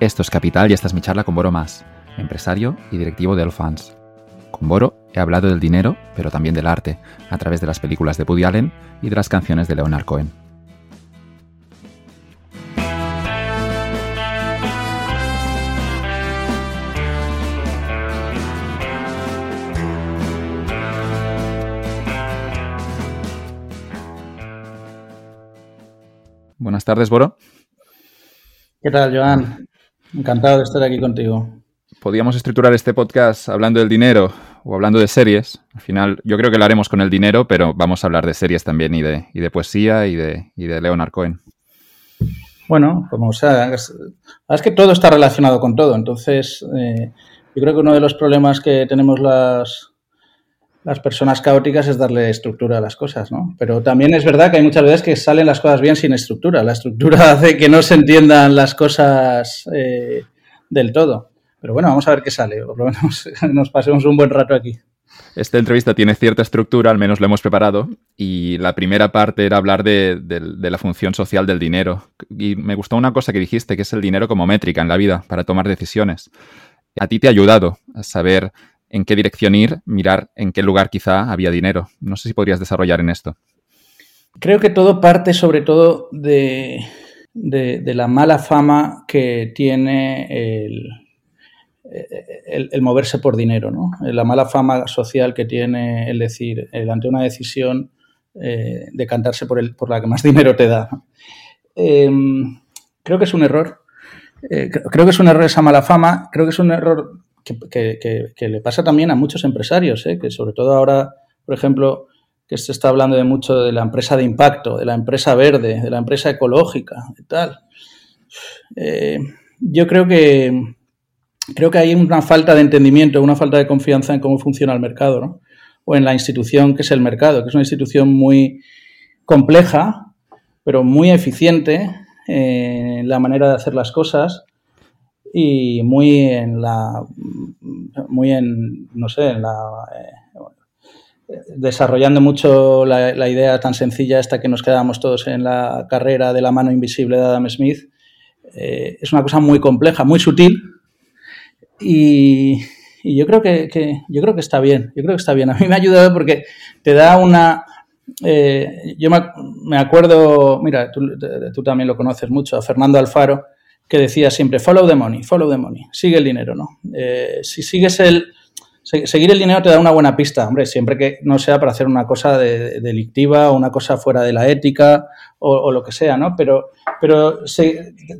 Esto es Capital y esta es mi charla con Boro Más, empresario y directivo de Elfans. Con Boro he hablado del dinero, pero también del arte, a través de las películas de Woody Allen y de las canciones de Leonard Cohen. Buenas tardes, Boro. ¿Qué tal, Joan? Encantado de estar aquí contigo. Podríamos estructurar este podcast hablando del dinero o hablando de series. Al final, yo creo que lo haremos con el dinero, pero vamos a hablar de series también y de, y de poesía y de, y de Leonard Cohen. Bueno, como sea, es, es que todo está relacionado con todo. Entonces, eh, yo creo que uno de los problemas que tenemos las, las personas caóticas es darle estructura a las cosas, ¿no? Pero también es verdad que hay muchas veces que salen las cosas bien sin estructura. La estructura hace que no se entiendan las cosas eh, del todo. Pero bueno, vamos a ver qué sale. Por lo menos nos pasemos un buen rato aquí. Esta entrevista tiene cierta estructura, al menos la hemos preparado, y la primera parte era hablar de, de, de, la función social del dinero. Y me gustó una cosa que dijiste, que es el dinero como métrica en la vida, para tomar decisiones. A ti te ha ayudado a saber en qué dirección ir, mirar en qué lugar quizá había dinero. No sé si podrías desarrollar en esto. Creo que todo parte sobre todo de, la mala fama que tiene el, moverse por dinero, ¿no? La mala fama social que tiene el decir, ante una decisión, eh, decantarse por, la que más dinero te da. Eh, creo que es un error. Eh, creo que es un error esa mala fama. Creo que es un error que, le pasa también a muchos empresarios, ¿eh? que sobre todo ahora, por ejemplo, que se está hablando de mucho de la empresa de impacto, de la empresa verde, de la empresa ecológica y tal. Eh, yo creo que creo que hay una falta de entendimiento, una falta de confianza en cómo funciona el mercado, ¿no? O en la institución que es el mercado, que es una institución muy compleja, pero muy eficiente en la manera de hacer las cosas y muy en la muy en no sé en la eh, desarrollando mucho la, la, idea tan sencilla esta que nos quedamos todos en la carrera de la mano invisible de Adam Smith eh, es una cosa muy compleja muy sutil y, y yo creo que, que, yo creo que está bien yo creo que está bien. A mí me ha ayudado porque te da una eh, yo me, me, acuerdo mira tú, tú también lo conoces mucho a Fernando Alfaro que decía siempre follow the money, follow the money, sigue el dinero, ¿no? Eh, si sigues el... Seguir el dinero te da una buena pista, hombre, siempre que no sea para hacer una cosa de, de delictiva o una cosa fuera de la ética o, lo que sea, ¿no? Pero, pero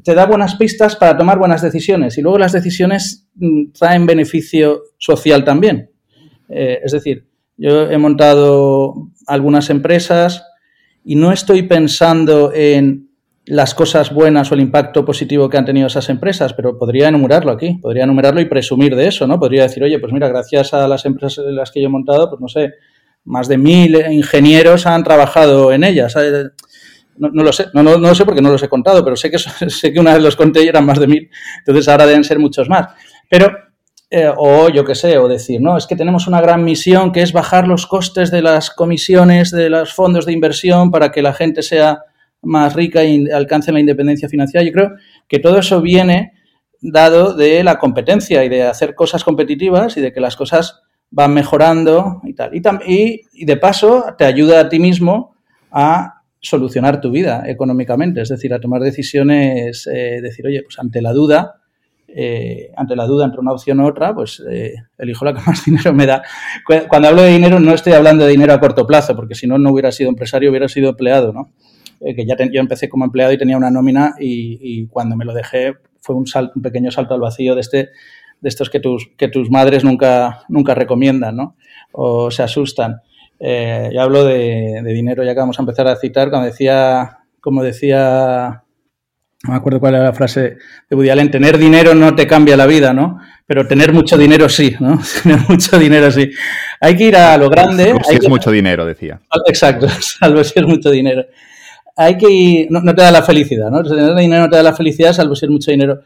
te da buenas pistas para tomar buenas decisiones y luego las decisiones mm, traen beneficio social también. Eh, es decir, yo he montado algunas empresas y no estoy pensando en las cosas buenas o el impacto positivo que han tenido esas empresas, pero podría enumerarlo aquí, podría enumerarlo y presumir de eso, ¿no? Podría decir, oye, pues mira, gracias a las empresas en las que yo he montado, pues no sé, más de mil ingenieros han trabajado en ellas. No, lo sé, no, no, no, lo sé porque no los he contado, pero sé que, sé que una vez los conté y eran más de mil, entonces ahora deben ser muchos más. Pero, eh, o yo qué sé, o decir, no, es que tenemos una gran misión que es bajar los costes de las comisiones, de los fondos de inversión para que la gente sea más rica y alcance la independencia financiera. Yo creo que todo eso viene dado de la competencia y de hacer cosas competitivas y de que las cosas van mejorando y tal. Y, y, de paso te ayuda a ti mismo a solucionar tu vida económicamente, es decir, a tomar decisiones, eh, decir, oye, pues ante la duda, eh, ante la duda entre una opción u otra, pues eh, elijo la que más dinero me da. Cuando hablo de dinero no estoy hablando de dinero a corto plazo, porque si no, no hubiera sido empresario, hubiera sido empleado, ¿no? Eh, que ya ten, yo empecé como empleado y tenía una nómina y, y cuando me lo dejé fue un, salto, un pequeño salto al vacío de, este, de estos que tus, que tus madres nunca, nunca recomiendan ¿no? o se asustan. Eh, yo hablo de, de, dinero ya que vamos a empezar a citar, cuando decía, como decía, no me acuerdo cuál era la frase de Woody Allen, tener dinero no te cambia la vida, ¿no? Pero tener mucho dinero sí, ¿no? tener mucho dinero sí. Hay que ir a lo grande. Salvo si hay es que... mucho dinero, decía. Exacto, salvo si es mucho dinero hay que ir, no, te da la felicidad, ¿no? Tener dinero no te da la felicidad, salvo ser mucho dinero.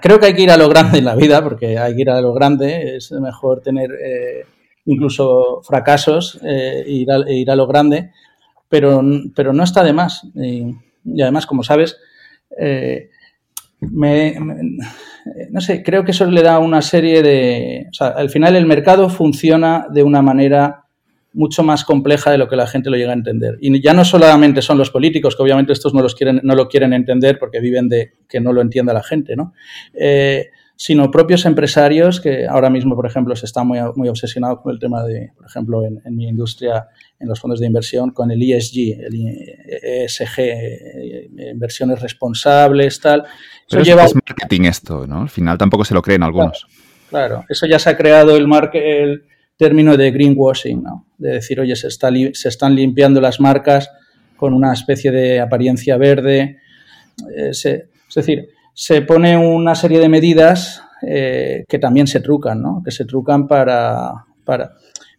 Creo que hay que ir a lo grande en la vida, porque hay que ir a lo grande, es mejor tener eh, incluso fracasos eh, ir, a, e ir a lo grande, pero, pero no está de más. Y, además, como sabes, eh, no sé, creo que eso le da una serie de... O sea, al final el mercado funciona de una manera mucho más compleja de lo que la gente lo llega a entender. Y ya no solamente son los políticos, que obviamente estos no, los quieren, no lo quieren entender porque viven de que no lo entienda la gente, ¿no? Eh, sino propios empresarios que ahora mismo, por ejemplo, se están muy, muy obsesionados con el tema de, por ejemplo, en, mi industria, en los fondos de inversión, con el ESG, el ESG, eh, inversiones responsables, tal. Pero eso es marketing esto, ¿no? Al final tampoco se lo creen algunos. Claro, eso ya se ha creado el, el término de greenwashing, ¿no? De decir, oye, se, está se están limpiando las marcas con una especie de apariencia verde. Eh, es decir, se pone una serie de medidas eh, que también se trucan, ¿no? Que se trucan para... para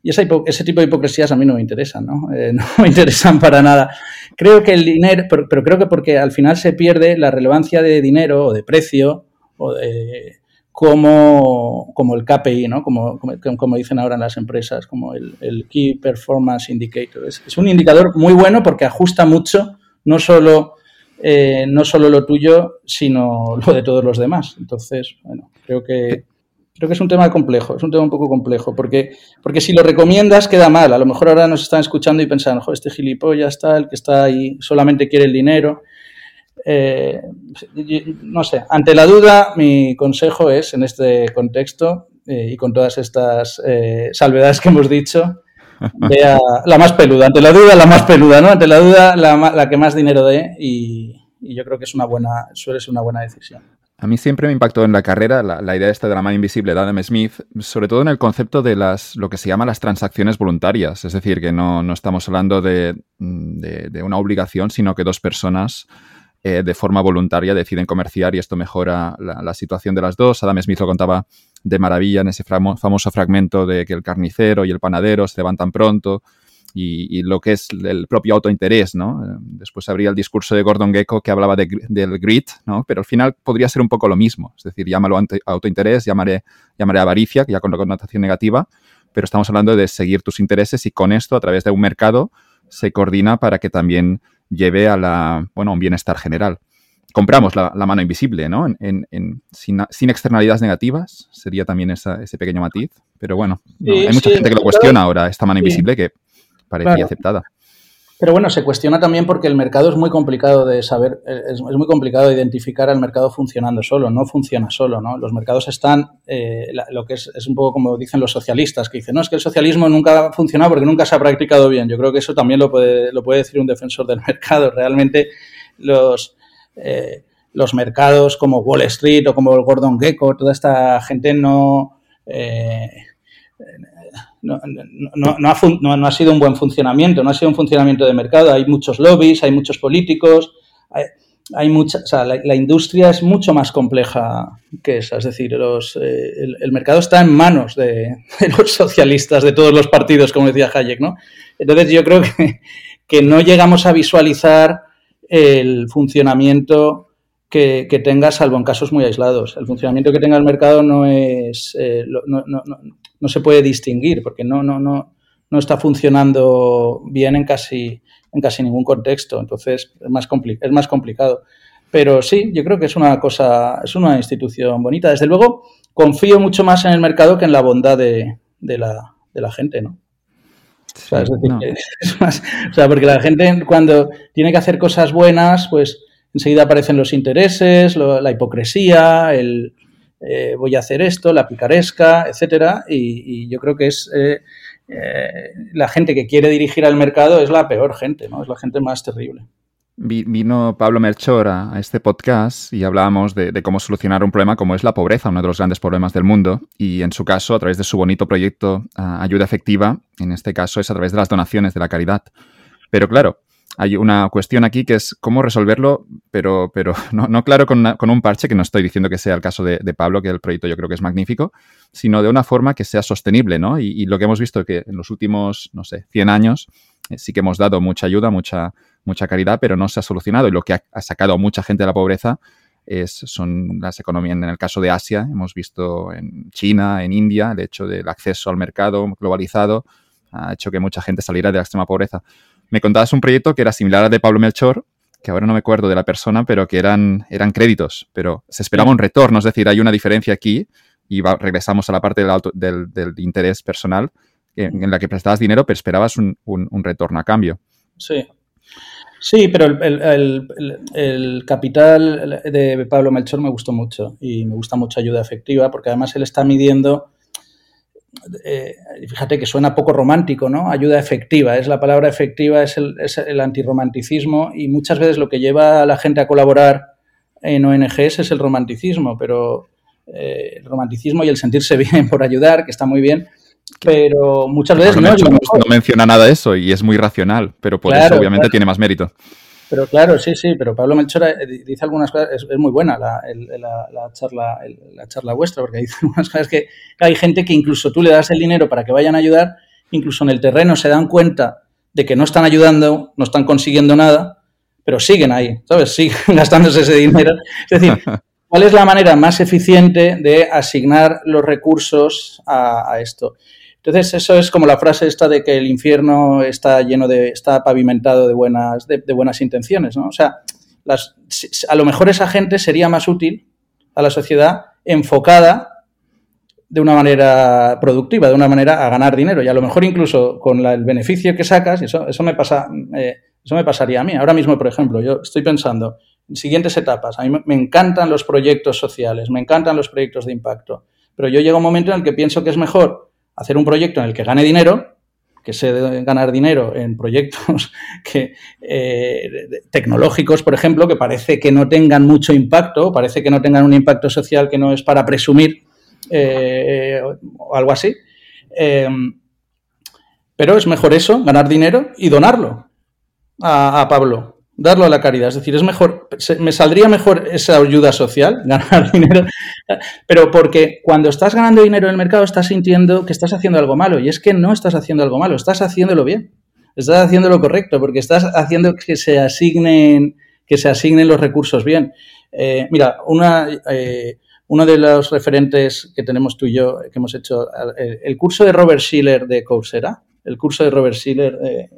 y ese tipo de hipocresías a mí no me interesan, ¿no? Eh, no me interesan para nada. Creo que el dinero, pero, creo que porque al final se pierde la relevancia de dinero o de precio o de, como, como el KPI, ¿no? Como, como, dicen ahora en las empresas, como el, Key Performance Indicator. Es, un indicador muy bueno porque ajusta mucho, no solo eh, no solo lo tuyo, sino lo de todos los demás. Entonces, bueno, creo que, creo que es un tema complejo, es un tema un poco complejo, porque, porque si lo recomiendas queda mal. A lo mejor ahora nos están escuchando y pensando, este gilipollas el que está ahí solamente quiere el dinero. Eh, no sé, ante la duda, mi consejo es, en este contexto eh, y con todas estas salvedades que hemos dicho, vea la más peluda. Ante la duda, la más peluda, ¿no? Ante la duda, la, que más dinero dé y, yo creo que es una buena, suele ser una buena decisión. A mí siempre me impactó en la carrera la, idea esta de la mano invisible de Adam Smith, sobre todo en el concepto de las, lo que se llama las transacciones voluntarias. Es decir, que no, estamos hablando de, una obligación, sino que dos personas eh, de forma voluntaria deciden comerciar y esto mejora la, situación de las dos. Adam Smith lo contaba de maravilla en ese famoso fragmento de que el carnicero y el panadero se levantan pronto y, lo que es el propio autointerés, ¿no? Eh, después habría el discurso de Gordon Gecko que hablaba del grit, ¿no? Pero al final podría ser un poco lo mismo, es decir, llámalo autointerés, llamaré, llamaré avaricia, ya con la connotación negativa, pero estamos hablando de seguir tus intereses y con esto, a través de un mercado, se coordina para que también lleve a la, bueno, un bienestar general compramos la, mano invisible, ¿no? En, sin, externalidades negativas, sería también ese pequeño matiz. Pero bueno, hay mucha gente que lo cuestiona ahora, esta mano invisible, que parecía aceptada. Pero bueno, se cuestiona también porque el mercado es muy complicado de saber, es, muy complicado de identificar al mercado funcionando solo, no funciona solo, ¿no? Los mercados están, eh, lo que es, es, un poco como dicen los socialistas, que dicen, no, es que el socialismo nunca ha funcionado porque nunca se ha practicado bien. Yo creo que eso también lo puede, lo puede decir un defensor del mercado. Realmente los, eh, los mercados como Wall Street o como el Gordon Gecko, toda esta gente no, eh, no, ha sido un buen funcionamiento, no ha sido un funcionamiento de mercado. Hay muchos lobbies, hay muchos políticos, hay, mucha, la, industria es mucho más compleja que esa. Es decir, los, eh, el, mercado está en manos de, los socialistas de todos los partidos, como decía Hayek, ¿no? Entonces yo creo que, que no llegamos a visualizar el funcionamiento que, tenga, salvo en casos muy aislados. El funcionamiento que tenga el mercado no es eh, no, se puede distinguir porque no, no, no, no está funcionando bien en casi, en casi ningún contexto. Entonces es más, es más complicado. Pero sí, yo creo que es una cosa, es una institución bonita. Desde luego, confío mucho más en el mercado que en la bondad de, de, la, de la gente, ¿no? o sea, porque la gente cuando tiene que hacer cosas buenas, pues enseguida aparecen los intereses, la hipocresía, el eh, voy a hacer esto, la picaresca, etcétera, y, yo creo que es eh, eh, la gente que quiere dirigir al mercado es la peor gente, ¿no? Es la gente más terrible. Vino Pablo Melchor a, este podcast y hablábamos de, cómo solucionar un problema como es la pobreza, uno de los grandes problemas del mundo. Y en su caso, a través de su bonito proyecto ah, Ayuda Efectiva, en este caso es a través de las donaciones de la caridad. Pero claro, hay una cuestión aquí que es cómo resolverlo, pero, pero no, claro con, un parche, que no estoy diciendo que sea el caso de, Pablo, que el proyecto yo creo que es magnífico, sino de una forma que sea sostenible, ¿no? Y, y lo que hemos visto que en los últimos, no sé, 100 años eh, sí que hemos dado mucha ayuda, mucha mucha caridad, pero no se ha solucionado. Y lo que ha, sacado a mucha gente de la pobreza es, son las economías, en el caso de Asia, hemos visto en China, en India, el hecho del acceso al mercado globalizado ha hecho que mucha gente saliera de la extrema pobreza. Me contabas un proyecto que era similar al de Pablo Melchor, que ahora no me acuerdo de la persona, pero que eran, eran créditos, pero se esperaba un retorno, es decir, hay una diferencia aquí y regresamos a la parte del, del, interés personal en, la que prestabas dinero, pero esperabas un, un, retorno a cambio. Sí. Sí, pero el, el, el, capital de Pablo Melchor me gustó mucho y me gusta mucho ayuda efectiva porque además él está midiendo eh, fíjate que suena poco romántico, ¿no? Ayuda efectiva, es la palabra efectiva, es el, es el antirromanticismo y muchas veces lo que lleva a la gente a colaborar en ONGs es el romanticismo, pero eh, el romanticismo y el sentirse bien por ayudar, que está muy bien, pero muchas veces no, no, menciona nada de eso y es muy racional, pero por eso obviamente tiene más mérito. Pero claro, sí, sí, pero Pablo Melchora eh, dice algunas cosas, es, muy buena la, charla, la charla vuestra, porque dice algunas cosas que, hay gente que incluso tú le das el dinero para que vayan a ayudar, incluso en el terreno se dan cuenta de que no están ayudando, no están consiguiendo nada, pero siguen ahí, ¿sabes? Siguen gastándose ese dinero. Es decir, ¿cuál es la manera más eficiente de asignar los recursos a esto? Entonces, eso es como la frase esta de que el infierno está lleno de, está pavimentado de buenas, de, buenas intenciones, ¿no? O sea, las, a lo mejor esa gente sería más útil a la sociedad enfocada de una manera productiva, de una manera a ganar dinero. Y a lo mejor incluso con el beneficio que sacas, eso, eso, me pasa, eh, eso me pasaría a mí. Ahora mismo, por ejemplo, yo estoy pensando en siguientes etapas. A mí me encantan los proyectos sociales, me encantan los proyectos de impacto. Pero yo llego a un momento en el que pienso que es mejor hacer un proyecto en el que gane dinero, que debe ganar dinero en proyectos que, eh, tecnológicos, por ejemplo, que parece que no tengan mucho impacto, parece que no tengan un impacto social que no es para presumir eh, o algo así. Eh, pero es mejor eso, ganar dinero y donarlo a Pablo darlo a la caridad. Es decir, es mejor, me saldría mejor esa ayuda social, ganar dinero, pero porque cuando estás ganando dinero en el mercado estás sintiendo que estás haciendo algo malo y es que no estás haciendo algo malo, estás haciéndolo bien, estás haciendo lo correcto porque estás haciendo que se asignen, que se asignen los recursos bien. Eh, mira, una, eh, uno de los referentes que tenemos tú y yo, que hemos hecho, el, curso de Robert Schiller de Coursera, el curso de Robert Schiller eh,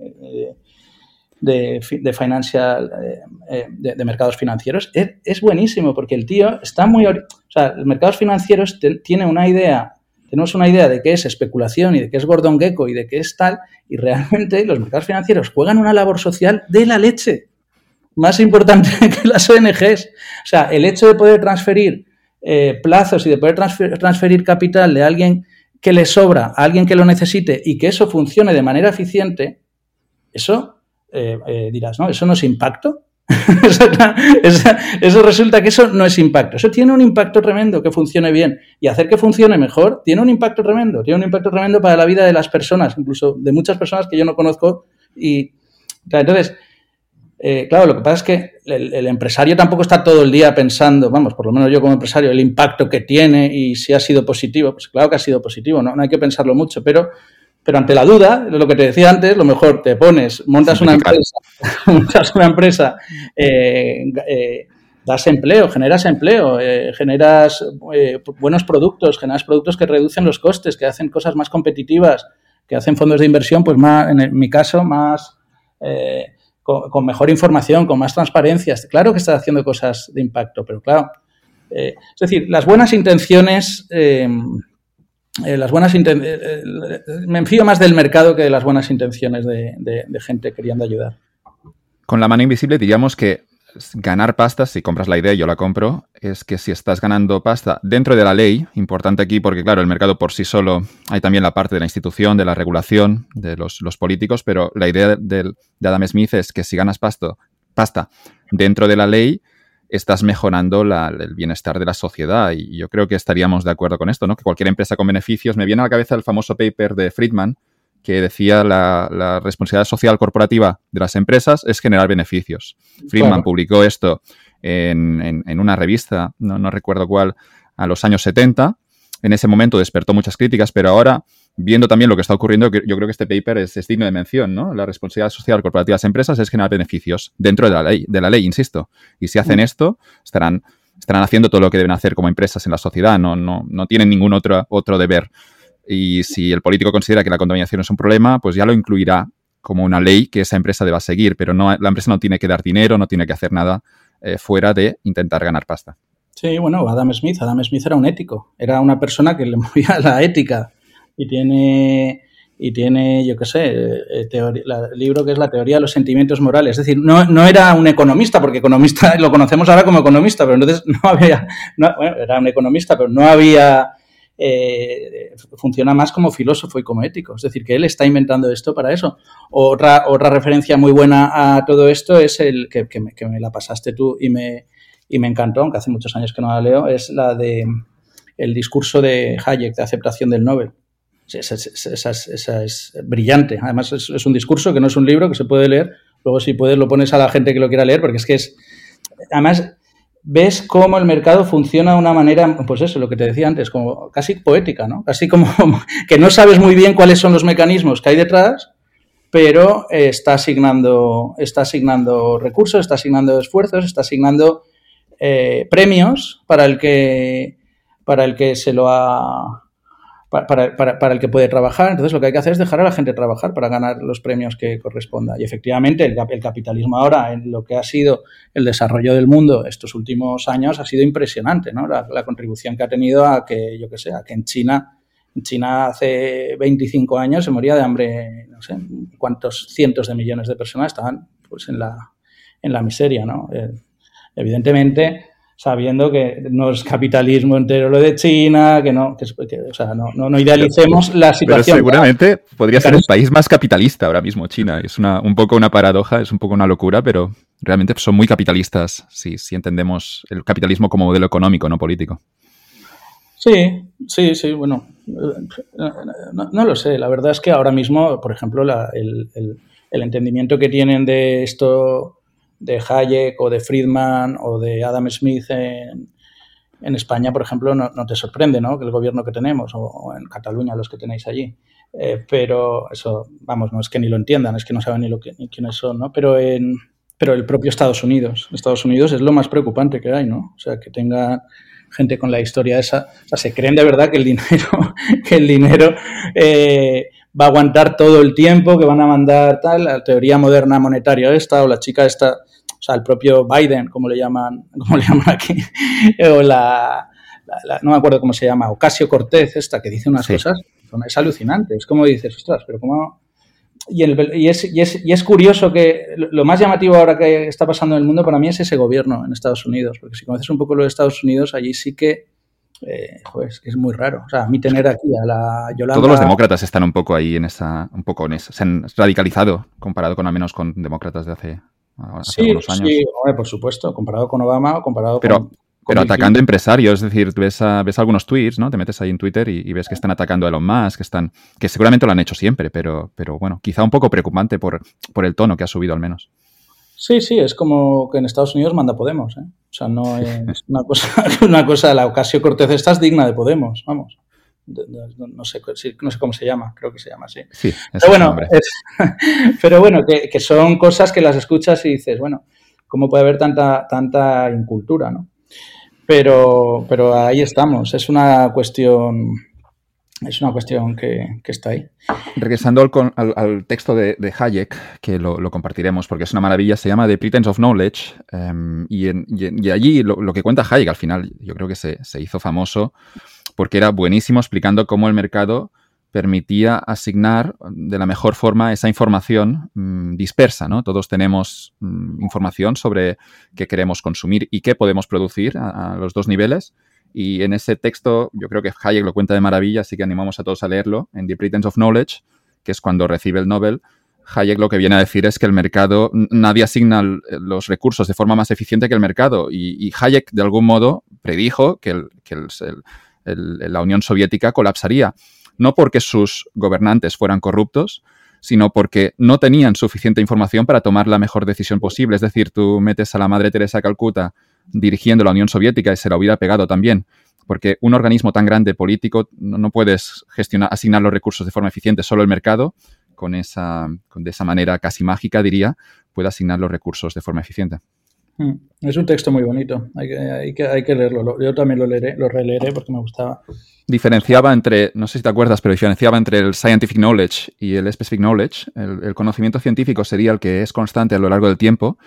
de, de financial, eh, eh, de, mercados financieros, es, buenísimo porque el tío está muy... O sea, los mercados financieros tiene una idea, tenemos una idea de qué es especulación y de qué es Gordon Gecko y de qué es tal, y realmente los mercados financieros juegan una labor social de la leche, más importante que las ONGs. O sea, el hecho de poder transferir eh, plazos y de poder transferir capital de alguien que le sobra a alguien que lo necesite y que eso funcione de manera eficiente, eso eh, eh, dirás, ¿no? ¿Eso no es impacto? eso resulta que eso no es impacto. Eso tiene un impacto tremendo que funcione bien. Y hacer que funcione mejor tiene un impacto tremendo. Tiene un impacto tremendo para la vida de las personas, incluso de muchas personas que yo no conozco. Y entonces, eh, claro, lo que pasa es que el, empresario tampoco está todo el día pensando, vamos, por lo menos yo como empresario, el impacto que tiene y si ha sido positivo. Pues claro que ha sido positivo, no, no hay que pensarlo mucho, pero pero ante la duda, lo que te decía antes, lo mejor te pones, montas una empresa, montas una empresa, eh, eh, das empleo, generas empleo, eh, generas buenos productos, generas productos que reducen los costes, que hacen cosas más competitivas, que hacen fondos de inversión, pues más, en mi caso, más con, mejor información, con más transparencia. Claro que estás haciendo cosas de impacto, pero claro. es decir, las buenas intenciones eh, las buenas eh, eh, me enfío más del mercado que de las buenas intenciones de, gente queriendo ayudar. Con la mano invisible diríamos que ganar pasta, si compras la idea, yo la compro, es que si estás ganando pasta dentro de la ley, importante aquí porque claro, el mercado por sí solo, hay también la parte de la institución, de la regulación, de los, políticos, pero la idea de Adam Smith es que si ganas pasta dentro de la ley, estás mejorando el bienestar de la sociedad. Y yo creo que estaríamos de acuerdo con esto, ¿no? Que cualquier empresa con beneficios, me viene a la cabeza el famoso paper de Friedman, que decía la, responsabilidad social corporativa de las empresas es generar beneficios. Friedman publicó esto en, una revista, no, no recuerdo cuál, a los años 70. En ese momento despertó muchas críticas, pero ahora viendo también lo que está ocurriendo, yo creo que este paper es, digno de mención, ¿no? La responsabilidad social corporativa de las empresas es generar beneficios dentro de la ley, de la ley, insisto. Y si hacen mm. esto, estarán, estarán haciendo todo lo que deben hacer como empresas en la sociedad, no, no, no tienen ningún otro, otro deber. Y si el político considera que la contaminación es un problema, pues ya lo incluirá como una ley que esa empresa deba seguir, pero no, la empresa no tiene que dar dinero, no tiene que hacer nada eh, fuera de intentar ganar pasta. Sí, bueno, Adam Smith, Adam Smith era un ético, era una persona que le movía la ética y tiene y tiene, yo qué sé, eh, el libro que es la teoría de los sentimientos morales. Es decir, no, no, era un economista, porque economista lo conocemos ahora como economista, pero entonces no había, bueno, era un economista, pero no había, eh, funciona más como filósofo y como ético. Es decir, que él está inventando esto para eso. Otra, otra referencia muy buena a todo esto es el que, que, me, que me la pasaste tú y me, y me encantó, aunque hace muchos años que no la leo, es la de el discurso de Hayek de aceptación del Nobel esa, es brillante. Además, es, un discurso que no es un libro que se puede leer. Luego, si puedes, lo pones a la gente que lo quiera leer, porque es que es. Además, ves cómo el mercado funciona de una manera, pues eso, lo que te decía antes, como casi poética, ¿no? Casi como que no sabes muy bien cuáles son los mecanismos que hay detrás, pero está asignando, está asignando recursos, está asignando esfuerzos, está asignando eh, premios para el que para el que se lo ha para, para, para, el que puede trabajar. Entonces, lo que hay que hacer es dejar a la gente trabajar para ganar los premios que corresponda. Y efectivamente, el, capitalismo ahora, en lo que ha sido el desarrollo del mundo estos últimos años, ha sido impresionante, ¿no? La, contribución que ha tenido a que, yo qué sé, a que en China, en China hace 25 años se moría de hambre, no sé, cuántos cientos de millones de personas estaban pues en la, en la miseria, ¿no? Eh, evidentemente, sabiendo que no es capitalismo entero lo de China, que no, que, o sea, no, no, idealicemos la situación. Pero seguramente podría ser el país más capitalista ahora mismo, China. Es una, un poco una paradoja, es un poco una locura, pero realmente son muy capitalistas si, si entendemos el capitalismo como modelo económico, no político. Sí, sí, sí, bueno, no, no, lo sé. La verdad es que ahora mismo, por ejemplo, la, el, el, el entendimiento que tienen de esto de Hayek o de Friedman o de Adam Smith en, en España, por ejemplo, no, te sorprende, ¿no? Que el gobierno que tenemos, o, o en Cataluña, los que tenéis allí. Eh, pero eso, vamos, no es que ni lo entiendan, es que no saben ni, lo que, ni quiénes son, ¿no? Pero, en, pero el propio Estados Unidos. Estados Unidos es lo más preocupante que hay, ¿no? O sea, que tenga gente con la historia esa. O sea, se creen de verdad que el dinero, que el dinero eh, va a aguantar todo el tiempo, que van a mandar tal, la teoría moderna monetaria esta, o la chica esta, o sea, el propio Biden, como le llaman, como le llaman aquí, o la, la, la, no me acuerdo cómo se llama, Ocasio Cortez, esta, que dice unas sí. cosas, es alucinante, es como dices, ostras, pero cómo... Y, el, y, es, y, es, y, es, curioso que lo más llamativo ahora que está pasando en el mundo para mí es ese gobierno en Estados Unidos, porque si conoces un poco lo de Estados Unidos, allí sí que eh, pues es muy raro. O sea, a mí tener aquí a la Yolanda... Todos los demócratas están un poco ahí en esa, un poco en esa, se han radicalizado comparado con al menos con demócratas de hace, hace sí, algunos años. Sí, por supuesto, comparado con Obama, comparado Pero, con... Pero atacando empresarios, es decir, ves, a, ves algunos tweets, ¿no? Te metes ahí en Twitter y, y, ves que están atacando a Elon Musk, que están, que seguramente lo han hecho siempre, pero, pero bueno, quizá un poco preocupante por, por el tono que ha subido al menos. Sí, sí, es como que en Estados Unidos manda Podemos, ¿eh? O sea, no es una cosa, una cosa, la Ocasio Cortez esta es digna de Podemos, vamos. No, no, sé, no sé cómo se llama, creo que se llama así. Sí, pero bueno, es, pero bueno que, que, son cosas que las escuchas y dices, bueno, ¿cómo puede haber tanta, tanta incultura, no? Pero, pero ahí estamos, es una cuestión es una cuestión que, está ahí. Regresando al, al, al texto de, Hayek, que lo, compartiremos porque es una maravilla, se llama The Pretense of Knowledge, um, y, allí lo, que cuenta Hayek al final, yo creo que se, hizo famoso porque era buenísimo explicando cómo el mercado permitía asignar de la mejor forma esa información mmm, dispersa, ¿no? Todos tenemos mmm, información sobre qué queremos consumir y qué podemos producir a los dos niveles, y en ese texto, yo creo que Hayek lo cuenta de maravilla, así que animamos a todos a leerlo, en The Pretense of Knowledge, que es cuando recibe el Nobel. Hayek lo que viene a decir es que el mercado, nadie asigna los recursos de forma más eficiente que el mercado. Y, Hayek, de algún modo, predijo que, la Unión Soviética colapsaría. No porque sus gobernantes fueran corruptos, sino porque no tenían suficiente información para tomar la mejor decisión posible. Es decir, tú metes a la Madre Teresa Calcuta dirigiendo la Unión Soviética y se la hubiera pegado también. Porque un organismo tan grande político no, no puedes gestionar, asignar los recursos de forma eficiente, solo el mercado, con esa, con de esa manera casi mágica, diría, puede asignar los recursos de forma eficiente. Mm, es un texto muy bonito, hay que, hay que, hay que leerlo. Yo también lo leeré, lo releeré porque me gustaba. Diferenciaba entre, no sé si te acuerdas, pero diferenciaba entre el scientific knowledge y el specific knowledge. El, conocimiento científico sería el que es constante a lo largo del tiempo.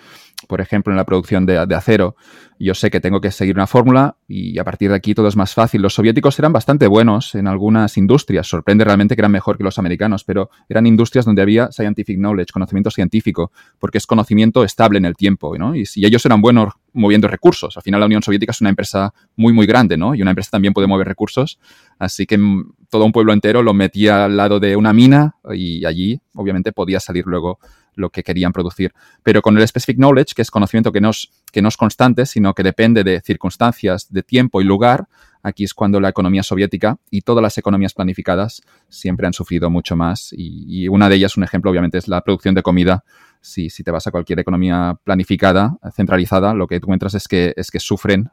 Por ejemplo, en la producción de, acero, yo sé que tengo que seguir una fórmula y a partir de aquí todo es más fácil. Los soviéticos eran bastante buenos en algunas industrias. Sorprende realmente que eran mejor que los americanos, pero eran industrias donde había scientific knowledge, conocimiento científico, porque es conocimiento estable en el tiempo, ¿no? Y ellos eran buenos moviendo recursos. Al final la Unión Soviética es una empresa muy, muy grande, ¿no? Y una empresa también puede mover recursos. Así que mm, todo un pueblo entero lo metía al lado de una mina y allí, obviamente, podía salir luego lo que querían producir. Pero con el specific knowledge, que es conocimiento que no es, constante, sino que depende de circunstancias, de tiempo y lugar, aquí es cuando la economía soviética y todas las economías planificadas siempre han sufrido mucho más. Y, una de ellas, un ejemplo, obviamente, es la producción de comida si, si, te vas a cualquier economía planificada, centralizada, lo que encuentras es que, es que sufren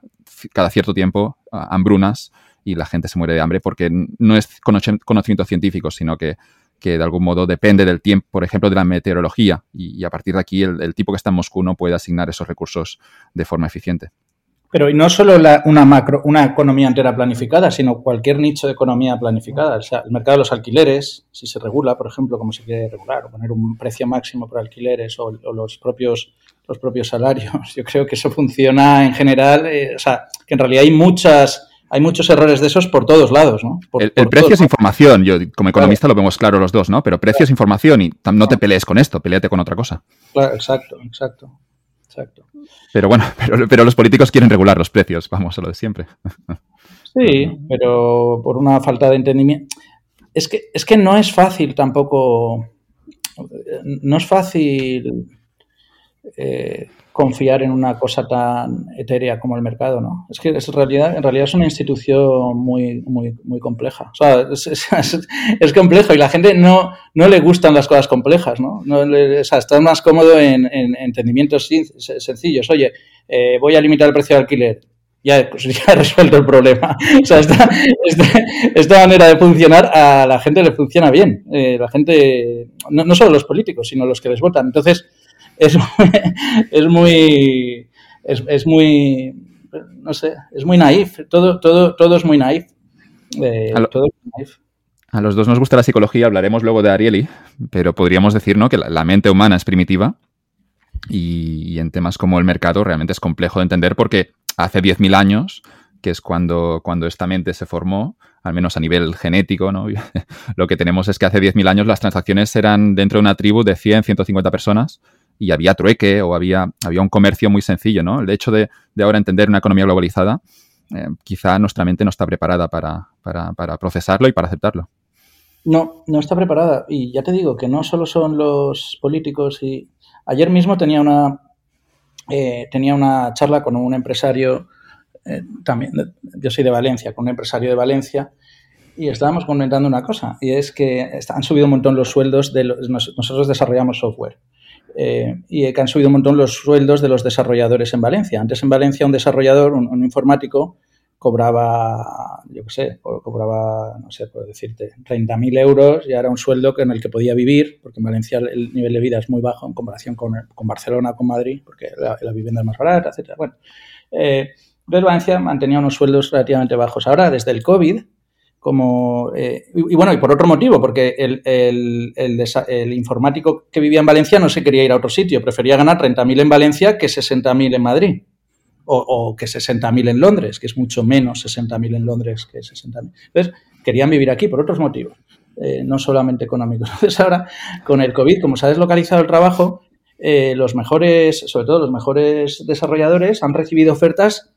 cada cierto tiempo hambrunas y la gente se muere de hambre porque no es conocimiento científico, sino que, que de algún modo depende del tiempo, por ejemplo, de la meteorología. Y, a partir de aquí, el, tipo que está en Moscú no puede asignar esos recursos de forma eficiente. Pero y no solo una macro, una economía entera planificada, sino cualquier nicho de economía planificada. O sea, el mercado de los alquileres, si se regula, por ejemplo, como se quiere regular, o poner un precio máximo por alquileres o, los propios los propios salarios. Yo creo que eso funciona en general. Eh, o sea, que en realidad hay muchas hay muchos errores de esos por todos lados, ¿no? el, precio es información. Yo, como economista, lo vemos claro los dos, ¿no? Pero precio es información y no te pelees con esto, peleate con otra cosa. Claro, exacto, exacto. Exacto. Pero bueno, pero, los políticos quieren regular los precios, vamos a lo de siempre. Sí, pero por una falta de entendimiento. Es que, es que no es fácil tampoco. No es fácil eh, confiar en una cosa tan etérea como el mercado, ¿no? Es que es realidad, en realidad es una institución muy, muy, muy compleja. O sea, es, complejo y la gente no, no le gustan las cosas complejas, ¿no? o sea, está más cómodo en, entendimientos sencillos. Oye, eh, voy a limitar el precio de alquiler. Ya, pues he resuelto el problema. O sea, esta, esta, manera de funcionar a la gente le funciona bien. Eh, la gente, no, no solo los políticos, sino los que les votan. Entonces, es, es muy, es, muy, no sé, es muy naif, todo, todo, todo es muy naif. Eh, a, los dos nos gusta la psicología, hablaremos luego de Ariely, pero podríamos decir ¿no? que la, mente humana es primitiva y, en temas como el mercado realmente es complejo de entender porque hace 10.000 años, que es cuando, cuando esta mente se formó, al menos a nivel genético, ¿no? lo que tenemos es que hace 10.000 años las transacciones eran dentro de una tribu de 100, 150 personas y había trueque o había, había un comercio muy sencillo, ¿no? El hecho de, ahora entender una economía globalizada, eh, quizá nuestra mente no está preparada para, procesarlo y para aceptarlo. No, no está preparada. Y ya te digo que no solo son los políticos. Y ayer mismo tenía una, eh, tenía una charla con un empresario, eh, también, yo soy de Valencia, con un empresario de Valencia, y estábamos comentando una cosa, y es que han subido un montón los sueldos de los, nosotros desarrollamos software. Eh, y que han subido un montón los sueldos de los desarrolladores en Valencia. Antes en Valencia un desarrollador, un, informático, cobraba, yo qué sé, cobraba, no sé, puedo decirte, 30.000 euros y era un sueldo en el que podía vivir, porque en Valencia el nivel de vida es muy bajo en comparación con, con Barcelona, con Madrid, porque la, vivienda es más barata, etc. Bueno, eh, Valencia mantenía unos sueldos relativamente bajos. Ahora, desde el COVID, como... Eh, y, bueno, y por otro motivo, porque el, el, informático que vivía en Valencia no se quería ir a otro sitio, prefería ganar 30.000 en Valencia que 60.000 en Madrid. O, o que 60.000 en Londres, que es mucho menos 60.000 en Londres que 60.000. Entonces, querían vivir aquí por otros motivos, eh, no solamente económicos. Entonces, ahora, con el COVID, como se ha deslocalizado el trabajo, eh, los mejores, sobre todo los mejores desarrolladores, han recibido ofertas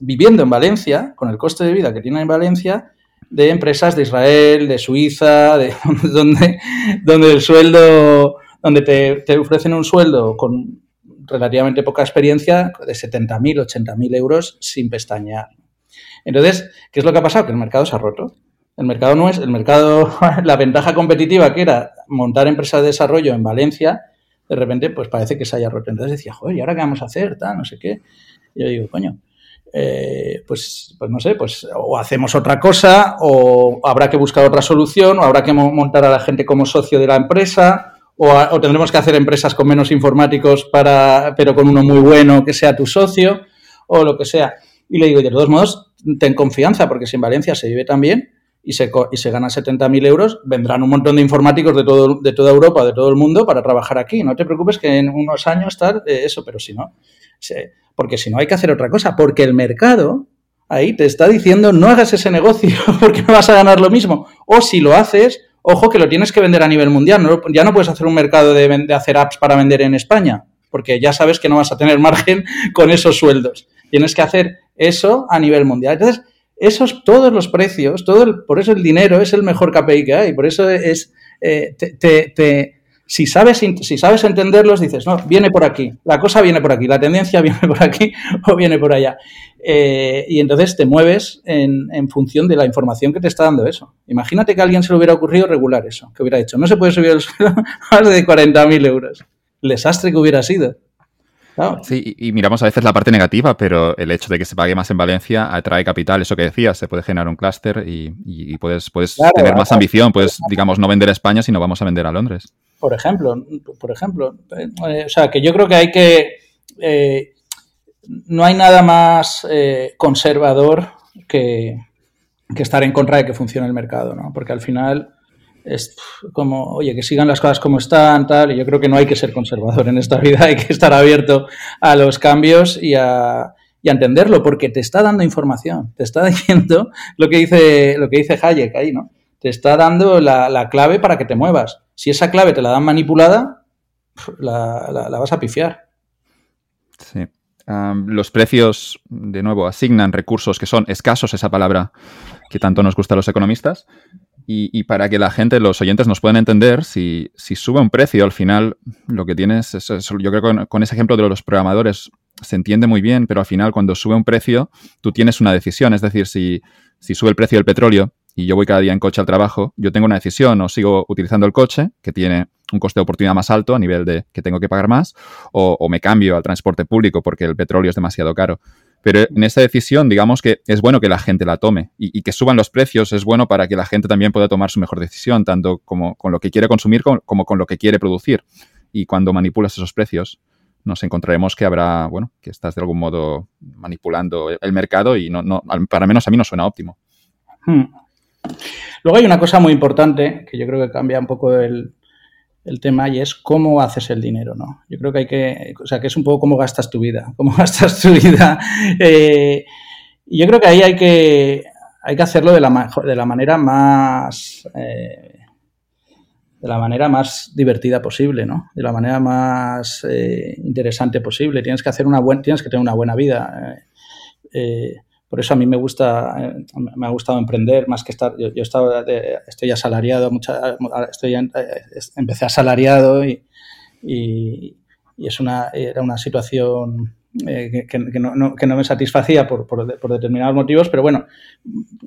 viviendo en Valencia, con el coste de vida que tienen en Valencia, de empresas de Israel, de Suiza, de donde, donde el sueldo, donde te, ofrecen un sueldo con relativamente poca experiencia de 70.000, 80.000 euros sin pestañear. Entonces, ¿qué es lo que ha pasado? Que el mercado se ha roto. El mercado no es, el mercado, la ventaja competitiva que era montar empresas de desarrollo en Valencia, de repente, pues parece que se haya roto. Entonces decía, joder, ¿y ahora qué vamos a hacer? Tal, no sé qué. Yo digo, coño, eh, pues, pues no sé, pues o hacemos otra cosa o habrá que buscar otra solución o habrá que montar a la gente como socio de la empresa o, tendremos que hacer empresas con menos informáticos, para, pero con uno muy bueno que sea tu socio, o lo que sea. Y le digo, de todos modos, ten confianza, porque si en Valencia se vive tan bien y se, y se gana 70.000 euros, vendrán un montón de informáticos de, todo, de toda Europa, de todo el mundo, para trabajar aquí. No te preocupes que en unos años está eh, eso, pero si no, porque si no hay que hacer otra cosa, porque el mercado ahí te está diciendo no hagas ese negocio porque no vas a ganar lo mismo. O si lo haces, ojo que lo tienes que vender a nivel mundial. ya no puedes hacer un mercado de, de, hacer apps para vender en España, porque ya sabes que no vas a tener margen con esos sueldos. Tienes que hacer eso a nivel mundial. Entonces, esos, todos los precios, todo por eso el dinero es el mejor KPI que hay. Por eso es, eh, te, si, sabes, si sabes entenderlos, dices, no, viene por aquí, la cosa viene por aquí, la tendencia viene por aquí o viene por allá. Eh, y entonces te mueves en, función de la información que te está dando eso. Imagínate que a alguien se le hubiera ocurrido regular eso, que hubiera hecho, no se puede subir el sueldo más de 40.000 euros. El desastre que hubiera sido. Sí, y miramos a veces la parte negativa, pero el hecho de que se pague más en Valencia atrae capital, eso que decías, se puede generar un clúster y, puedes, puedes tener más ambición, puedes, digamos, no vender a España, sino vamos a vender a Londres. Por ejemplo, por ejemplo, eh, o sea, que yo creo que hay que, eh, no hay nada más eh, conservador que, que, estar en contra de que funcione el mercado, ¿no? Porque al final es como, oye, que sigan las cosas como están, tal, y yo creo que no hay que ser conservador en esta vida, hay que estar abierto a los cambios y a, y entenderlo, porque te está dando información, te está diciendo lo que dice, lo que dice Hayek ahí, ¿no? Te está dando la, clave para que te muevas. Si esa clave te la dan manipulada, la, vas a pifiar. Sí. los precios, de nuevo, asignan recursos que son escasos, esa palabra que tanto nos gusta a los economistas, y, para que la gente, los oyentes nos puedan entender, si, sube un precio, al final lo que tienes, es, yo creo que con, ese ejemplo de los programadores se entiende muy bien, pero al final cuando sube un precio, tú tienes una decisión. Es decir, si, sube el precio del petróleo y yo voy cada día en coche al trabajo, yo tengo una decisión, o sigo utilizando el coche, que tiene un coste de oportunidad más alto a nivel de que tengo que pagar más, o me cambio al transporte público porque el petróleo es demasiado caro. Pero en esa decisión, digamos que es bueno que la gente la tome y, que suban los precios es bueno para que la gente también pueda tomar su mejor decisión, tanto como con lo que quiere consumir como con lo que quiere producir. Y cuando manipulas esos precios, nos encontraremos que habrá, bueno, que estás de algún modo manipulando el mercado y no, no para menos a mí no suena óptimo. Hmm. Luego hay una cosa muy importante que yo creo que cambia un poco el, el tema y es cómo haces el dinero, ¿no? Yo creo que hay que, o sea, que es un poco cómo gastas tu vida, cómo gastas tu vida. Eh, y yo creo que ahí hay que, hay que hacerlo de la, de la manera más, eh, de la manera más divertida posible, ¿no? De la manera más eh, interesante posible. Tienes que hacer una buena, tienes que tener una buena vida. Por eso a mí me gusta, eh, me ha gustado emprender más que estar. Yo, yo estaba, estoy asalariado, mucha, estoy, eh, empecé asalariado y, y, y, es una, era una situación eh, que, no, me satisfacía por, determinados motivos, pero bueno,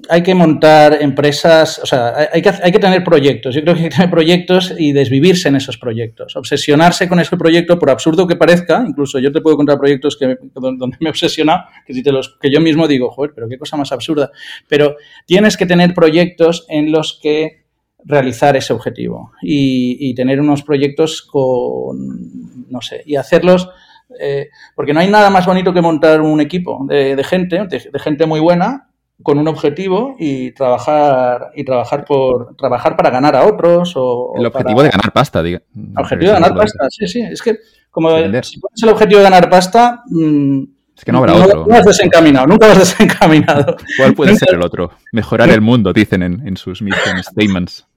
hay que montar empresas, o sea, hay que, que tener proyectos. Yo creo que hay que tener proyectos y desvivirse en esos proyectos, obsesionarse con ese proyecto, por absurdo que parezca, incluso yo te puedo contar proyectos que, donde me he que, si te los, que yo mismo digo, joder, pero qué cosa más absurda, pero tienes que tener proyectos en los que realizar ese objetivo y tener unos proyectos con, no sé, y hacerlos eh, porque no hay nada más bonito que montar un equipo de, gente, de, gente muy buena, con un objetivo y trabajar y trabajar por trabajar para ganar a otros o el objetivo de ganar pasta diga. el objetivo de ganar pasta sí sí es que como si pones el objetivo de ganar pasta mm, es que no habrá otro. Nunca vas desencaminado, nunca vas desencaminado. ¿Cuál puede ser el otro? Mejorar el mundo, dicen en, en sus mission statements.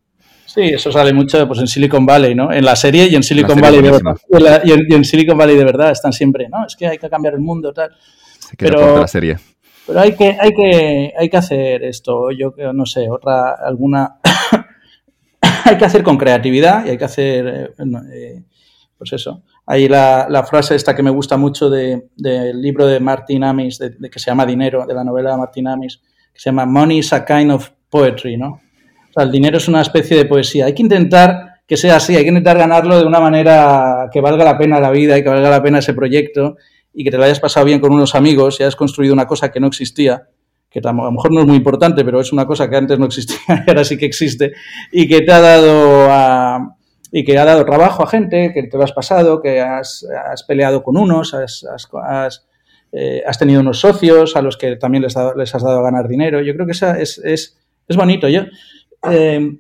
Sí, eso sale mucho pues, en Silicon Valley, ¿no? En la serie y en Silicon Valley de verdad. Y en, Silicon Valley de verdad están siempre, ¿no? Es que hay que cambiar el mundo, tal. pero, la serie. Pero hay que, hay que, hay que hacer esto, yo no sé, otra, alguna. hay que hacer con creatividad y hay que hacer, eh, eh, pues eso. Hay la, la, frase esta que me gusta mucho del libro de Martin Amis, de, que se llama Dinero, de la novela de Martin Amis, que se llama Money is a kind of poetry, ¿no? El dinero es una especie de poesía. Hay que intentar que sea así, hay que intentar ganarlo de una manera que valga la pena la vida y que valga la pena ese proyecto y que te lo hayas pasado bien con unos amigos y hayas construido una cosa que no existía, que a lo mejor no es muy importante, pero es una cosa que antes no existía y ahora sí que existe, y que te ha dado y que ha dado trabajo a gente, que te lo has pasado, que has, peleado con unos, has, eh, has, tenido unos socios a los que también les, les, has dado a ganar dinero. Yo creo que esa es, es, es bonito. Yo, eh,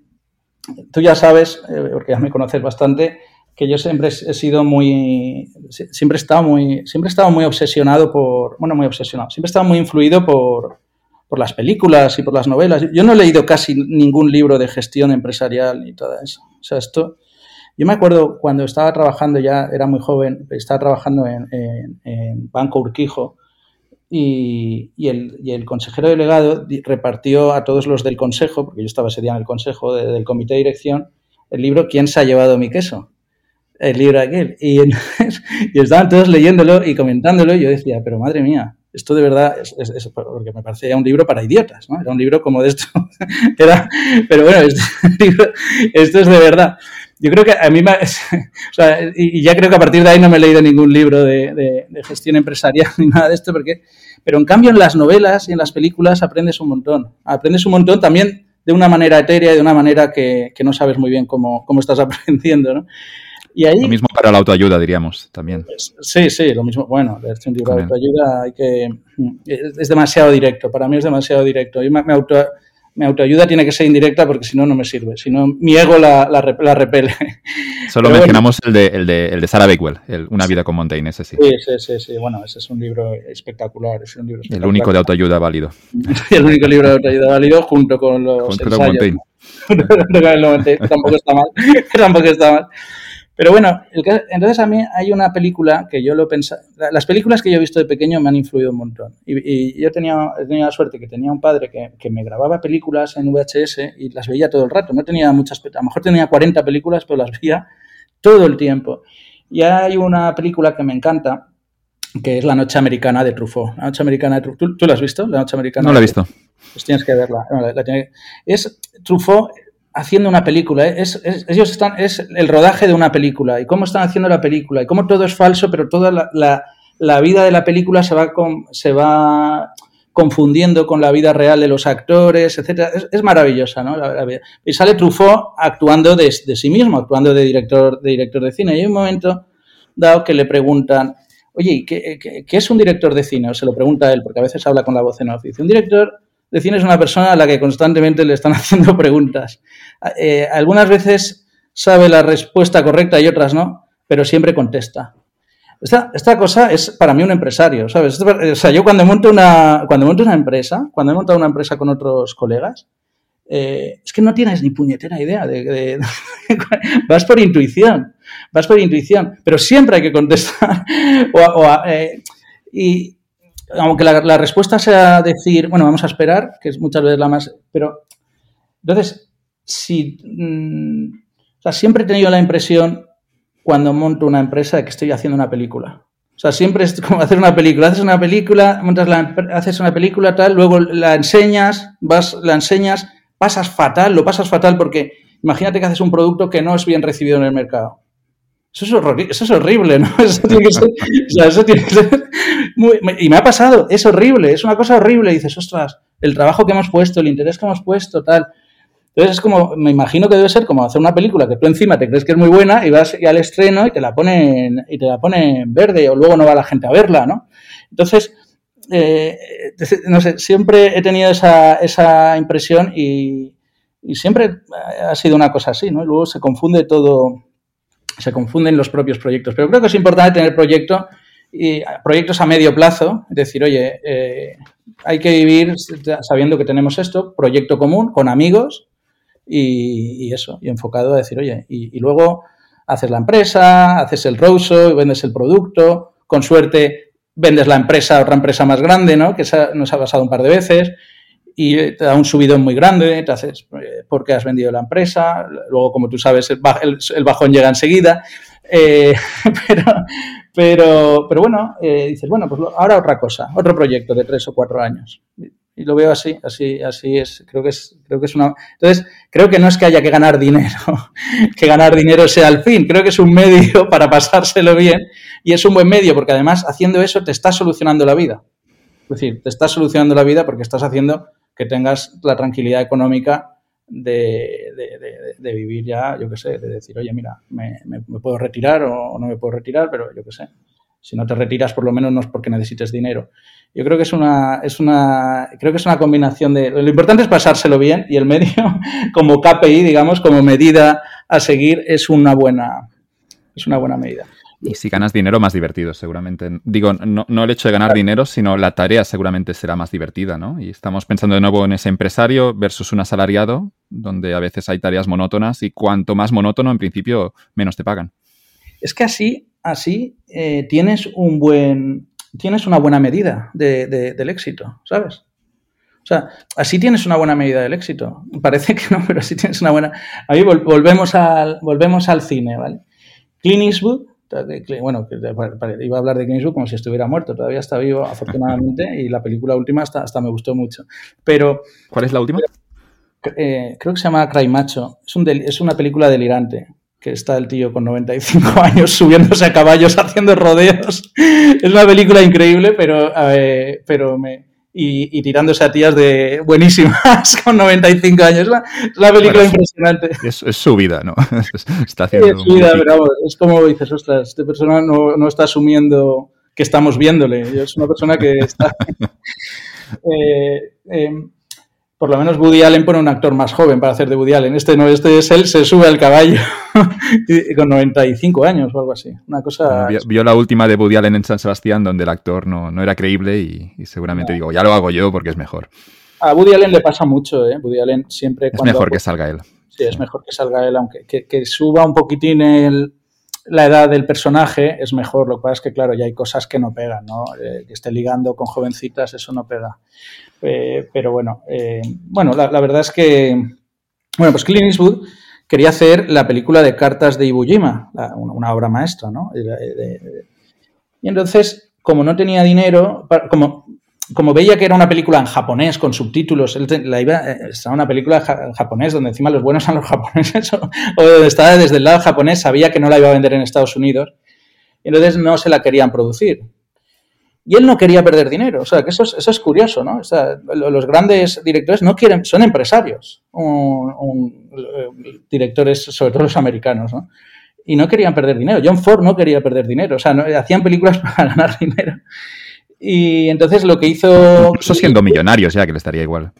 tú ya sabes, eh, porque ya me conoces bastante, que yo siempre he sido muy, siempre he estado muy, siempre he muy obsesionado por, bueno, muy obsesionado, siempre he estado muy influido por, por las películas y por las novelas. Yo no he leído casi ningún libro de gestión empresarial ni todo eso. O sea, esto, yo me acuerdo cuando estaba trabajando, ya era muy joven, estaba trabajando en, Banco Urquijo y, el, y, el, consejero delegado repartió a todos los del consejo, porque yo estaba ese día en el consejo del comité de dirección, el libro ¿Quién se ha llevado mi queso? el libro aquel. Y, estaban todos leyéndolo y comentándolo y yo decía, pero madre mía, esto de verdad es, porque me parecía un libro para idiotas, ¿no? Era un libro como de esto. Era, pero bueno, esto, es de verdad. Yo creo que a mí me, o sea, y ya creo que a partir de ahí no me he leído ningún libro de, de, gestión empresarial ni nada de esto, porque, pero en cambio en las novelas y en las películas aprendes un montón. Aprendes un montón también de una manera etérea y de una manera que, que no sabes muy bien cómo, cómo estás aprendiendo, ¿no? lo mismo para la autoayuda, diríamos, también. Sí, sí, lo mismo. Bueno, un libro de autoayuda hay que... Es demasiado directo, para mí es demasiado directo. Y me, auto, mi autoayuda tiene que ser indirecta porque si no, no me sirve. Si no, mi ego la, la, repele. Solo mencionamos el, de, el, de, el de Sarah Bakewell, Una vida con Montaigne, ese sí. Sí, sí, sí, Bueno, ese es un libro espectacular. Es un libro El único de autoayuda válido. el único libro de autoayuda válido junto con los junto con Montaigne. tampoco está mal. tampoco está mal. Pero bueno, entonces a mí hay una película que yo lo pensaba. Las películas que yo he visto de pequeño me han influido un montón. Y, yo tenía, tenía la suerte que tenía un padre que, que, me grababa películas en VHS y las veía todo el rato. No tenía muchas, a lo mejor tenía 40 películas, pero las veía todo el tiempo. Y hay una película que me encanta, que es La Noche Americana de Truffaut. La Noche Americana de Truffaut. ¿Tú, la has visto? La Noche Americana. No la he visto. Pues tienes que verla. Es Truffaut haciendo una película. ¿eh? Es, ellos están, es el rodaje de una película y cómo están haciendo la película y cómo todo es falso, pero toda la, vida de la película se va, se va confundiendo con la vida real de los actores, etcétera. Es, maravillosa, ¿no? y sale Truffaut actuando de, sí mismo, actuando de director, de director de cine. Y hay un momento dado que le preguntan, oye, ¿qué, qué, es un director de cine? O se lo pregunta él, porque a veces habla con la voz en off. Dice, un director de cine es una persona a la que constantemente le están haciendo preguntas. Eh, algunas veces sabe la respuesta correcta y otras no, pero siempre contesta. Esta, esta, cosa es para mí un empresario, ¿sabes? O sea, yo cuando monto una, cuando monto una empresa, cuando he montado una empresa con otros colegas, eh, es que no tienes ni puñetera idea de, vas por intuición, vas por intuición, pero siempre hay que contestar. Eh, y, aunque la, respuesta sea decir, bueno, vamos a esperar, que es muchas veces la más, pero entonces, si, mm, o sea, siempre he tenido la impresión cuando monto una empresa de que estoy haciendo una película. O sea, siempre es como hacer una película. Haces una película, montas la, haces una película tal, luego la enseñas, vas, la enseñas, pasas fatal, lo pasas fatal porque imagínate que haces un producto que no es bien recibido en el mercado. Eso es, horrible, ¿no? Eso tiene que ser, o sea, eso tiene que ser y me ha pasado, es horrible, es una cosa horrible. Y dices, ostras, el trabajo que hemos puesto, el interés que hemos puesto, tal. Entonces es como, me imagino que debe ser como hacer una película que tú encima te crees que es muy buena y vas al estreno y te la ponen, y te la ponen verde o luego no va la gente a verla, ¿no? Entonces, eh, no sé, siempre he tenido esa, esa impresión y, y siempre ha sido una cosa así, ¿no? luego se confunde todo, se confunden los propios proyectos. Pero creo que es importante tener proyecto y proyectos a medio plazo, es decir, oye, eh, hay que vivir sabiendo que tenemos esto, proyecto común, con amigos y, eso, y enfocado a decir, oye, y, luego haces la empresa, haces el roadshow vendes el producto, con suerte vendes la empresa a otra empresa más grande, ¿no? Que nos ha pasado un par de veces y te da un subidón muy grande, te haces eh, porque has vendido la empresa, luego como tú sabes el, bajón llega enseguida, eh, pero, pero, pero bueno, eh, dices, bueno, pues ahora otra cosa, otro proyecto de tres o cuatro años. Y lo veo así, así, así es. Creo que es, creo que es una. Entonces, creo que no es que haya que ganar dinero, que ganar dinero sea el fin. Creo que es un medio para pasárselo bien y es un buen medio porque además haciendo eso te estás solucionando la vida. Es decir, te estás solucionando la vida porque estás haciendo que tengas la tranquilidad económica de, vivir ya, yo qué sé, de decir, oye, mira, me, puedo retirar o no me puedo retirar, pero yo qué sé. Si no te retiras, por lo menos no es porque necesites dinero. Yo creo que es una, es una, creo que es una combinación de. Lo importante es pasárselo bien y el medio, como KPI, digamos, como medida a seguir, es una buena, es una buena medida. Y si ganas dinero, más divertido, seguramente. Digo, no, no el hecho de ganar dinero, sino la tarea seguramente será más divertida, ¿no? Y estamos pensando de nuevo en ese empresario versus un asalariado, donde a veces hay tareas monótonas y cuanto más monótono, en principio, menos te pagan. Es que así, así eh, tienes un buen, tienes una buena medida del éxito, ¿sabes? O sea, así tienes una buena medida del éxito. Parece que no, pero así tienes una buena. Ahí volvemos al, volvemos al cine, ¿vale? Clint Eastwood bueno, iba a hablar de Clint como si estuviera muerto, todavía está vivo, afortunadamente, y la película última hasta, hasta me gustó mucho. Pero... ¿Cuál es la última? Eh, creo que se llama Cry Macho. Es, un es una película delirante que está el tío con 95 años subiéndose a caballos haciendo rodeos. Es una película increíble, pero, pero me, y, tirándose a tías de buenísimas con 95 años. Es una, película impresionante. Es, su vida, ¿no? Está haciendo es su vida, pero es como dices, ostras, esta persona no, no, está asumiendo que estamos viéndole. Es una persona que está... eh, eh, por lo menos Woody Allen pone un actor más joven para hacer de Woody Allen. Este no, este es él, se sube al caballo con 95 años o algo así. Una cosa... Vio, la última de Woody Allen en San Sebastián donde el actor no, no era creíble y, seguramente digo, ya lo hago yo porque es mejor. A Woody Allen le pasa mucho, ¿eh? Woody Allen siempre... Es mejor que salga él. Sí, es mejor que salga él, aunque que, suba un poquitín el, la edad del personaje es mejor. Lo que pasa es que, claro, ya hay cosas que no pegan, ¿no? Eh, que esté ligando con jovencitas, eso no pega. Eh, pero bueno, eh, bueno, la, verdad es que, bueno, pues Clint Eastwood quería hacer la película de cartas de Iwo Jima, una, obra maestra, ¿no? y entonces, como no tenía dinero, como, como veía que era una película en japonés con subtítulos, él la iba, eh, estaba una película en japonés donde encima los buenos son los japoneses, o, donde estaba desde el lado japonés, sabía que no la iba a vender en Estados Unidos, y entonces no se la querían producir. Y él no quería perder dinero. O sea, que eso es, eso es curioso, ¿no? O sea, los grandes directores no quieren, son empresarios, directores, sobre todo los americanos, ¿no? Y no querían perder dinero. John Ford no quería perder dinero. O sea, no, hacían películas para ganar dinero. Y entonces lo que hizo... Incluso siendo millonarios ya, que le estaría igual.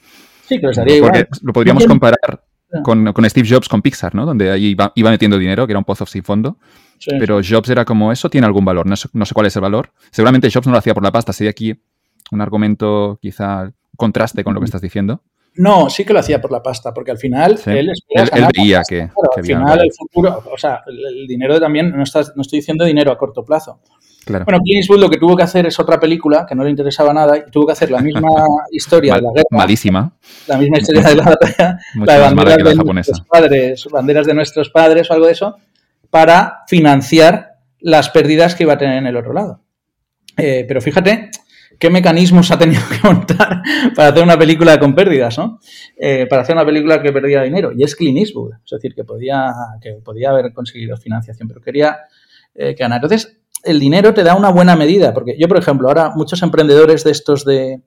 Sí, que le estaría igual. Porque lo podríamos comparar con, con, Steve Jobs con Pixar, ¿no? Donde ahí iba, iba, metiendo dinero, que era un pozo sin fondo. Pero Jobs era como, ¿eso tiene algún valor? No sé, no sé, cuál es el valor. Seguramente Jobs no lo hacía por la pasta. Sería aquí un argumento quizá contraste con lo que estás diciendo. No, sí que lo hacía por la pasta, porque al final él, él, veía que, al final el futuro, o sea, el, dinero también, no, estás, no estoy diciendo dinero a corto plazo. Bueno, Clint Eastwood lo que tuvo que hacer es otra película que no le interesaba nada y tuvo que hacer la misma historia de la guerra. Malísima. La misma historia de la batalla. la de banderas de nuestros padres, banderas de nuestros padres o algo de eso, para financiar las pérdidas que iba a tener en el otro lado. Eh, pero fíjate qué mecanismos ha tenido que montar para hacer una película con pérdidas, ¿no? Eh, para hacer una película que perdía dinero. Y es Clint Eastwood. Es decir, que podía, que podía haber conseguido financiación, pero quería eh, ganar. Entonces, el dinero te da una buena medida, porque yo, por ejemplo, ahora muchos emprendedores de estos de,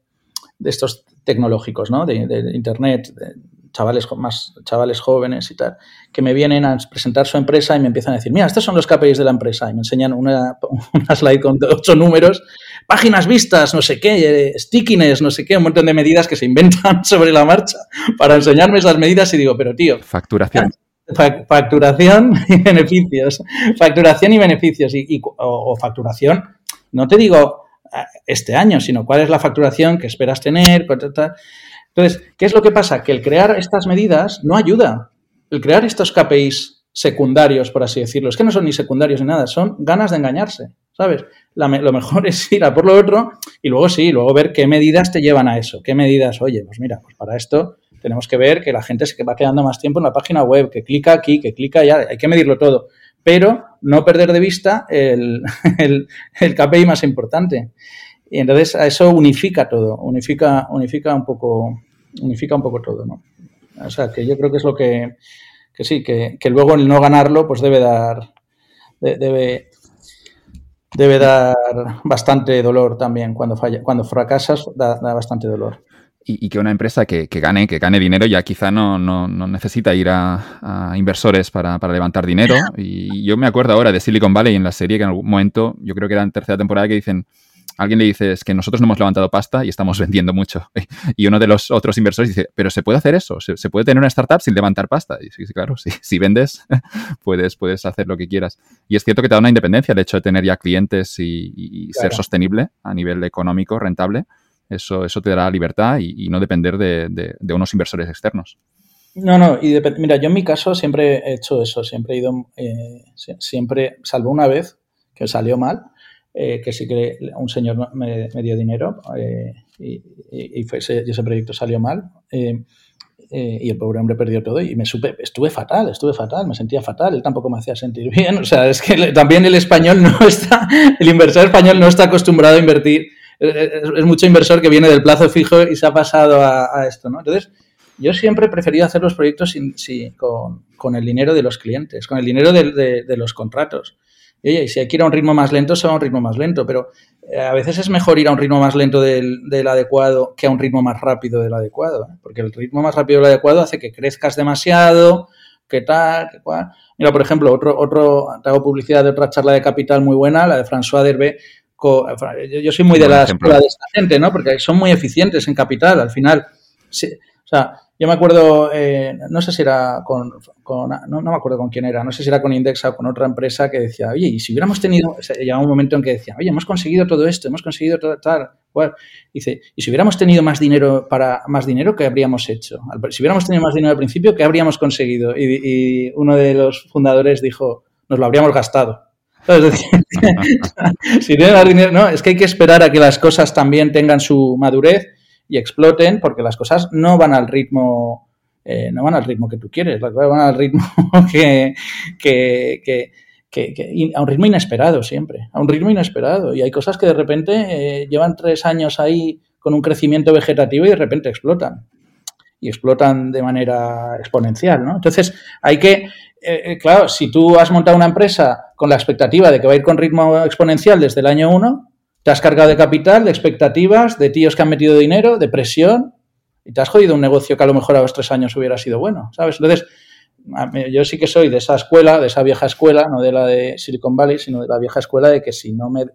estos tecnológicos, ¿no? De, Internet, chavales más chavales jóvenes y tal, que me vienen a presentar su empresa y me empiezan a decir, mira, estos son los KPIs de la empresa y me enseñan una, slide con ocho números, páginas vistas, no sé qué, stickiness, no sé qué, un montón de medidas que se inventan sobre la marcha para enseñarme esas medidas y digo, pero tío, facturación. Facturación y beneficios. Facturación y beneficios. Y, o, facturación, no te digo eh, este año, sino cuál es la facturación que esperas tener. Entonces, ¿qué es lo que pasa? Que el crear estas medidas no ayuda. El crear estos KPIs secundarios, por así decirlo, es que no son ni secundarios ni nada, son ganas de engañarse, ¿sabes? lo mejor es ir a por lo otro y luego sí, luego ver qué medidas te llevan a eso, qué medidas, oye, pues mira, pues para esto tenemos que ver que la gente se va quedando más tiempo en la página web, que clica aquí, que clica allá, hay que medirlo todo. Pero no perder de vista el, el, KPI más importante. Y entonces a eso unifica todo, unifica, unifica un poco, unifica un poco todo. O sea, que yo creo que es lo que, que sí, que, luego el no ganarlo, pues debe dar, debe, debe dar bastante dolor también cuando falla, cuando fracasas da, da bastante dolor. Y, que una empresa que, gane, que gane dinero ya quizá no, no, necesita ir a, inversores para, levantar dinero. Y yo me acuerdo ahora de Silicon Valley en la serie que en algún momento, yo creo que era en tercera temporada, que dicen, alguien le dice, es que nosotros no hemos levantado pasta y estamos vendiendo mucho. Y uno de los otros inversores dice, pero ¿se puede hacer eso? ¿Se, puede tener una startup sin levantar pasta? Y sí, claro, sí. si vendes, puedes, puedes hacer lo que quieras. Y es cierto que te da una independencia el hecho de tener ya clientes y, ser sostenible a nivel económico, rentable eso, eso te dará libertad y, no depender de, unos inversores externos. No, no, y mira, yo en mi caso siempre he hecho eso, siempre he ido, eh, siempre, salvo una vez que salió mal, eh, que sí que un señor me, dio dinero eh, y, fue ese, ese, proyecto salió mal. y el pobre hombre perdió todo y me supe, estuve fatal, estuve fatal, me sentía fatal, él tampoco me hacía sentir bien, o sea, es que también el español no está, el inversor español no está acostumbrado a invertir es, mucho inversor que viene del plazo fijo y se ha pasado a, esto, ¿no? Entonces, yo siempre he preferido hacer los proyectos sin, con, el dinero de los clientes, con el dinero de, los contratos. Y oye, si hay que ir a un ritmo más lento, se va a un ritmo más lento, pero eh, a veces es mejor ir a un ritmo más lento del, adecuado que a un ritmo más rápido del adecuado, ¿eh? porque el ritmo más rápido del adecuado hace que crezcas demasiado, que tal, que cual. Mira, por ejemplo, otro, otro, te hago publicidad de otra charla de capital muy buena, la de François Derbe, yo soy muy de la escuela de esta gente, ¿no? Porque son muy eficientes en capital, al final. o sea, yo me acuerdo, eh, no sé si era con, no, me acuerdo con quién era, no sé si era con Indexa o con otra empresa que decía, oye, y si hubiéramos tenido, o llegaba un momento en que decía, oye, hemos conseguido todo esto, hemos conseguido todo tal, cual. Dice, y si hubiéramos tenido más dinero para más dinero, ¿qué habríamos hecho? Si hubiéramos tenido más dinero al principio, ¿qué habríamos conseguido? y uno de los fundadores dijo, nos lo habríamos gastado. si tienes dinero, no, es que hay que esperar a que las cosas también tengan su madurez y exploten, porque las cosas no van al ritmo, eh, no van al ritmo que tú quieres, van al ritmo que, que, a un ritmo inesperado siempre, a un ritmo inesperado. Y hay cosas que de repente eh, llevan tres años ahí con un crecimiento vegetativo y de repente explotan. Y explotan de manera exponencial, ¿no? Entonces, hay que eh, eh, claro, si tú has montado una empresa con la expectativa de que va a ir con ritmo exponencial desde el año 1, te has cargado de capital, de expectativas, de tíos que han metido dinero, de presión, y te has jodido un negocio que a lo mejor a los tres años hubiera sido bueno, ¿sabes? Entonces, yo sí que soy de esa escuela, de esa vieja escuela, no de la de Silicon Valley, sino de la vieja escuela de que si no me...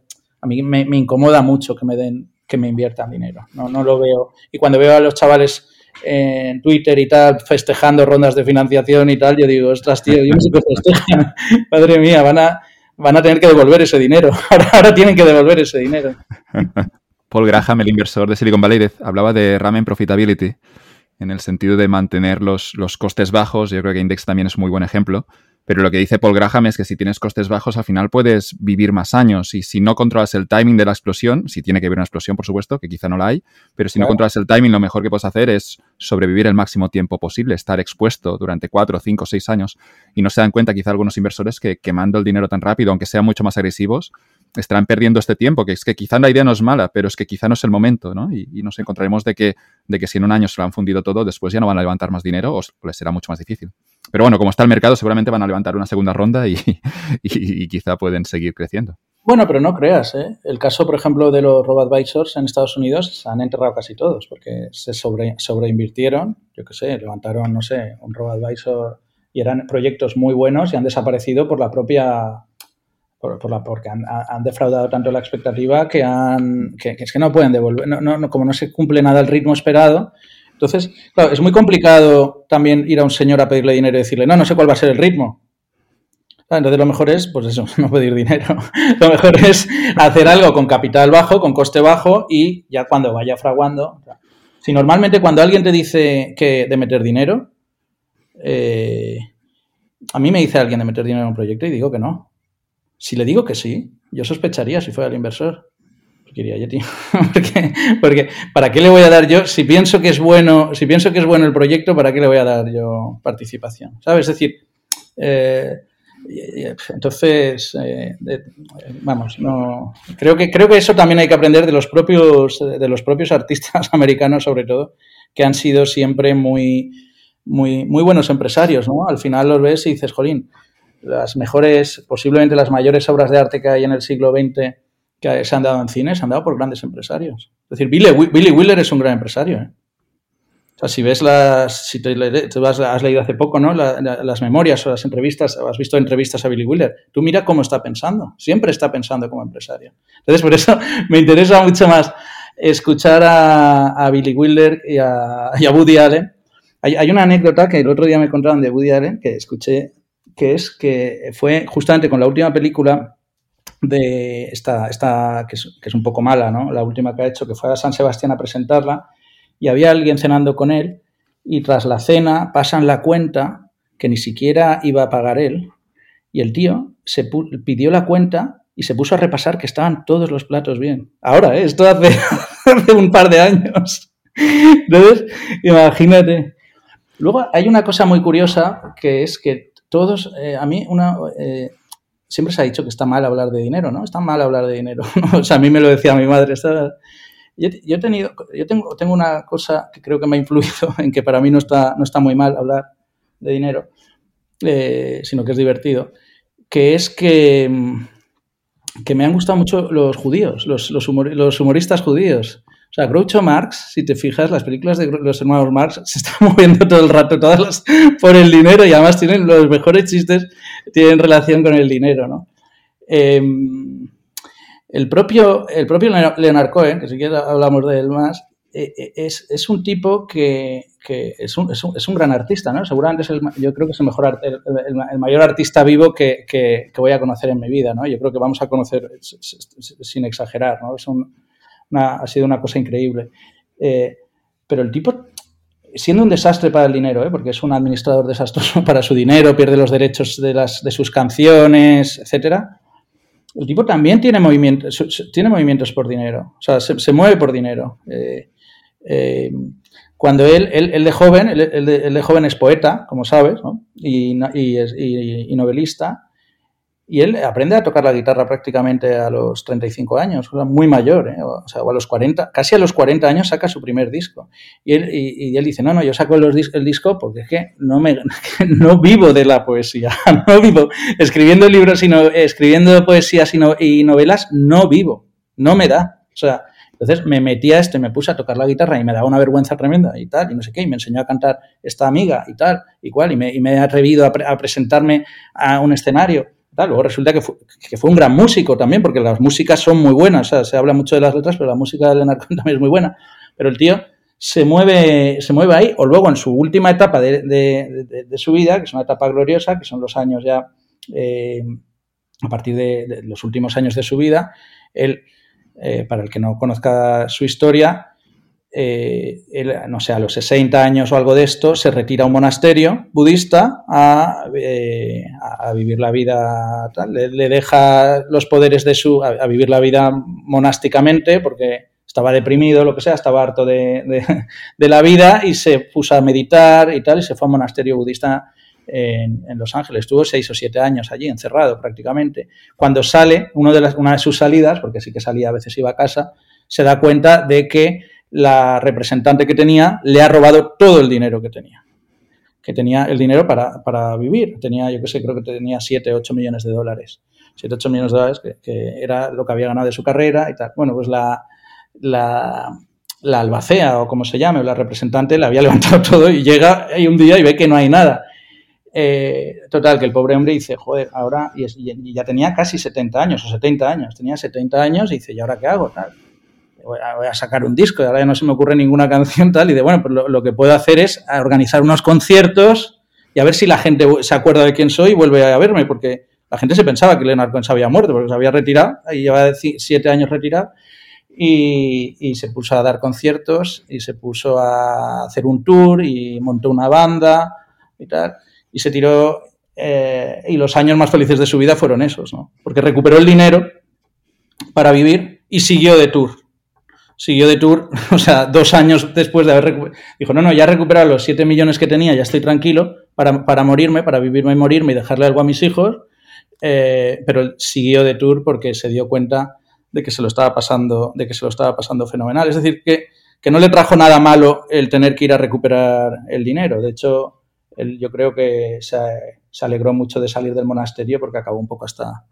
A mí me, me incomoda mucho que me den, que me inviertan dinero, no, no lo veo. Y cuando veo a los chavales en Twitter y tal, festejando rondas de financiación y tal, yo digo, ostras, tío, yo no sé qué. Madre mía, van a, van a tener que devolver ese dinero. Ahora, tienen que devolver ese dinero. Paul Graham, el inversor de Silicon Valley, hablaba de ramen profitability en el sentido de mantener los, los costes bajos. Yo creo que Index también es un muy buen ejemplo. Pero lo que dice Paul Graham es que si tienes costes bajos, al final puedes vivir más años. Y si no controlas el timing de la explosión, si tiene que haber una explosión, por supuesto, que quizá no la hay, pero si no controlas el timing, lo mejor que puedes hacer es sobrevivir el máximo tiempo posible, estar expuesto durante cuatro, cinco, seis años. Y no se dan cuenta quizá algunos inversores que quemando el dinero tan rápido, aunque sean mucho más agresivos, estarán perdiendo este tiempo, que es que quizá la idea no es mala, pero es que quizá no es el momento, ¿no? Y, nos encontraremos de que, de que si en un año se lo han fundido todo, después ya no van a levantar más dinero o les será mucho más difícil. Pero bueno, como está el mercado, seguramente van a levantar una segunda ronda y, quizá pueden seguir creciendo. Bueno, pero no creas, ¿eh? El caso, por ejemplo, de los robo-advisors en Estados Unidos se han enterrado casi todos porque se sobre, sobreinvirtieron, yo qué sé, levantaron, no sé, un robo-advisor y eran proyectos muy buenos y han desaparecido por la propia por, la, porque han, defraudado tanto la expectativa que, han, que, es que no pueden devolver, no, no, como no se cumple nada el ritmo esperado. Entonces, claro, es muy complicado también ir a un señor a pedirle dinero y decirle, no, no sé cuál va a ser el ritmo. Entonces lo mejor es, pues eso, no pedir dinero. Lo mejor es hacer algo con capital bajo, con coste bajo y ya cuando vaya fraguando. Si normalmente cuando alguien te dice que de meter dinero, eh, a mí me dice alguien de meter dinero en un proyecto y digo que no. Si le digo que sí, yo sospecharía si fuera el inversor. Porque diría, yo, tío, porque, ¿para qué le voy a dar yo? Si pienso que es bueno, si pienso que es bueno el proyecto, ¿para qué le voy a dar yo participación? ¿Sabes? Es decir, eh, entonces, eh, vamos, no creo que creo que eso también hay que aprender de los propios de los propios artistas americanos, sobre todo, que han sido siempre muy muy muy buenos empresarios, ¿no? Al final los ves y dices, jolín, las mejores, posiblemente las mayores obras de arte que hay en el siglo XX se han dado en cine, se han dado por grandes empresarios. Es decir, Billy, Billy Wheeler es un gran empresario. ¿eh? O sea, si ves las, si te, has leído hace poco, ¿no? las memorias o las entrevistas, has visto entrevistas a Billy Wheeler, tú mira cómo está pensando, siempre está pensando como empresario. Entonces, por eso me interesa mucho más escuchar a, Billy Wheeler y a, Woody Allen. Hay, una anécdota que el otro día me contaron de Woody Allen, que escuché, que es que fue justamente con la última película de esta, esta que, es, un poco mala, ¿no? La última que ha hecho, que fue a San Sebastián a presentarla, y había alguien cenando con él y tras la cena pasan la cuenta que ni siquiera iba a pagar él y el tío se pidió la cuenta y se puso a repasar que estaban todos los platos bien. Ahora, ¿eh? esto hace, hace un par de años. Entonces, imagínate. Luego hay una cosa muy curiosa que es que todos, eh, a mí una, eh, siempre se ha dicho que está mal hablar de dinero, ¿no? Está mal hablar de dinero. o sea, a mí me lo decía mi madre, está, yo, he tenido, yo tengo, tengo una cosa que creo que me ha influido en que para mí no está, no está muy mal hablar de dinero, eh, sino que es divertido, que es que, que me han gustado mucho los judíos, los, los, humoristas judíos. O sea, Groucho Marx, si te fijas, las películas de los hermanos Marx se están moviendo todo el rato, todas las, por el dinero y además tienen los mejores chistes, tienen relación con el dinero, ¿no? Eh, el propio, el propio Leonard Cohen, que si quieres hablamos de él más, eh, eh, es, un tipo que, es, un, es, un, gran artista, ¿no? Seguramente es el, yo creo que es el mejor el, mayor artista vivo que, voy a conocer en mi vida, ¿no? Yo creo que vamos a conocer sin exagerar, ¿no? Es ha sido una cosa increíble. Eh, pero el tipo, siendo un desastre para el dinero, porque es un administrador desastroso para su dinero, pierde los derechos de, las, de sus canciones, etcétera, el tipo también tiene movimientos, tiene movimientos por dinero, o sea, se, mueve por dinero. Eh, eh, cuando él, él, de joven, él, de, joven es poeta, como sabes, y, y, novelista, y él aprende a tocar la guitarra prácticamente a los 35 años, muy mayor, ¿eh? o sea, a los 40, casi a los 40 años saca su primer disco. Y él, y, él dice, no, no, yo saco el disco porque es que no, me, no vivo de la poesía, no vivo escribiendo libros y escribiendo poesías y, novelas, no vivo, no me da. O sea, entonces me metí a esto y me puse a tocar la guitarra y me daba una vergüenza tremenda y tal, y no sé qué, y me enseñó a cantar esta amiga y tal, y cual, y me, he atrevido a presentarme a un escenario Luego resulta que fue, un gran músico también, porque las músicas son muy buenas. O sea, se habla mucho de las letras, pero la música de Leonard también es muy buena. Pero el tío se mueve, se mueve ahí, o luego en su última etapa de, su vida, que es una etapa gloriosa, que son los años ya, eh, a partir de, los últimos años de su vida, él, eh, para el que no conozca su historia, eh, no sé, a los 60 años o algo de esto, se retira a un monasterio budista a, eh, vivir la vida, tal, le, deja los poderes de su, a, vivir la vida monásticamente porque estaba deprimido, lo que sea, estaba harto de, la vida y se puso a meditar y tal, y se fue a un monasterio budista en, Los Ángeles. Estuvo seis o siete años allí, encerrado prácticamente. Cuando sale, de las, una de sus salidas, porque sí que salía, a veces iba a casa, se da cuenta de que la representante que tenía le ha robado todo el dinero que tenía. Que tenía el dinero para, vivir. Tenía, yo qué sé, creo que tenía 7, 8 millones de dólares. 7, 8 millones de dólares, que, era lo que había ganado de su carrera y tal. Bueno, pues la, la, albacea o como se llame, o la representante, le había levantado todo y llega ahí un día y ve que no hay nada. Eh, total, que el pobre hombre dice, joder, ahora, y, y, ya tenía casi 70 años o 70 años, tenía 70 años y dice, ¿y ahora qué hago? Voy a, sacar un disco y ahora ya no se me ocurre ninguna canción tal, y de bueno, pues lo, que puedo hacer es organizar unos conciertos y a ver si la gente se acuerda de quién soy y vuelve a verme, porque la gente se pensaba que Leonard Cohen se había muerto, porque se había retirado, y lleva siete años retirado, y, se puso a dar conciertos y se puso a hacer un tour y montó una banda y tal, y se tiró, eh, y los años más felices de su vida fueron esos, ¿no? Porque recuperó el dinero para vivir y siguió de tour siguió de tour, o sea, dos años después de haber dijo, no, no, ya he recuperado los 7 millones que tenía, ya estoy tranquilo para, morirme, para vivirme y morirme y dejarle algo a mis hijos, eh, pero siguió de tour porque se dio cuenta de que se lo estaba pasando, de que se lo estaba pasando fenomenal. Es decir, que, que no le trajo nada malo el tener que ir a recuperar el dinero. De hecho, él, yo creo que se, se alegró mucho de salir del monasterio porque acabó un poco hasta,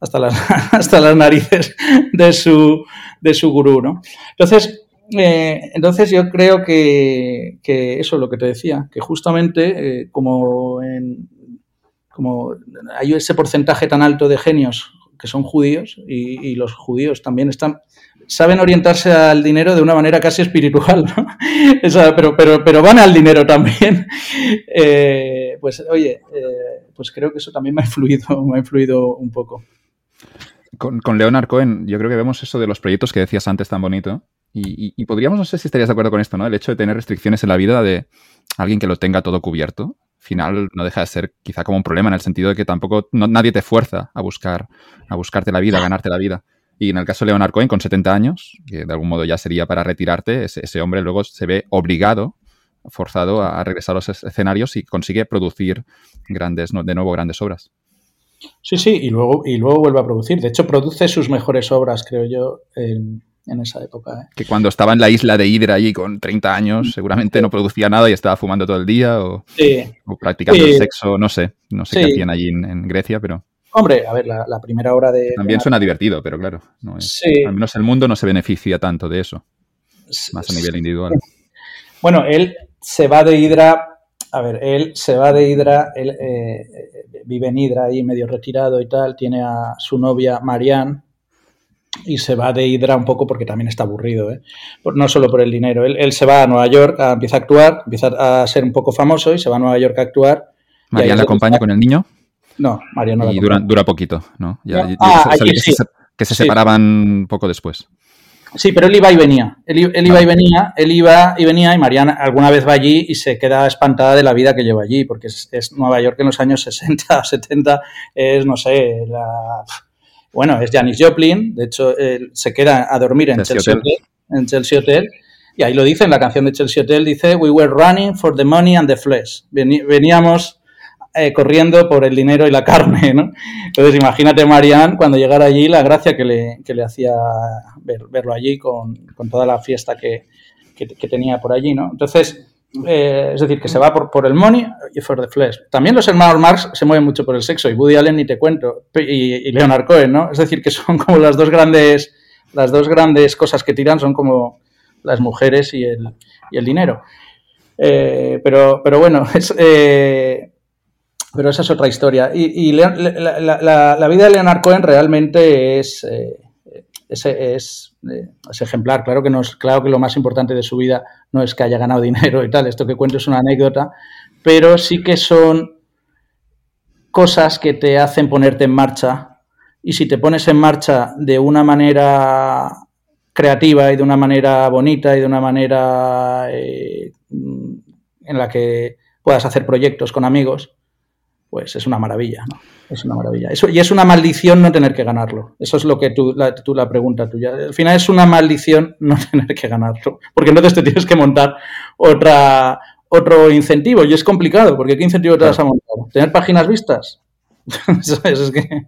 hasta las, hasta las narices de su, de su gurú, ¿no? Entonces, eh, entonces yo creo que, eso es lo que te decía, que justamente eh, como, en, como hay ese porcentaje tan alto de genios que son judíos y, los judíos también están saben orientarse al dinero de una manera casi espiritual, pero, pero, pero van al dinero también. Eh, pues oye, pues creo que eso también me ha influido, me ha influido un poco. Con, Leonard Cohen, yo creo que vemos eso de los proyectos que decías antes tan bonito, y, podríamos, no sé si estarías de acuerdo con esto, ¿no? El hecho de tener restricciones en la vida de alguien que lo tenga todo cubierto, al final no deja de ser quizá como un problema en el sentido de que tampoco nadie te fuerza a buscar, a buscarte la vida, a ganarte la vida. Y en el caso de Leonard Cohen, con 70 años, que de algún modo ya sería para retirarte, ese, hombre luego se ve obligado, forzado a, regresar a los escenarios y consigue producir grandes, de nuevo grandes obras. Sí, sí, y luego, y luego vuelve a producir. De hecho, produce sus mejores obras, creo yo, en, en esa época. ¿eh? Que cuando estaba en la isla de Hydra allí con 30 años, seguramente no producía nada y estaba fumando todo el día o, practicando el sexo, no sé, no sé qué hacían allí en, Grecia, pero... Hombre, a ver, la, primera obra de... También suena divertido, pero claro, no es, al menos el mundo no se beneficia tanto de eso, más a nivel individual. Bueno, él se va de Hydra, a ver, él se va de Hydra, él eh, eh, vive en Hydra ahí medio retirado y tal, tiene a su novia Marianne, y se va de Hydra un poco porque también está aburrido, ¿eh? no solo por el dinero. Él, se va a Nueva York, empieza a actuar, empieza a ser un poco famoso y se va a Nueva York a actuar. ¿María le acompaña con el niño? No, María no Y dura, dura, poquito, ¿no? Ah, que, se, separaban poco después. Sí, pero él iba y venía. Él, iba y venía, él iba y venía y Mariana alguna vez va allí y se queda espantada de la vida que lleva allí, porque es, es Nueva York en los años 60 o 70, es, no sé, la bueno, es Janis Joplin, de hecho, él se queda a dormir en Chelsea, Hotel. en Chelsea Hotel. Y ahí lo dice en la canción de Chelsea Hotel, dice, We were running for the money and the flesh. Veníamos eh, corriendo por el dinero y la carne, ¿no? Entonces, imagínate Marianne cuando llegara allí, la gracia que le, que le hacía verlo allí con, con, toda la fiesta que, que, que, tenía por allí, ¿no? Entonces, eh, es decir, que se va por, por, el money y for the flesh. También los hermanos Marx se mueven mucho por el sexo y Woody Allen ni te cuento y, Leonard Cohen, ¿no? Es decir, que son como las dos grandes las dos grandes cosas que tiran son como las mujeres y el, y el dinero. Eh, pero, pero bueno, es, eh, pero esa es otra historia. Y, la, la, vida de Leonard Cohen realmente es, ese es, eh, es, ejemplar. Claro que, no claro que lo más importante de su vida no es que haya ganado dinero y tal, esto que cuento es una anécdota, pero sí que son cosas que te hacen ponerte en marcha y si te pones en marcha de una manera creativa y de una manera bonita y de una manera eh, en la que puedas hacer proyectos con amigos, pues es una maravilla, ¿no? Es una maravilla. Eso, y es una maldición no tener que ganarlo. Eso es lo que tú la, tú, la pregunta tuya. Al final es una maldición no tener que ganarlo. Porque entonces te tienes que montar otra, otro incentivo. Y es complicado, porque ¿qué incentivo te vas a montar? ¿Tener páginas vistas? es que...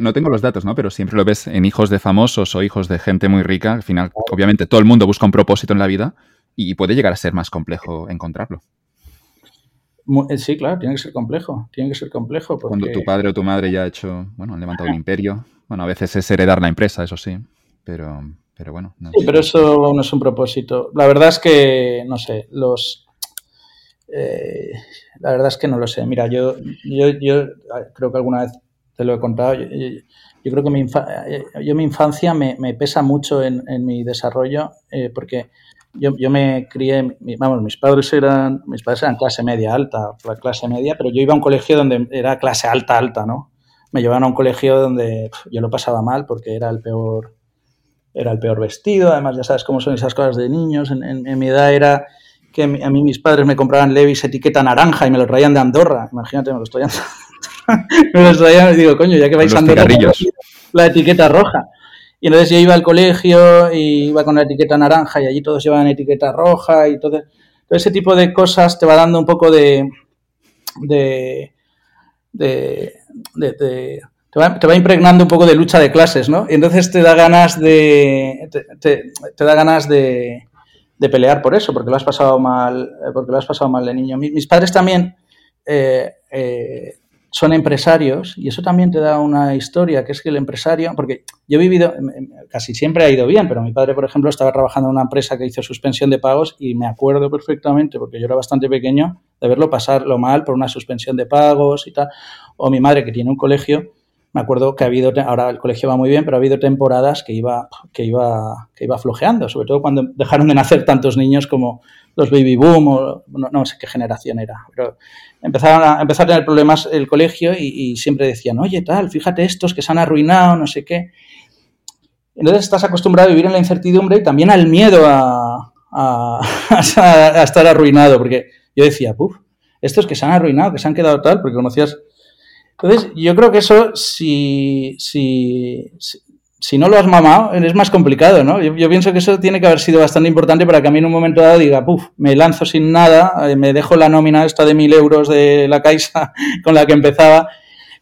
no, tengo los datos, ¿no? Pero siempre lo ves en hijos de famosos o hijos de gente muy rica. Al final, obviamente, todo el mundo busca un propósito en la vida y puede llegar a ser más complejo encontrarlo. Eh, sí, claro, tiene que ser complejo, tiene que ser complejo. Cuando tu padre o tu madre ya ha hecho, bueno, han levantado un imperio, bueno, a veces es heredar la empresa, eso sí, pero, pero bueno. sí, pero eso no es un propósito. La verdad es que, no sé, los... Eh, la verdad es que no lo sé. Mira, yo, yo, yo creo que alguna vez te lo he contado. Yo, creo que mi, eh, yo, mi infancia me, me pesa mucho en, en mi desarrollo porque yo, yo, me crié, vamos, mis padres eran, mis padres eran clase media alta, clase media, pero yo iba a un colegio donde era clase alta, alta, ¿no? Me llevaban a un colegio donde yo lo pasaba mal porque era el peor, era el peor vestido, además ya sabes cómo son esas cosas de niños, en, mi edad era que a mí mis padres me compraban Levis etiqueta naranja y me lo traían de Andorra, imagínate, me lo traían, me lo traían y digo, coño, ya que vais a Andorra, la etiqueta roja. Y entonces yo iba al colegio y iba con la etiqueta naranja y allí todos llevaban etiqueta roja y todo, ese tipo de cosas te va dando un poco de... de, de, te, va, impregnando un poco de lucha de clases, ¿no? Y entonces te da ganas de... te, da ganas de, de pelear por eso, porque lo has pasado mal, porque lo has pasado mal de niño. Mis, padres también eh, eh, son empresarios y eso también te da una historia, que es que el empresario, porque yo he vivido, casi siempre ha ido bien, pero mi padre, por ejemplo, estaba trabajando en una empresa que hizo suspensión de pagos y me acuerdo perfectamente, porque yo era bastante pequeño, de verlo pasarlo mal por una suspensión de pagos y tal, o mi madre que tiene un colegio, me acuerdo que ha habido, ahora el colegio va muy bien, pero ha habido temporadas que iba, que iba, que iba flojeando, sobre todo cuando dejaron de nacer tantos niños como los baby boom o no, sé qué generación era, pero empezaron a, empezar a tener problemas el colegio y, siempre decían, oye, tal, fíjate estos que se han arruinado, no sé qué. Entonces estás acostumbrado a vivir en la incertidumbre y también al miedo a, a, estar arruinado, porque yo decía, puf, estos que se han arruinado, que se han quedado tal, porque conocías... Entonces, yo creo que eso, si no lo has mamado, es más complicado, ¿no? Yo, pienso que eso tiene que haber sido bastante importante para que a mí en un momento dado diga, puf, me lanzo sin nada, eh, me dejo la nómina esta de mil euros de la Caixa con la que empezaba,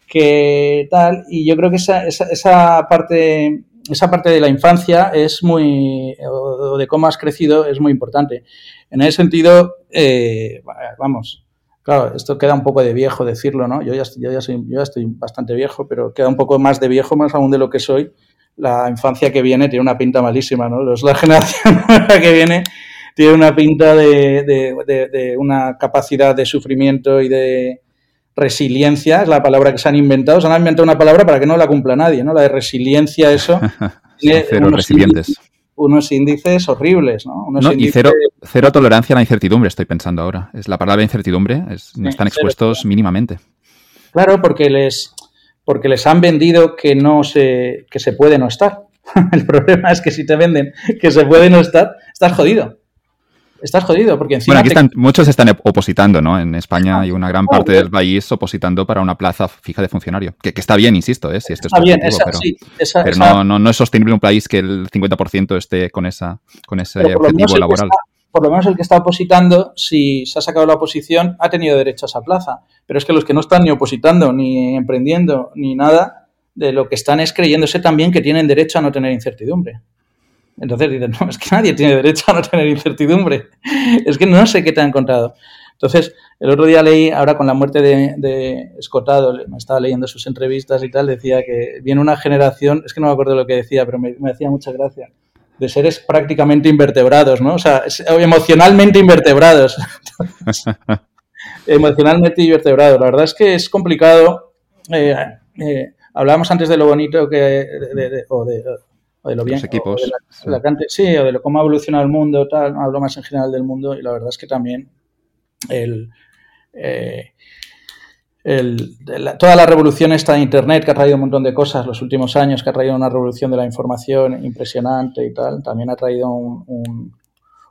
que tal, y yo creo que esa, esa, parte esa parte de la infancia es muy, o de cómo has crecido, es muy importante. En ese sentido, eh, vamos, claro, esto queda un poco de viejo decirlo, ¿no? Yo ya, ya, soy, yo ya estoy bastante viejo, pero queda un poco más de viejo, más aún de lo que soy la infancia que viene tiene una pinta malísima, ¿no? La generación que viene tiene una pinta de, una capacidad de sufrimiento y de resiliencia, es la palabra que se han inventado. Se han inventado una palabra para que no la cumpla nadie, ¿no? La de resiliencia, eso. cero resilientes. unos índices horribles, ¿no? y cero, cero, tolerancia a la incertidumbre, estoy pensando ahora. Es la palabra incertidumbre, no están expuestos mínimamente. Claro, porque les, porque les han vendido que no se, que se puede no estar. El problema es que si te venden que se puede no estar, estás jodido. Estás jodido, porque encima. Bueno, aquí están, muchos están opositando, ¿no? En España hay una gran parte del país opositando para una plaza fija de funcionario. Que, está bien, insisto, ¿eh? Si esto está bien, pero, no, no, es sostenible un país que el 50% esté con, esa, con ese objetivo laboral por lo menos el que está opositando, si se ha sacado la oposición, ha tenido derecho a esa plaza. Pero es que los que no están ni opositando, ni emprendiendo, ni nada, de lo que están es creyéndose también que tienen derecho a no tener incertidumbre. Entonces dicen, no, es que nadie tiene derecho a no tener incertidumbre. Es que no sé qué te han contado. Entonces, el otro día leí, ahora con la muerte de, Escotado, me estaba leyendo sus entrevistas y tal, decía que viene una generación, es que no me acuerdo lo que decía, pero me, me hacía mucha gracia de seres prácticamente invertebrados, ¿no? O sea, emocionalmente invertebrados. emocionalmente invertebrados. La verdad es que es complicado. Eh, eh, hablábamos antes de lo bonito que de, o, de, lo bien. Los equipos. sí. o de lo, cómo ha evolucionado el mundo, tal. Hablo más en general del mundo y la verdad es que también el, eh, toda la revolución esta de Internet que ha traído un montón de cosas los últimos años, que ha traído una revolución de la información impresionante y tal, también ha traído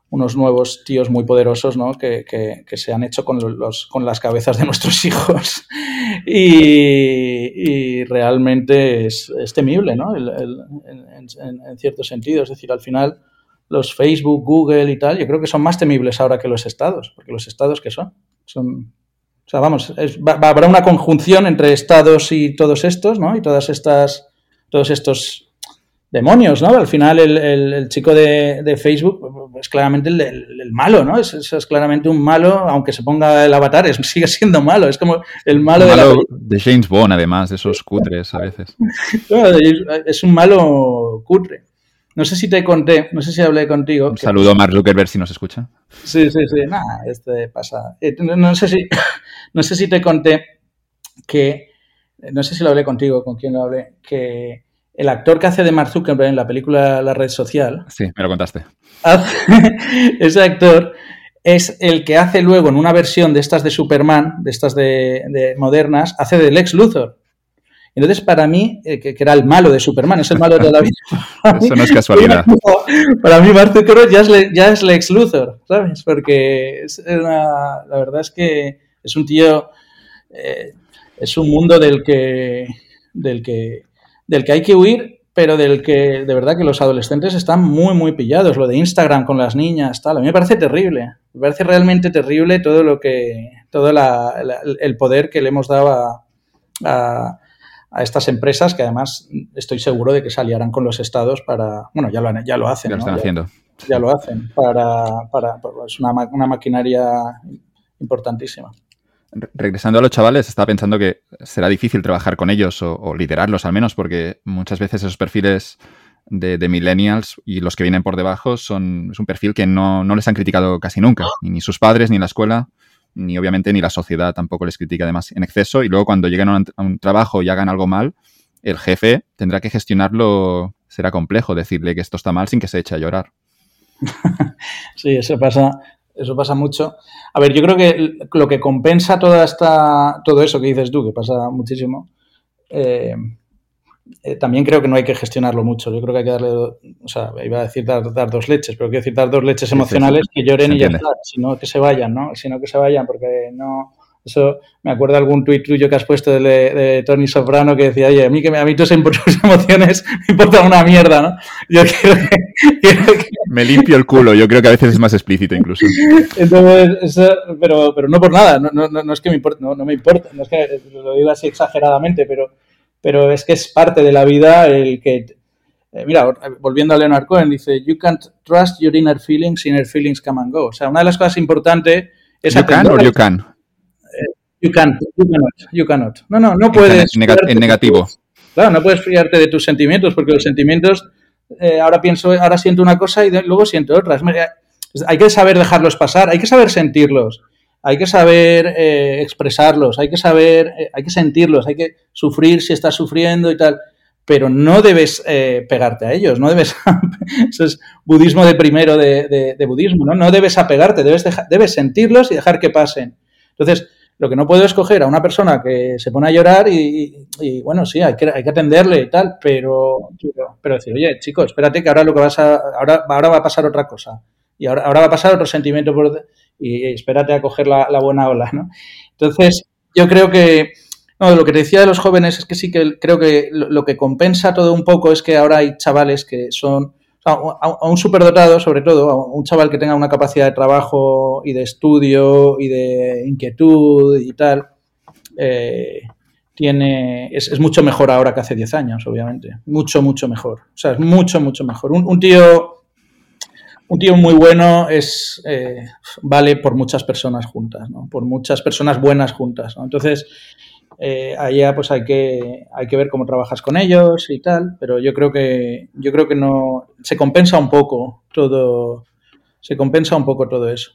unos nuevos tíos muy poderosos ¿no? que, se han hecho con, los, con las cabezas de nuestros hijos y, realmente es, temible ¿no? en, cierto sentido. Es decir, al final los Facebook, Google y tal, yo creo que son más temibles ahora que los estados, porque los estados que son, son o sea, vamos, habrá una conjunción entre estados y todos estos, ¿no? Y todas estas, todos estos demonios, ¿no? Al final el, chico de, Facebook es claramente el, malo, ¿no? Es, es, claramente un malo, aunque se ponga el avatar, es, sigue siendo malo. Es como el malo, de, de James Bond, además, de esos cutres a veces. es un malo cutre. No sé si te conté, no sé si hablé contigo. Un saludo a Mark Zuckerberg si nos escucha. Sí, sí, sí, nada, este pasa. Eh, no, sé si, no sé si te conté que, no sé si lo hablé contigo, con quién lo hablé, que el actor que hace de Mark Zuckerberg en la película La Red Social. Sí, me lo contaste. ese actor es el que hace luego en una versión de estas de Superman, de estas de, de modernas, hace de Lex Luthor. Entonces, para mí, eh, que, era el malo de Superman, es el malo de la vida. Eso no es casualidad. Para mí, Mark Zuckerberg ya es, ya es Lex Luthor, ¿sabes? Porque es la verdad es que es un tío, eh, es un mundo del que, del, que, del que hay que huir, pero del que de verdad que los adolescentes están muy, muy pillados. Lo de Instagram con las niñas, tal. A mí me parece terrible. Me parece realmente terrible todo lo que, todo el poder que le hemos dado a a estas empresas que además estoy seguro de que se aliarán con los estados para, bueno, ya lo, ya lo hacen. Ya lo están haciendo. Ya, lo hacen, para, para, es una, una maquinaria importantísima. regresando a los chavales, estaba pensando que será difícil trabajar con ellos o, liderarlos al menos, porque muchas veces esos perfiles de, millennials y los que vienen por debajo son es un perfil que no, les han criticado casi nunca, ni, sus padres, ni la escuela, ni obviamente ni la sociedad tampoco les critica además en exceso. Y luego cuando lleguen a un, trabajo y hagan algo mal, el jefe tendrá que gestionarlo, será complejo decirle que esto está mal sin que se eche a llorar. sí, eso pasa, eso pasa mucho. A ver, yo creo que lo que compensa toda esta, todo eso que dices tú, que pasa muchísimo, eh, eh, también creo que no hay que gestionarlo mucho. Yo creo que hay que darle, o sea, iba a decir dar, dos leches, pero quiero decir dar dos leches emocionales que lloren y ya está, sino que se vayan, ¿no? Sino que se vayan, porque no, eso me acuerdo algún tuit tuyo que has puesto de, Tony Soprano que decía, oye, a mí que a mí tus emociones me importan una mierda, ¿no? Yo quiero que, Me limpio el culo, yo creo que a veces es más explícito incluso. Entonces, pero, pero no por nada, no, no, no es que me importe, no, me importa, no es que lo diga así exageradamente, pero, pero es que es parte de la vida el que... Eh, mira, volviendo a Leonard Cohen, dice, you can't trust your inner feelings, inner feelings come and go. O sea, una de las cosas importantes es... You can or you can. You can't, you cannot, you cannot. No, no, no puedes. En, negativo. claro, no puedes fiarte de tus sentimientos, porque los sentimientos, eh, ahora pienso, ahora siento una cosa y luego siento otra. hay que saber dejarlos pasar, hay que saber sentirlos, hay que saber eh, expresarlos, hay que saber, eh, hay que sentirlos, hay que sufrir si estás sufriendo y tal. Pero no debes pegarte a ellos, no debes. eso es budismo de primero de, budismo, ¿no? No debes apegarte, debes, debes sentirlos y dejar que pasen. Entonces, lo que no puedo es coger a una persona que se pone a llorar y, bueno, sí, hay que, hay que atenderle y tal, pero, pero, decir, oye, chico, espérate que ahora lo que vas a, ahora, ahora va a pasar otra cosa. Y ahora, ahora va a pasar otro sentimiento por, y, espérate a coger la, buena ola, ¿no? Entonces, yo creo que, no, lo que te decía de los jóvenes es que sí que creo que lo que compensa todo un poco es que ahora hay chavales que son a, un superdotado, sobre todo, a un chaval que tenga una capacidad de trabajo y de estudio y de inquietud y tal, eh, tiene, es, mucho mejor ahora que hace 10 años, obviamente. Mucho, mucho mejor. O sea, es mucho, mucho mejor. Un, tío. Un tío muy bueno es eh, vale por muchas personas juntas, ¿no? Por muchas personas buenas juntas. ¿no? Entonces, eh, allá pues hay que, hay que ver cómo trabajas con ellos y tal, pero yo creo que, yo creo que no, se compensa un poco todo, se compensa un poco todo eso.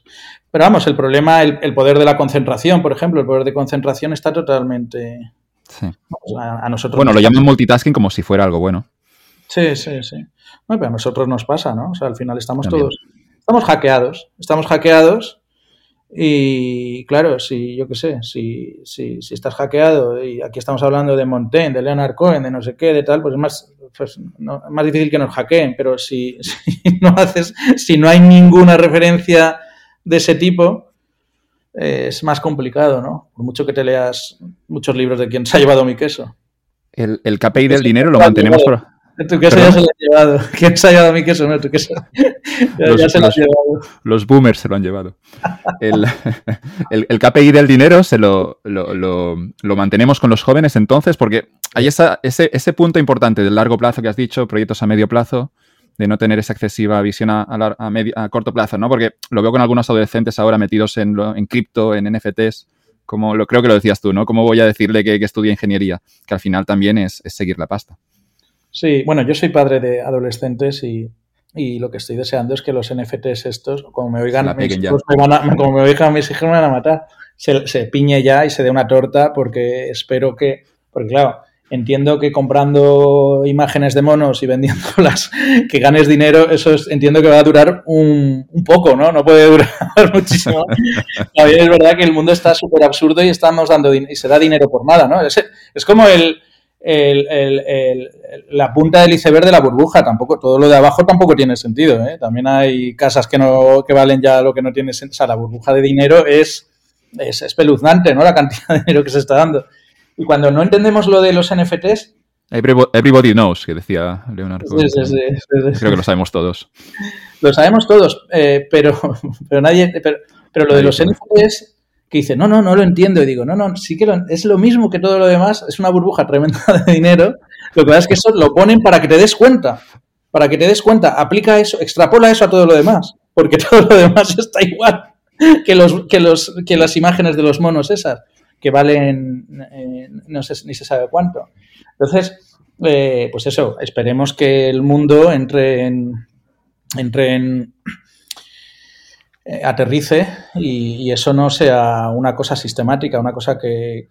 Pero vamos, el problema, el, poder de la concentración, por ejemplo, el poder de concentración está totalmente... a, nosotros bueno, lo llaman multitasking como si fuera algo bueno. Sí, sí, sí. pero a nosotros nos pasa, ¿no? O sea, al final estamos todos... Estamos hackeados. Estamos hackeados y claro, si yo qué sé, si, si, si, estás hackeado y aquí estamos hablando de Montaigne, de Leonard Cohen, de no sé qué, de tal, pues es más, pues, más difícil que nos hackeen. Pero si, no haces, si no hay ninguna referencia de ese tipo, es más complicado, ¿no? Por mucho que te leas muchos libros de quién se ha llevado mi queso. El, el KPI del dinero lo mantenemos por, tu queso ya se lo ha llevado. ¿Quién se ha llevado mi queso? No, tu queso. los, ya se lo llevado. Los boomers se lo han llevado. El, el, KPI del dinero se lo, lo, lo, mantenemos con los jóvenes entonces, porque hay esa, ese, ese punto importante del largo plazo que has dicho, proyectos a medio plazo, de no tener esa excesiva visión a, a, medio, a corto plazo, ¿no? Porque lo veo con algunos adolescentes ahora metidos en, en cripto, en NFTs, como lo, creo que lo decías tú, ¿no? ¿Cómo voy a decirle que, que estudie ingeniería? Que al final también es, es seguir la pasta. Sí, bueno, yo soy padre de adolescentes y, lo que estoy deseando es que los NFTs estos, como me oigan, mis hijos me van a, como me oigan mis hijos me van a matar, se, se, piñe ya y se dé una torta porque espero que, porque claro, entiendo que comprando imágenes de monos y vendiéndolas, que ganes dinero, eso entiendo que va a durar un, un poco, ¿no? No puede durar muchísimo. es verdad que el mundo está súper absurdo y estamos dando y se da dinero por nada, ¿no? Es, es como el el, el, la punta del iceberg de la burbuja. Tampoco, todo lo de abajo tampoco tiene sentido. ¿eh? También hay casas que no que valen ya lo que no tiene sentido. O sea, la burbuja de dinero es, es espeluznante, ¿no? La cantidad de dinero que se está dando. Y cuando no entendemos lo de los NFTs. Everybody knows, que decía Leonardo. Creo que lo sabemos todos. Lo sabemos todos, eh, pero, pero nadie. Pero, pero lo de los NFTs que dice, no, no, no lo entiendo. Y digo, no, no, sí que es lo mismo que todo lo demás, es una burbuja tremenda de dinero. Lo que pasa es que eso lo ponen para que te des cuenta. Para que te des cuenta, aplica eso, extrapola eso a todo lo demás. Porque todo lo demás está igual que, los, que, los, que las imágenes de los monos esas. que valen eh, no sé ni se sabe cuánto. Entonces, eh, pues eso, esperemos que el mundo entre en, entre en aterrice y, eso no sea una cosa sistemática, una cosa que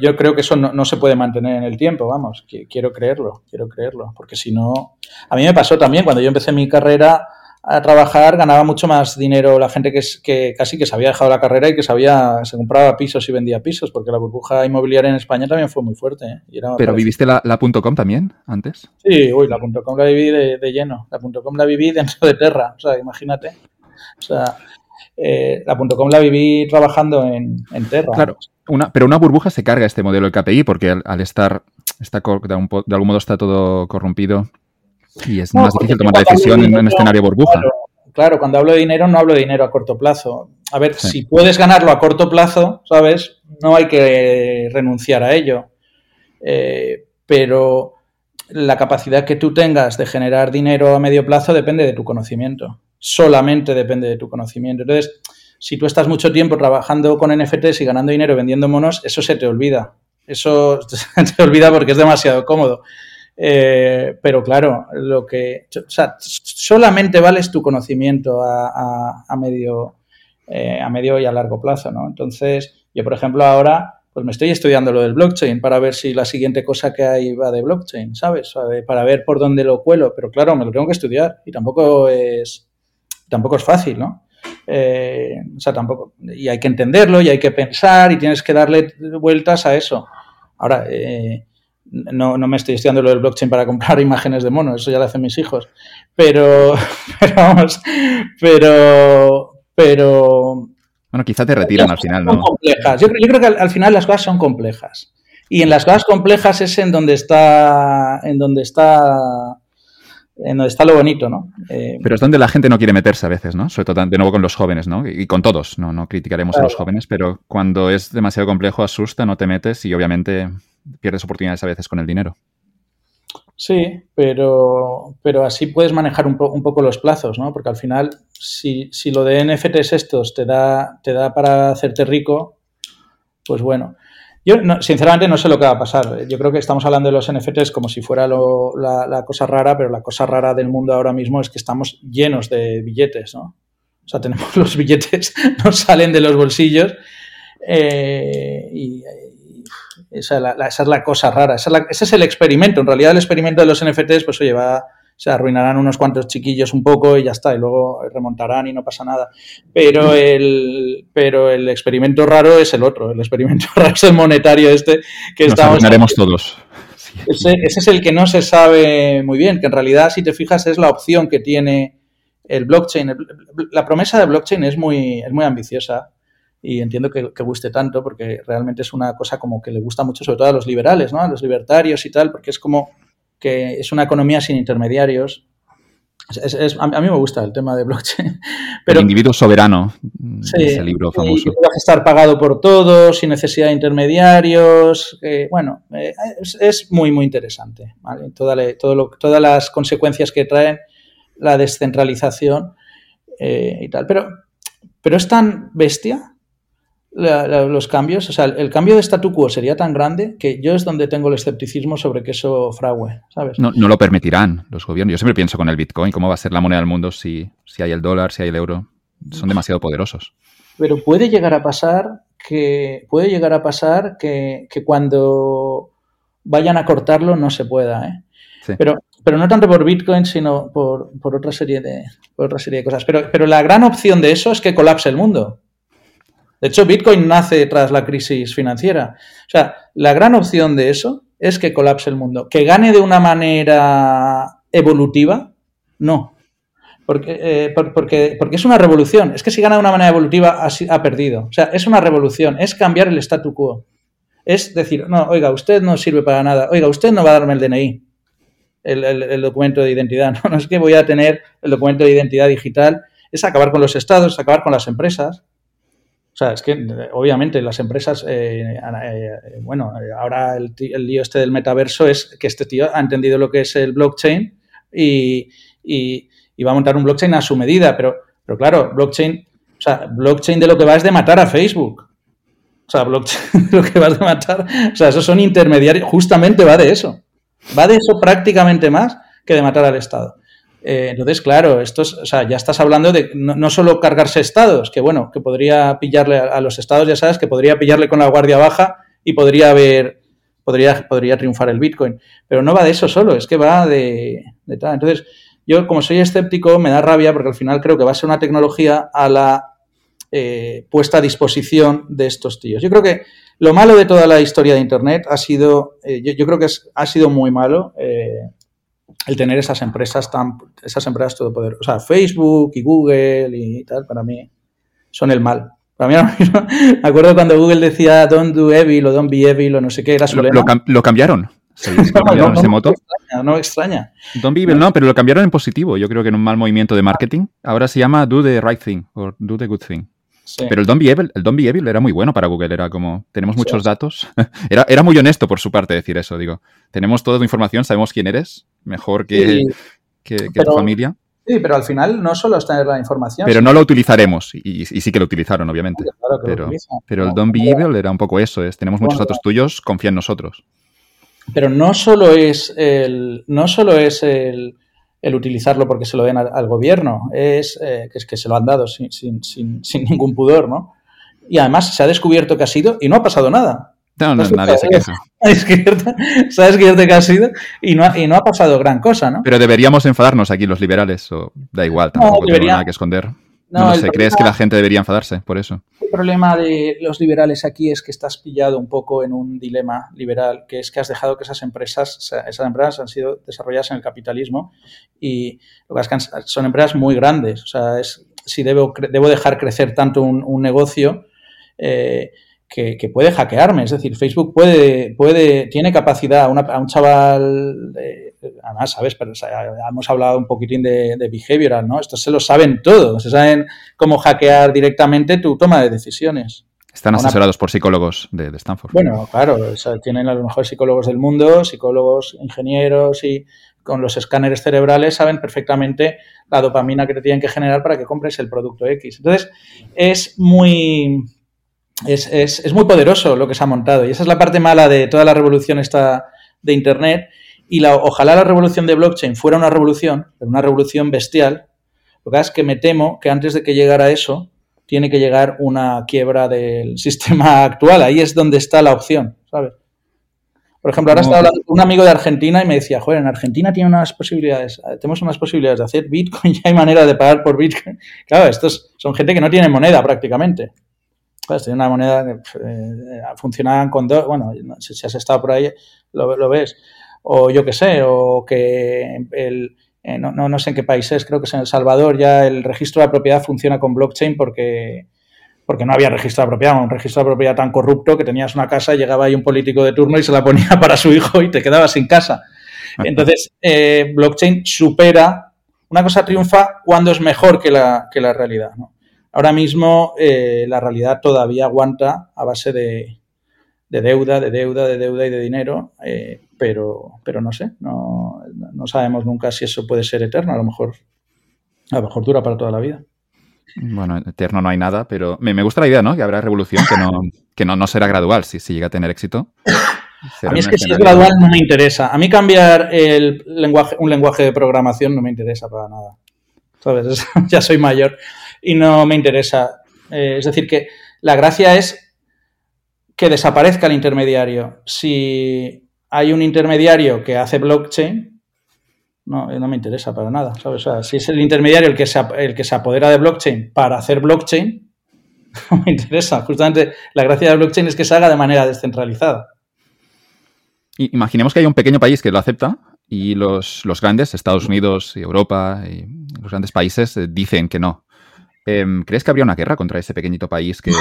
yo creo que eso no, se puede mantener en el tiempo, vamos, quiero creerlo, quiero creerlo, porque si no, a mí me pasó también cuando yo empecé mi carrera a trabajar ganaba mucho más dinero la gente que, que casi que se había dejado la carrera y que sabía, se compraba pisos y vendía pisos, porque la burbuja inmobiliaria en España también fue muy fuerte. ¿eh? ¿Pero viviste la, la .com también antes? Sí, uy, la .com la viví de, de, lleno. La .com la viví dentro de Terra, o sea, imagínate. Sea, eh, la .com la viví trabajando en, en Terra. Claro, una, pero una burbuja se carga este modelo de KPI porque al, estar, está, de, algún modo está todo corrompido y es más difícil tomar la decisión en un escenario burbuja. Claro, cuando hablo de dinero no hablo de dinero a corto plazo. A ver, si puedes ganarlo a corto plazo, ¿sabes? No hay que renunciar a ello. Eh, pero la capacidad que tú tengas de generar dinero a medio plazo depende de tu conocimiento solamente depende de tu conocimiento. Entonces, si tú estás mucho tiempo trabajando con NFTs y ganando dinero vendiendo monos, eso se te olvida. Eso se te olvida porque es demasiado cómodo. Eh, pero claro, lo que. O sea, solamente vales tu conocimiento a, medio, eh, a medio y a largo plazo, ¿no? Entonces, yo, por ejemplo, ahora pues me estoy estudiando lo del blockchain para ver si la siguiente cosa que hay va de blockchain, ¿sabes? Para ver por dónde lo cuelo, pero claro, me lo tengo que estudiar y tampoco es, tampoco es fácil, ¿no? Eh, o sea, tampoco. Y hay que entenderlo y hay que pensar y tienes que darle vueltas a eso. Ahora, eh, no, me estoy estudiando lo del blockchain para comprar imágenes de monos, eso ya lo hacen mis hijos. Pero, pero vamos, pero, pero. Bueno, quizá te retiran al final, ¿no? Son complejas. Yo, yo creo que al, al, final las cosas son complejas. Y en las cosas complejas es en donde está, en donde está en donde está lo bonito, ¿no? Eh, Pero es donde la gente no quiere meterse a veces, ¿no? Sobre todo de nuevo con los jóvenes, ¿no? Y con todos, no, no criticaremos a los jóvenes, pero cuando es demasiado complejo asusta, no te metes y obviamente pierdes oportunidades a veces con el dinero. Sí, pero, pero así puedes manejar un, un poco los plazos, ¿no? Porque al final, si, si, lo de NFTs estos te da, te da para hacerte rico, pues bueno. Yo, sinceramente, no sé lo que va a pasar. Yo creo que estamos hablando de los NFTs como si fuera la, cosa rara, pero la cosa rara del mundo ahora mismo es que estamos llenos de billetes, ¿no? O sea, tenemos los billetes, nos salen de los bolsillos eh, y, esa, es la cosa rara. ese es el experimento. En realidad, el experimento de los NFTs, pues oye, va se arruinarán unos cuantos chiquillos un poco y ya está, y luego remontarán y no pasa nada. Pero el, pero el experimento raro es el otro, el experimento raro es el monetario este que Nos estamos... arruinaremos todos. Ese, ese, es el que no se sabe muy bien, que en realidad, si te fijas, es la opción que tiene el blockchain. La promesa de blockchain es muy, es muy ambiciosa y entiendo que, que, guste tanto porque realmente es una cosa como que le gusta mucho, sobre todo a los liberales, ¿no? a los libertarios y tal, porque es como que es una economía sin intermediarios. a, mí me gusta el tema de blockchain. Pero, el individuo soberano, sí, ese libro famoso. Y a estar pagado por todos, sin necesidad de intermediarios. Eh, bueno, eh, es, muy, muy interesante. ¿vale? todo todas las consecuencias que traen la descentralización eh, y tal. Pero, pero es tan bestia los cambios, o sea, el cambio de statu quo sería tan grande que yo es donde tengo el escepticismo sobre que eso frague, ¿sabes? No, no lo permitirán los gobiernos. Yo siempre pienso con el Bitcoin, cómo va a ser la moneda del mundo si, si hay el dólar, si hay el euro. Son demasiado poderosos. Pero puede llegar a pasar que puede llegar a pasar que, que cuando vayan a cortarlo no se pueda, ¿eh? Pero, pero no tanto por Bitcoin, sino por, por, otra serie de, por otra serie de cosas. Pero, pero la gran opción de eso es que colapse el mundo. De hecho, Bitcoin nace tras la crisis financiera. O sea, la gran opción de eso es que colapse el mundo. Que gane de una manera evolutiva, no. Porque, eh, porque, porque, es una revolución. Es que si gana de una manera evolutiva, ha, perdido. O sea, es una revolución, es cambiar el statu quo. Es decir, no, oiga, usted no sirve para nada. Oiga, usted no va a darme el DNI, el, el documento de identidad. No, no es que voy a tener el documento de identidad digital. Es acabar con los estados, acabar con las empresas. Sea, es que obviamente las empresas, eh, eh, bueno, ahora el, lío este del metaverso es que este tío ha entendido lo que es el blockchain y, va a montar un blockchain a su medida, pero, pero claro, blockchain, o sea, blockchain de lo que va es de matar a Facebook. O sea, blockchain lo que vas a matar, o sea, esos son intermediarios, justamente va de eso. Va de eso prácticamente más que de matar al Estado. Eh, entonces, claro, esto o sea, ya estás hablando de no, solo cargarse estados, que bueno, que podría pillarle a, los estados, ya sabes, que podría pillarle con la guardia baja y podría haber, podría, podría triunfar el Bitcoin. Pero no va de eso solo, es que va de, tal. Entonces, yo como soy escéptico, me da rabia porque al final creo que va a ser una tecnología a la eh, puesta a disposición de estos tíos. Yo creo que lo malo de toda la historia de Internet ha sido, eh, yo, creo que ha sido muy malo el tener esas empresas tan, esas empresas todopoderosas. O sea, Facebook y Google y tal, para mí son el mal. Para mí, me acuerdo cuando Google decía don't do evil o don't be evil o no sé qué, era su lo, lema. Lo, cambiaron. cambiaron ese moto. no me extraña. Don't be evil, no, pero lo cambiaron en positivo. Yo creo que en un mal movimiento de marketing. Ahora se llama do the right thing o do the good thing. Pero el Don't, Be Evil, el Don't Be Evil era muy bueno para Google, era como, tenemos muchos datos. era, era muy honesto por su parte decir eso, digo, tenemos toda tu información, sabemos quién eres, mejor que, que, tu familia. Sí, pero al final no solo es tener la información. Pero no lo utilizaremos, y, sí que lo utilizaron, obviamente. pero, pero el Don't Be Evil era un poco eso, es, tenemos muchos datos tuyos, confía en nosotros. Pero no solo es el, no solo es el, el utilizarlo porque se lo den al, gobierno, es, eh, que es que se lo han dado sin, sin, sin, sin, ningún pudor, ¿no? Y además se ha descubierto que ha sido y no ha pasado nada. No, no, nadie se queja. Se ha descubierto que ha sido y no ha, y no ha pasado gran cosa, ¿no? Pero deberíamos enfadarnos aquí los liberales, o da igual, tampoco tengo nada que esconder. No, sé, ¿crees que la gente debería enfadarse por eso? El problema de los liberales aquí es que estás pillado un poco en un dilema liberal, que es que has dejado que esas empresas, esas empresas han sido desarrolladas en el capitalismo y que son empresas muy grandes. O sea, es, si debo, debo dejar crecer tanto un, negocio, eh, que, puede hackearme. Es decir, Facebook puede, puede, tiene capacidad a, un chaval, además, ¿sabes? Pero hemos hablado un poquitín de, behavioral, ¿no? Estos se lo saben todo, se saben cómo hackear directamente tu toma de decisiones. Están asesorados por psicólogos de, Stanford. Bueno, claro, tienen a los mejores psicólogos del mundo, psicólogos, ingenieros y con los escáneres cerebrales saben perfectamente la dopamina que te tienen que generar para que compres el producto X. Entonces, es muy, es, muy poderoso lo que se ha montado. Y esa es la parte mala de toda la revolución esta de Internet. Y la, ojalá la revolución de blockchain fuera una revolución, pero una revolución bestial. Lo que pasa es que me temo que antes de que llegara eso, tiene que llegar una quiebra del sistema actual. Ahí es donde está la opción, ¿sabes? Por ejemplo, ahora estaba un amigo de Argentina y me decía, joder, en Argentina tiene unas posibilidades, tenemos unas posibilidades de hacer Bitcoin, ya hay manera de pagar por Bitcoin. Claro, estos son gente que no tiene moneda prácticamente. Tiene una moneda que eh, funcionaban con dos, bueno, no sé si has estado por ahí, lo, ves. O yo qué sé, o que el, eh, no, no, sé en qué países, creo que es en El Salvador, ya el registro de la propiedad funciona con blockchain porque, porque no había registro de propiedad, un registro de propiedad tan corrupto que tenías una casa, llegaba ahí un político de turno y se la ponía para su hijo y te quedabas sin casa. Entonces, eh, blockchain supera, una cosa triunfa cuando es mejor que la, que la realidad. ¿no? Ahora mismo eh, la realidad todavía aguanta a base de, deuda, de deuda, de deuda y de dinero, eh, pero, pero no sé, no, sabemos nunca si eso puede ser eterno, a lo mejor, a lo mejor dura para toda la vida. Bueno, eterno no hay nada, pero me, gusta la idea, ¿no? Que habrá revolución que no, que no, no será gradual si, si llega a tener éxito. A mí es que si es gradual no me interesa. A mí cambiar el lenguaje, un lenguaje de programación no me interesa para nada. ¿Sabes? ya soy mayor y no me interesa. Eh, es decir, que la gracia es que desaparezca el intermediario. Si hay un intermediario que hace blockchain, no, no me interesa para nada. ¿sabes? Si es el intermediario el que, se, el que se apodera de blockchain para hacer blockchain, no me interesa. Justamente la gracia de blockchain es que se haga de manera descentralizada. Imaginemos que hay un pequeño país que lo acepta y los, los grandes, Estados Unidos y Europa y los grandes países, eh, dicen que no. Em, ¿Crees que habría una guerra contra ese pequeñito país que,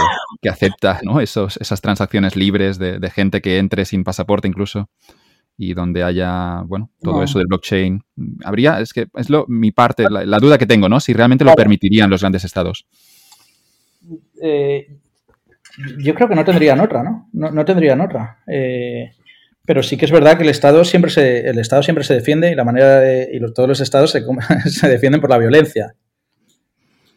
acepta Esos, esas transacciones libres de, gente que entre sin pasaporte incluso? Y donde haya, bueno, todo eso del blockchain. Habría, es que es lo, mi parte, la, duda que tengo, ¿no? Si realmente lo permitirían los grandes estados. Eh, yo creo que no tendrían otra, ¿no? No, tendrían otra. Eh, pero sí que es verdad que el Estado siempre se, el Estado siempre se defiende y la manera de, y todos los estados se, se, defienden por la violencia.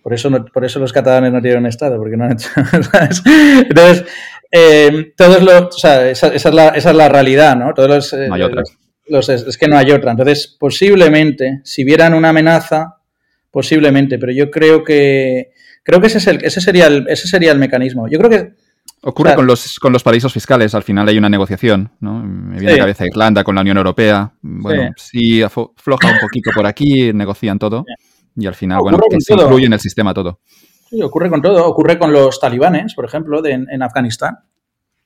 Por eso, por eso los catalanes no tienen Estado, porque no han hecho. Entonces, eh, todos los, o sea, esa, es la, esa, es la, realidad, ¿no? Todos los, no hay otra. Los, es que no hay otra. Entonces, posiblemente, si vieran una amenaza, posiblemente, pero yo creo que creo que ese, es el, ese, sería el, ese sería el mecanismo. Yo creo que Ocurre con, los, con los paraísos fiscales, al final hay una negociación, ¿no? Me viene sí. a la cabeza Irlanda con la Unión Europea. Bueno, sí, sí afloja un poquito por aquí, negocian todo y al final, ocurre bueno, se incluye en el sistema todo. Sí, ocurre con todo. Ocurre con los talibanes, por ejemplo, de, en, en, Afganistán.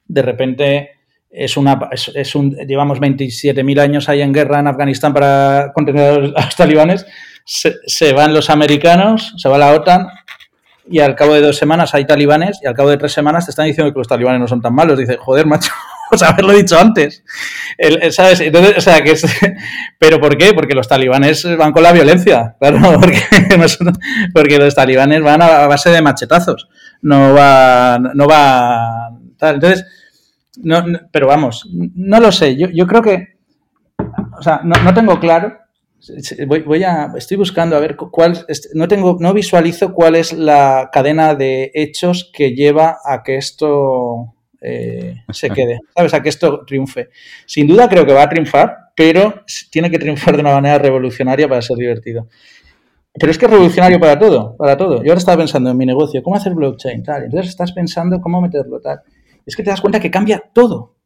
De repente es una, es, es un, llevamos 27.000 años ahí en guerra en Afganistán para contener a los talibanes. Se, se van los americanos, se va la OTAN, y al cabo de dos semanas hay talibanes y al cabo de tres semanas te están diciendo que los talibanes no son tan malos. Dice, joder, macho, haberlo dicho antes. El, ¿Sabes? Entonces, o sea, que es... ¿Pero por qué? Porque los talibanes van con la violencia, claro, porque, porque los talibanes van a base de machetazos, no va... No va. Entonces, no, pero vamos, no lo sé, yo, yo creo que, o sea, no, no tengo claro Voy, voy, a, estoy buscando a ver cuál, no tengo, no visualizo cuál es la cadena de hechos que lleva a que esto eh, se quede, ¿sabes? A que esto triunfe. Sin duda creo que va a triunfar, pero tiene que triunfar de una manera revolucionaria para ser divertido. Pero es que es revolucionario para todo, para todo. Yo ahora estaba pensando en mi negocio, cómo hacer blockchain, tal. Entonces estás pensando cómo meterlo, tal. Es que te das cuenta que cambia todo.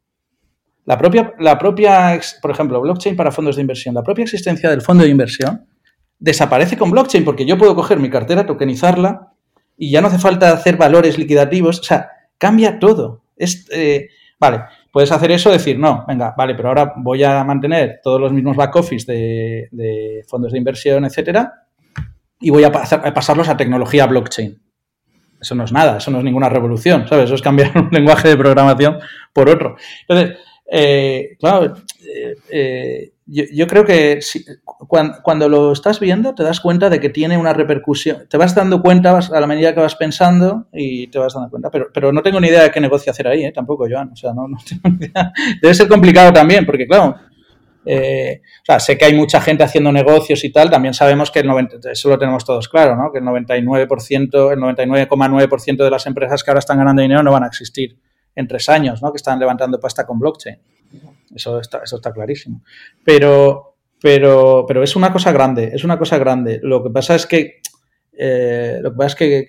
La propia, la propia, por ejemplo, blockchain para fondos de inversión, la propia existencia del fondo de inversión desaparece con blockchain porque yo puedo coger mi cartera, tokenizarla y ya no hace falta hacer valores liquidativos. O sea, cambia todo. Eh, vale, puedes hacer eso, decir, no, venga, vale, pero ahora voy a mantener todos los mismos back office de, fondos de inversión, etcétera, y voy a, pasar, a pasarlos a tecnología blockchain. Eso no es nada, eso no es ninguna revolución, ¿sabes? Eso es cambiar un lenguaje de programación por otro. Entonces, eh, claro, eh, eh, yo, yo, creo que si, cuando, cuando, lo estás viendo te das cuenta de que tiene una repercusión. Te vas dando cuenta a la medida que vas pensando y te vas dando cuenta. Pero, pero no tengo ni idea de qué negocio hacer ahí, tampoco, Joan. O sea, no tengo ni idea. Debe ser complicado también, porque claro, eh, o sea, sé que hay mucha gente haciendo negocios y tal, también sabemos que el 90, eso lo tenemos todos claro, ¿no? Que el 99%, el 99,9% de las empresas que ahora están ganando dinero no van a existir en tres años, ¿no? Que están levantando pasta con blockchain. Eso está, eso está clarísimo. Pero, pero, pero es una cosa grande, es una cosa grande. Lo que pasa es que, eh, lo que pasa es que,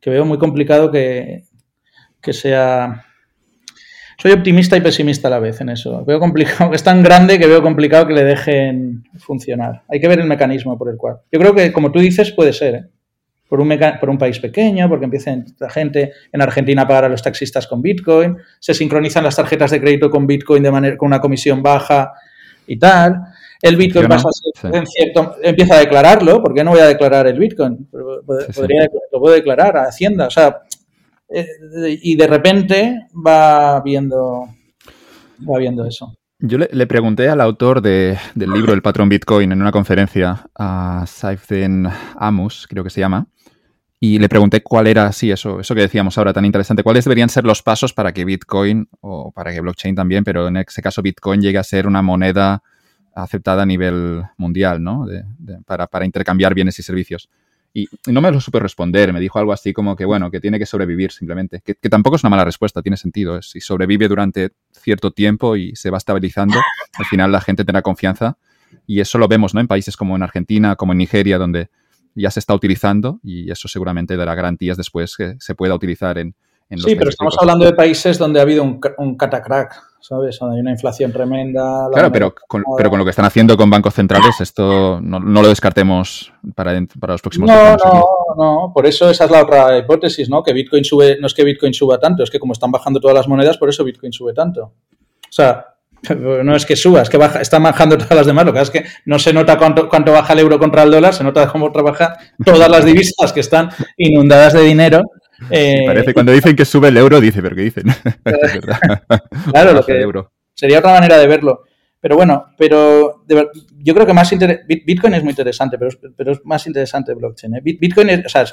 que, veo muy complicado que, que sea soy optimista y pesimista a la vez en eso. Veo complicado, es tan grande que veo complicado que le dejen funcionar. Hay que ver el mecanismo por el cual. Yo creo que, como tú dices, puede ser. ¿eh? Por, un por un país pequeño, porque empieza la gente en Argentina a pagar a los taxistas con Bitcoin, se sincronizan las tarjetas de crédito con Bitcoin de manera, con una comisión baja y tal. El Bitcoin no, pasa a ser, sí. en cierto, empieza a declararlo. ¿Por qué no voy a declarar el Bitcoin? Podría, sí, sí. Lo puedo declarar a Hacienda. O sea, eh, y de repente va viendo, va viendo eso. Yo le, le pregunté al autor de, del libro El patrón Bitcoin en una conferencia, a Saifden Amus, creo que se llama, y le pregunté cuál era, sí, eso, eso que decíamos ahora tan interesante, cuáles deberían ser los pasos para que Bitcoin, o para que blockchain también, pero en ese caso Bitcoin llegue a ser una moneda aceptada a nivel mundial, ¿no? Para, para intercambiar bienes y servicios. Y no me lo supe responder, me dijo algo así como que, bueno, que tiene que sobrevivir simplemente. Que, que tampoco es una mala respuesta, tiene sentido. Si sobrevive durante cierto tiempo y se va estabilizando, al final la gente tendrá confianza. Y eso lo vemos, ¿no? En países como en Argentina, como en Nigeria, donde ya se está utilizando y eso seguramente dará garantías después que se pueda utilizar en, en sí, pero estamos hablando de países donde ha habido un, un catacrack, ¿sabes? Donde hay una inflación tremenda. Claro, pero con, pero con, lo que están haciendo con bancos centrales, esto no, no lo descartemos para, para, los próximos no, años. No, no, por eso esa es la otra hipótesis, ¿no? Que Bitcoin sube, no es que Bitcoin suba tanto, es que como están bajando todas las monedas, por eso Bitcoin sube tanto. O sea, no es que suba, es que baja, están bajando todas las demás. Lo que es que no se nota cuánto, cuánto baja el euro contra el dólar, se nota cómo trabaja todas las divisas que están inundadas de dinero eh, Parece cuando dicen que sube el euro, dice, pero ¿qué dicen? claro, lo que euro. sería otra manera de verlo. Pero bueno, pero de, yo creo que más Bitcoin es muy interesante, pero, pero es más interesante blockchain. ¿eh? Bitcoin, es, o sea,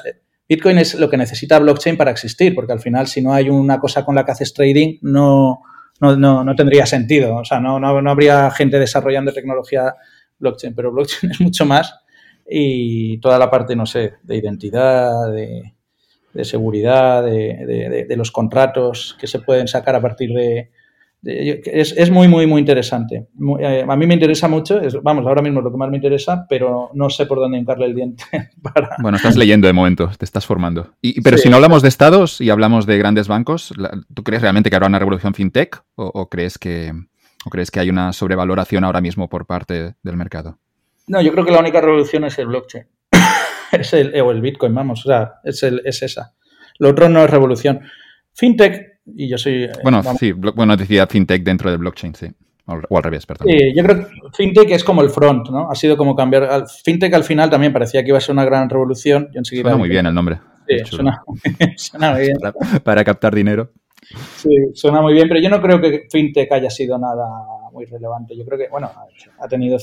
Bitcoin es lo que necesita blockchain para existir, porque al final si no hay una cosa con la que haces trading, no, no, no, no tendría sentido. O sea, no, no, no habría gente desarrollando tecnología blockchain, pero blockchain es mucho más y toda la parte, no sé, de identidad, de seguridad, de, los contratos que se pueden sacar a partir de... es, muy, muy, muy interesante. Eh, a mí me interesa mucho, vamos, ahora mismo es lo que más me interesa, pero no sé por dónde hincarle el diente. Bueno, estás leyendo de momento, te estás formando. Y, pero si no hablamos de estados y hablamos de grandes bancos, ¿tú crees realmente que habrá una revolución fintech o, crees que, o crees que hay una sobrevaloración ahora mismo por parte del mercado? No, yo creo que la única revolución es el blockchain. es el, o el Bitcoin, vamos, o sea, es, el, es esa. Lo otro no es revolución. FinTech, y yo soy... Eh, bueno, sí, bueno, decía FinTech dentro del blockchain, sí. O al revés, perdón. Sí, yo creo que FinTech es como el front, ¿no? Ha sido como cambiar... FinTech al final también parecía que iba a ser una gran revolución. Y enseguida suena muy bien el nombre. Sí, suena, muy bien. Para, captar dinero. Sí, suena muy bien, pero yo no creo que FinTech haya sido nada muy relevante. Yo creo que, bueno, ha tenido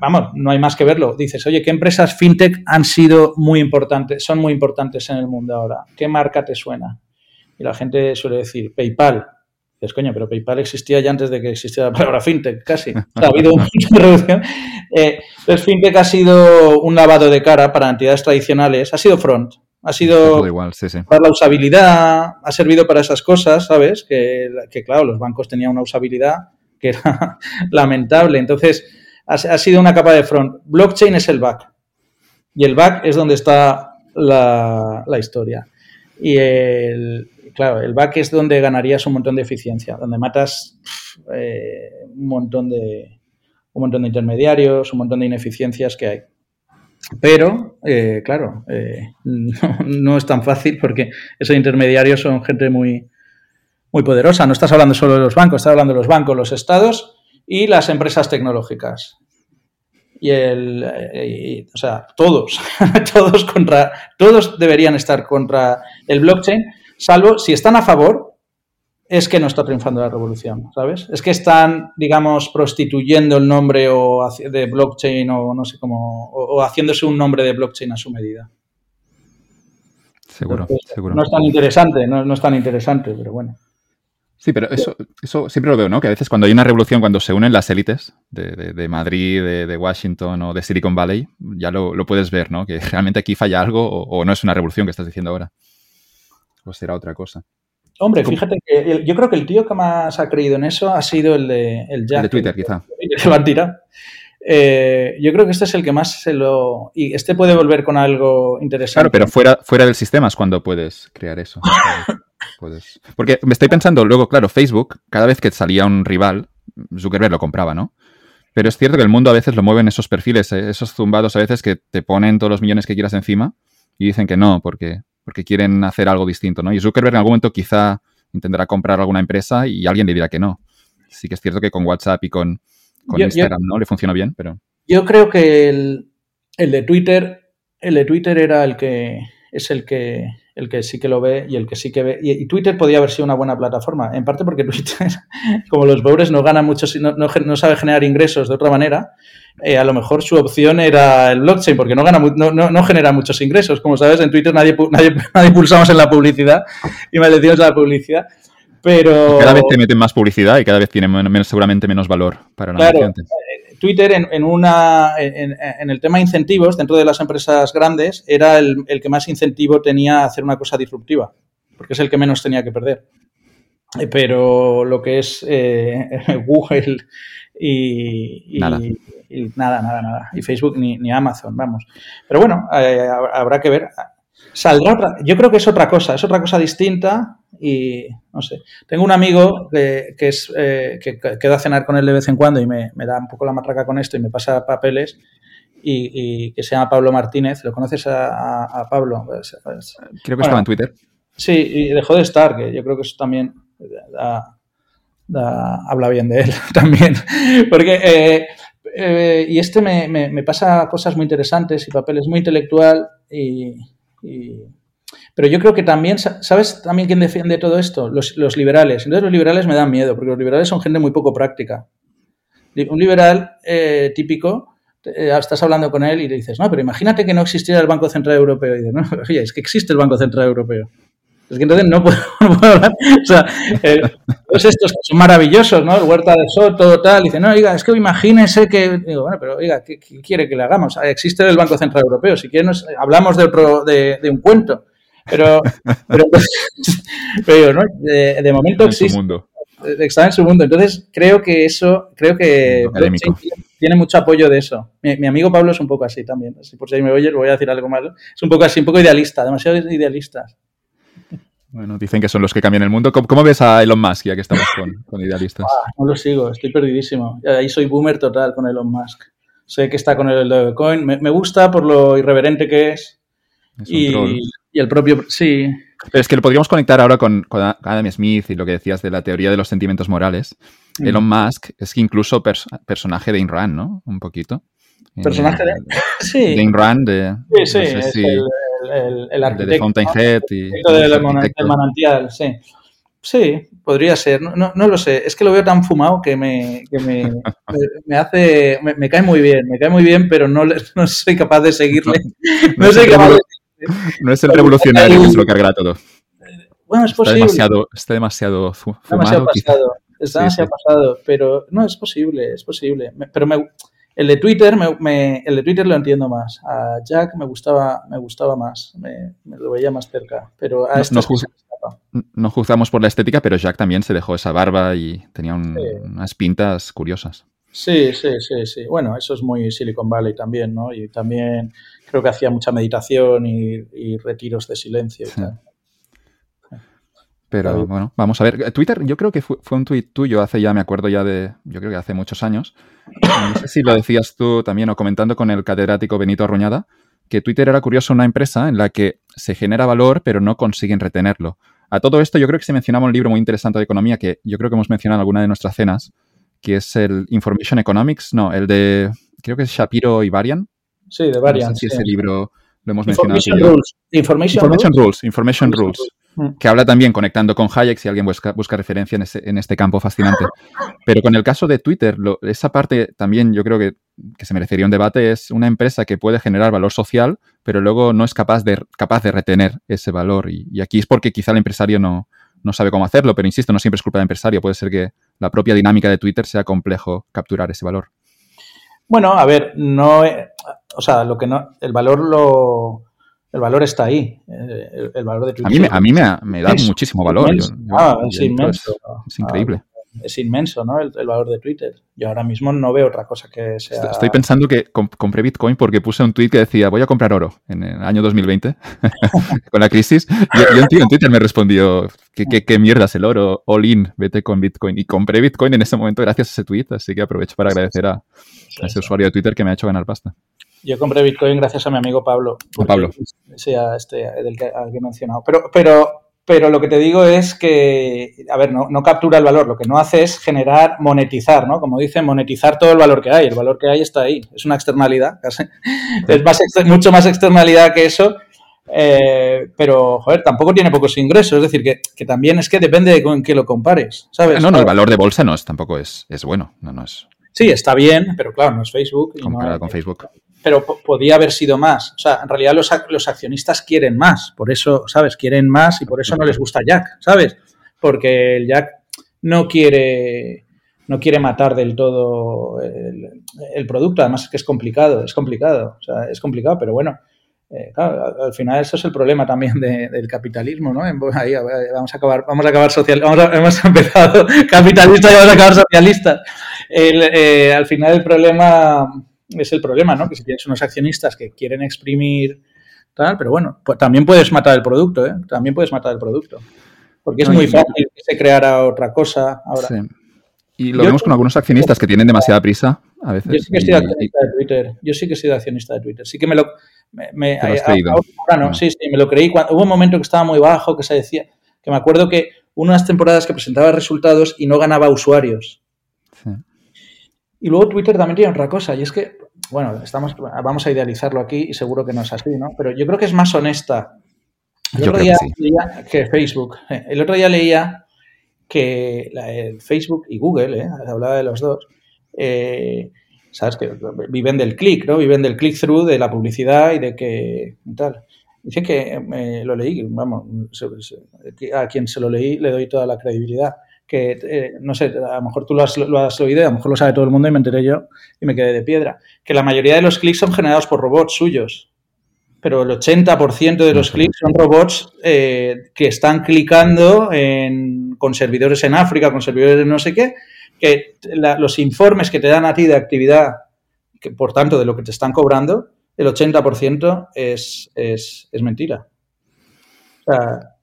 vamos, no hay más que verlo. Dices, oye, ¿qué empresas fintech han sido muy importantes, son muy importantes en el mundo ahora? ¿Qué marca te suena? Y la gente suele decir, PayPal. Dices, coño, pero PayPal existía ya antes de que existiera la palabra fintech, casi. ha habido mucha reducción. Eh, entonces, fintech ha sido un lavado de cara para entidades tradicionales, ha sido front. Ha sido igual, sí, sí. para la usabilidad, ha servido para esas cosas, ¿sabes? Que, que claro, los bancos tenían una usabilidad que era lamentable. Entonces, ha, sido una capa de front. Blockchain es el back. Y el back es donde está la, historia. Y el, claro, el back es donde ganarías un montón de eficiencia, donde matas eh, un montón de un montón de intermediarios, un montón de ineficiencias que hay. Pero, eh, claro, eh, no, es tan fácil porque esos intermediarios son gente muy, muy poderosa. No estás hablando solo de los bancos, estás hablando de los bancos, los estados y las empresas tecnológicas. Y el, eh, o sea, todos, todos contra, todos deberían estar contra el blockchain, salvo si están a favor, es que no está triunfando la revolución, ¿sabes? Es que están, digamos, prostituyendo el nombre o de blockchain o no sé cómo, o, haciéndose un nombre de blockchain a su medida. Seguro, seguro. No es tan interesante, no es tan interesante, pero bueno. Sí, pero eso, eso siempre lo veo, ¿no? Que a veces cuando hay una revolución, cuando se unen las élites de, de, Madrid, de, Washington o de Silicon Valley, ya lo, lo puedes ver, ¿no? Que realmente aquí falla algo o, no es una revolución que estás diciendo ahora. O será otra cosa. Hombre, fíjate que yo creo que el tío que más ha creído en eso ha sido el de el Jack. El de Twitter, quizá. Se va a tirar. Eh, yo creo que este es el que más se lo... Y este puede volver con algo interesante. Claro, pero fuera, fuera del sistema es cuando puedes crear eso. Porque me estoy pensando, luego, claro, Facebook, cada vez que salía un rival, Zuckerberg lo compraba, ¿no? Pero es cierto que el mundo a veces lo mueven esos perfiles, eh, esos zumbados a veces que te ponen todos los millones que quieras encima y dicen que no, porque, porque quieren hacer algo distinto, ¿no? Y Zuckerberg en algún momento quizá intentará comprar alguna empresa y alguien le dirá que no. Sí que es cierto que con WhatsApp y con, Instagram no le funcionó bien, pero... Yo creo que el, el de Twitter, el de Twitter era el que es el que el que sí que lo ve y el que sí que ve. Y, Twitter podía haber sido una buena plataforma, en parte porque Twitter, como los pobres no gana mucho, no, no, no sabe generar ingresos de otra manera, eh, a lo mejor su opción era el blockchain, porque no, gana, no, no, genera muchos ingresos. Como sabes, en Twitter nadie, nadie, nadie pulsamos en la publicidad y me decimos la publicidad. Pero... Cada vez te meten más publicidad y cada vez tiene menos, seguramente menos valor para la claro, Twitter en, una, en, el tema incentivos, dentro de las empresas grandes, era el, que más incentivo tenía a hacer una cosa disruptiva, porque es el que menos tenía que perder. Eh, pero lo que es eh, Google y, nada. nada, nada, Y Facebook ni, Amazon, vamos. Pero bueno, eh, habrá que ver. Saldrá otra, yo creo que es otra cosa, es otra cosa distinta y no sé. Tengo un amigo que, es, eh, que quedo a cenar con él de vez en cuando y me, da un poco la matraca con esto y me pasa papeles y, que se llama Pablo Martínez. ¿Lo conoces a, Pablo? Pues, pues, creo que estaba en Twitter. Sí, y dejó de estar, que yo creo que eso también habla bien de él también. Porque, eh, eh, y este me, me, pasa cosas muy interesantes y papeles muy intelectual y pero yo creo que también, ¿sabes también quién defiende todo esto? Los, liberales. Entonces los liberales me dan miedo, porque los liberales son gente muy poco práctica. Un liberal eh, típico, eh, estás hablando con él y le dices, no, pero imagínate que no existiera el Banco Central Europeo. Y dices, no, oye, es que existe el Banco Central Europeo. Es que entonces no puedo, hablar. O sea, eh, todos estos que son maravillosos, ¿no? El Huerta de Sol, todo tal. Dice, no, oiga, es que imagínese que. Digo, bueno, pero oiga, ¿qué, quiere que le hagamos? Existe el Banco Central Europeo. Si quiere, hablamos de, otro, de, un cuento. Pero, pero, pero ¿no? de, momento existe. Mundo. Está en su mundo. Entonces, creo que eso, creo que tiene mucho apoyo de eso. Mi, amigo Pablo es un poco así también. Así por si me oyes, voy a decir algo malo. Es un poco así, un poco idealista, demasiado idealista. Bueno, dicen que son los que cambian el mundo. ¿Cómo, ves a Elon Musk ya que estamos con, idealistas? Ah, no lo sigo, estoy perdidísimo. Ahí soy boomer total con Elon Musk. Sé que está con el Dogecoin. Me, me gusta por lo irreverente que es. y, el propio, sí. Pero es que lo podríamos conectar ahora con, Adam Smith y lo que decías de la teoría de los sentimientos morales. Mm. Elon Musk es que incluso personaje de Inran, ¿no? Un poquito. Personaje de... Sí. De Inran, de... Sí, sí, es el, el, el, arquitecto. De y... del manantial, sí. Sí, podría ser. No, no, lo sé. Es que lo veo tan fumado que me, que me, me hace. Me, cae muy bien. Me cae muy bien, pero no, no soy capaz de seguirle. No, soy capaz de no es el revolucionario que se lo cargará todo. Bueno, es posible. Está demasiado, está demasiado fumado. Demasiado pasado. Está demasiado pasado, pero no, es posible, es posible. Pero me, el de Twitter, me, el de Twitter lo entiendo más. A Jack me gustaba, me gustaba más, me, lo veía más cerca. Pero a no, este no, juzgamos por la estética, pero Jack también se dejó esa barba y tenía unas pintas curiosas. Sí, sí, sí, sí. Bueno, eso es muy Silicon Valley también, ¿no? Y también creo que hacía mucha meditación y, retiros de silencio. Pero bueno, vamos a ver. Twitter, yo creo que fue, un tuit tuyo hace ya, me acuerdo ya de, yo creo que hace muchos años. No sé si lo decías tú también o comentando con el catedrático Benito Arruñada, que Twitter era curioso una empresa en la que se genera valor pero no consiguen retenerlo. A todo esto yo creo que se mencionaba un libro muy interesante de economía que yo creo que hemos mencionado en alguna de nuestras cenas, que es el Information Economics, no, el de, creo que es Shapiro y Varian. Sí, de Varian. No sé si ese libro lo hemos mencionado. Information Rules. Information, Rules. Information Rules. Mm. Que habla también conectando con Hayek, si alguien busca, busca referencia en, este campo fascinante. Pero con el caso de Twitter, esa parte también yo creo que, que, se merecería un debate, es una empresa que puede generar valor social, pero luego no es capaz de, capaz de retener ese valor. Y, y aquí es porque quizá el empresario no, no sabe cómo hacerlo, pero insisto, no siempre es culpa del empresario, puede ser que la propia dinámica de Twitter sea complejo capturar ese valor. Bueno, a ver, no, o sea, lo que no, el valor lo, el valor está ahí, eh, el, valor de Twitter. A mí, me, a mí me, da muchísimo valor. ah, es inmenso. Es, increíble. Ah, es inmenso, ¿no? El, valor de Twitter. Yo ahora mismo no veo otra cosa que sea. Estoy pensando que compré Bitcoin porque puse un tweet que decía voy a comprar oro en el año 2020 con la crisis. Y, un tío en Twitter me respondió ¿qué, qué, mierda es el oro? All in, vete con Bitcoin. Y compré Bitcoin en ese momento gracias a ese tweet, así que aprovecho para agradecer a, ese usuario de Twitter que me ha hecho ganar pasta. Yo compré Bitcoin gracias a mi amigo Pablo. A Pablo. Sí, a este, del que, al que he mencionado. Pero, pero pero lo que te digo es que, a ver, no, captura el valor, lo que no hace es generar, monetizar, ¿no? Como dicen, monetizar todo el valor que hay. El valor que hay está ahí, es una externalidad, casi. Es mucho más externalidad que eso, eh, pero, joder, tampoco tiene pocos ingresos. Es decir, que, también es que depende de con qué lo compares, ¿sabes? No, no, el valor de bolsa no es, tampoco es, es bueno, no, no es... Sí, está bien, pero claro, no es Facebook. Comparado con Facebook pero podía haber sido más. O sea, en realidad los, los, accionistas quieren más, por eso, ¿sabes? Quieren más y por eso no les gusta Jack, ¿sabes? Porque el Jack no quiere, no quiere matar del todo el, producto, además es que es complicado, es complicado, o sea, es complicado, pero bueno. Eh, claro, al final eso es el problema también del capitalismo, ¿no? Ahí, vamos a acabar, vamos a acabar social, hemos empezado capitalistas y vamos a acabar socialistas. Eh, al final el problema es el problema, ¿no? Que si tienes unos accionistas que quieren exprimir tal, pero bueno, pues también puedes matar el producto, ¿eh? También puedes matar el producto. Porque es muy fácil que se creara otra cosa ahora. Y lo vemos con algunos accionistas que tienen demasiada prisa a veces. Yo sí que estoy accionista de Twitter. Yo sí que soy accionista de Twitter. Sí que me lo... Me, ahora no, sí, sí, me lo creí. hubo un momento que estaba muy bajo, que se decía... Que me acuerdo que unas temporadas que presentaba resultados y no ganaba usuarios. Y luego Twitter también tiene otra cosa, y es que, bueno, estamos, vamos a idealizarlo aquí y seguro que no es así, ¿no? Pero yo creo que es más honesta. El otro día leía que Facebook. Eh, el otro día leía que Facebook y Google, ¿eh? hablaba de los dos, eh, sabes que viven del click, ¿no? Viven del click-through, de la publicidad y de que tal. Dice que me lo leí, vamos, a quien se lo leí le doy toda la credibilidad que, eh, no sé, a lo mejor tú lo has, lo has, oído, a lo mejor lo sabe todo el mundo y me enteré yo y me quedé de piedra, que la mayoría de los clics son generados por robots suyos. pero el 80% de los clics son robots eh, que están clicando con servidores en África, con servidores de no sé qué, que los informes que te dan a ti de actividad, que por tanto de lo que te están cobrando, el 80% es, es, es mentira. O sea,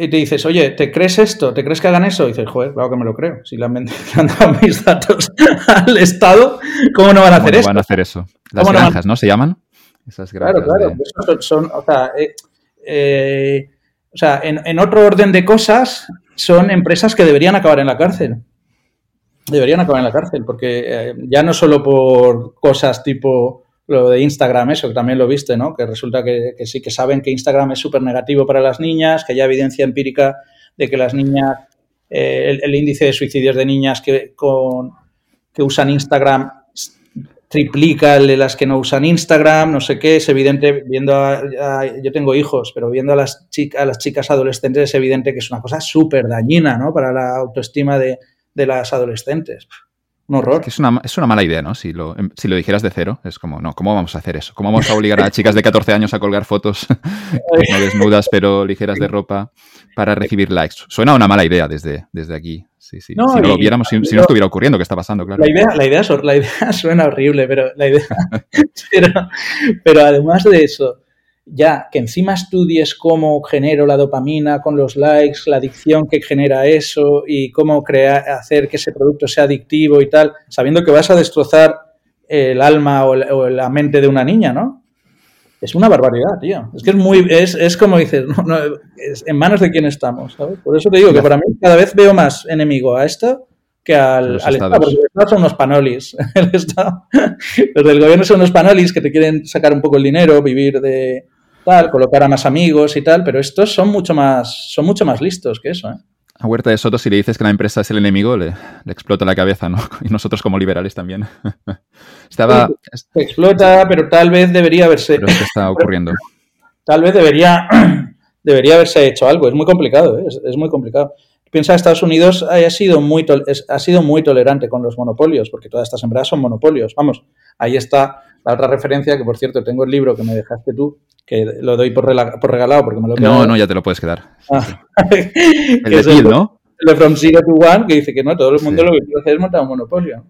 y te dices, oye, ¿te crees esto? ¿Te crees que hagan eso? Y dices, joder, claro que me lo creo. Si le han, dado mis datos al Estado, ¿cómo no van a hacer eso? van a hacer eso? Las granjas, no, ¿Se llaman? Esas granjas. Claro, claro. Son, o sea, eh, eh, o sea en, en, otro orden de cosas, son empresas que deberían acabar en la cárcel. Deberían acabar en la cárcel, porque eh, ya no solo por cosas tipo lo de Instagram, eso, también lo viste, ¿no? Que resulta que, sí que saben que Instagram es súper negativo para las niñas, que hay evidencia empírica de que las niñas, eh, el, índice de suicidios de niñas que, con, que usan Instagram triplica el de las que no usan Instagram, no sé qué, es evidente, viendo a, yo tengo hijos, pero viendo a las, chicas, a las chicas adolescentes es evidente que es una cosa súper dañina, ¿no? Para la autoestima de, de las adolescentes. Un horror. Es una, es una mala idea, ¿no? Si lo, em, si lo dijeras de cero, es como, no, ¿cómo vamos a hacer eso? ¿Cómo vamos a obligar a chicas de 14 años a colgar fotos no desnudas pero ligeras de ropa para recibir likes? Suena una mala idea desde, desde aquí. Sí, sí. si no lo viéramos, si, no estuviera ocurriendo, ¿qué está pasando? Claro. La idea, la idea, la idea suena horrible, pero la idea. pero, pero además de eso, ya que encima estudies cómo genero la dopamina con los likes, la adicción que genera eso y cómo crear, hacer que ese producto sea adictivo y tal, sabiendo que vas a destrozar el alma o, la mente de una niña, ¿no? Es una barbaridad, tío. Es que es muy, es, es como dices, en manos de quién estamos, ¿sabes? Por eso te digo que para mí cada vez veo más enemigo a esto que al, al Estado, porque el Estado son unos panolis. El Estado, los del gobierno son unos panolis que te quieren sacar un poco el dinero, vivir de, colocar a más amigos y tal, pero estos son mucho más, son mucho más listos que eso. ¿eh? A Huerta de Soto, si le dices que la empresa es el enemigo, le, explota la cabeza, ¿no? Y nosotros como liberales también. Estaba... se explota, pero tal vez debería haberse... Pero es que está ocurriendo. Tal vez debería, debería haberse hecho algo. Es muy complicado, ¿eh? es, muy complicado. Piensa que Estados Unidos ha sido, muy ha sido muy tolerante con los monopolios, porque todas estas empresas son monopolios. Vamos, ahí está la otra referencia, que por cierto tengo el libro que me dejaste tú, que lo doy por, regalado porque me lo No, no, ya te lo puedes quedar. Ah. el de ¿no? El de From Zero to One, que dice que no, todo el mundo lo que quiere hacer es montar un monopolio.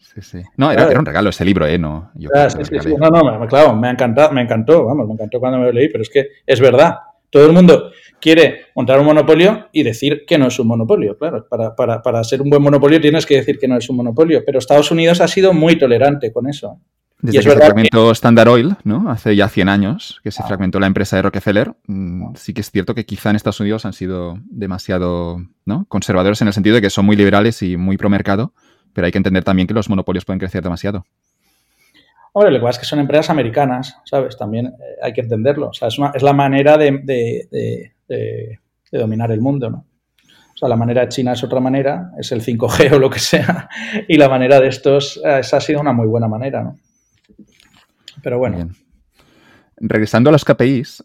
Sí, sí. No, era, un regalo ese libro, ¿eh? No, yo ah, sí, sí, No, no, claro, me ha encantado, me encantó, vamos, me encantó cuando me lo leí, pero es que es verdad. Todo el mundo quiere montar un monopolio y decir que no es un monopolio. Claro, para, para, para ser un buen monopolio tienes que decir que no es un monopolio, pero Estados Unidos ha sido muy tolerante con eso. Desde que se fragmentó Standard Oil, ¿no? Hace ya 100 años que se fragmentó la empresa de Rockefeller, mm, sí que es cierto que quizá en Estados Unidos han sido demasiado ¿no? conservadores en el sentido de que son muy liberales y muy pro mercado, pero hay que entender también que los monopolios pueden crecer demasiado. Hombre, lo que pasa es que son empresas americanas, ¿sabes? También eh, hay que entenderlo. O sea, es, es la manera de, dominar el mundo, ¿no? O sea, la manera de China es otra manera, es el 5G o lo que sea, y la manera de estos, eh, esa ha sido una muy buena manera, ¿no? Pero bueno. Regresando a los KPIs,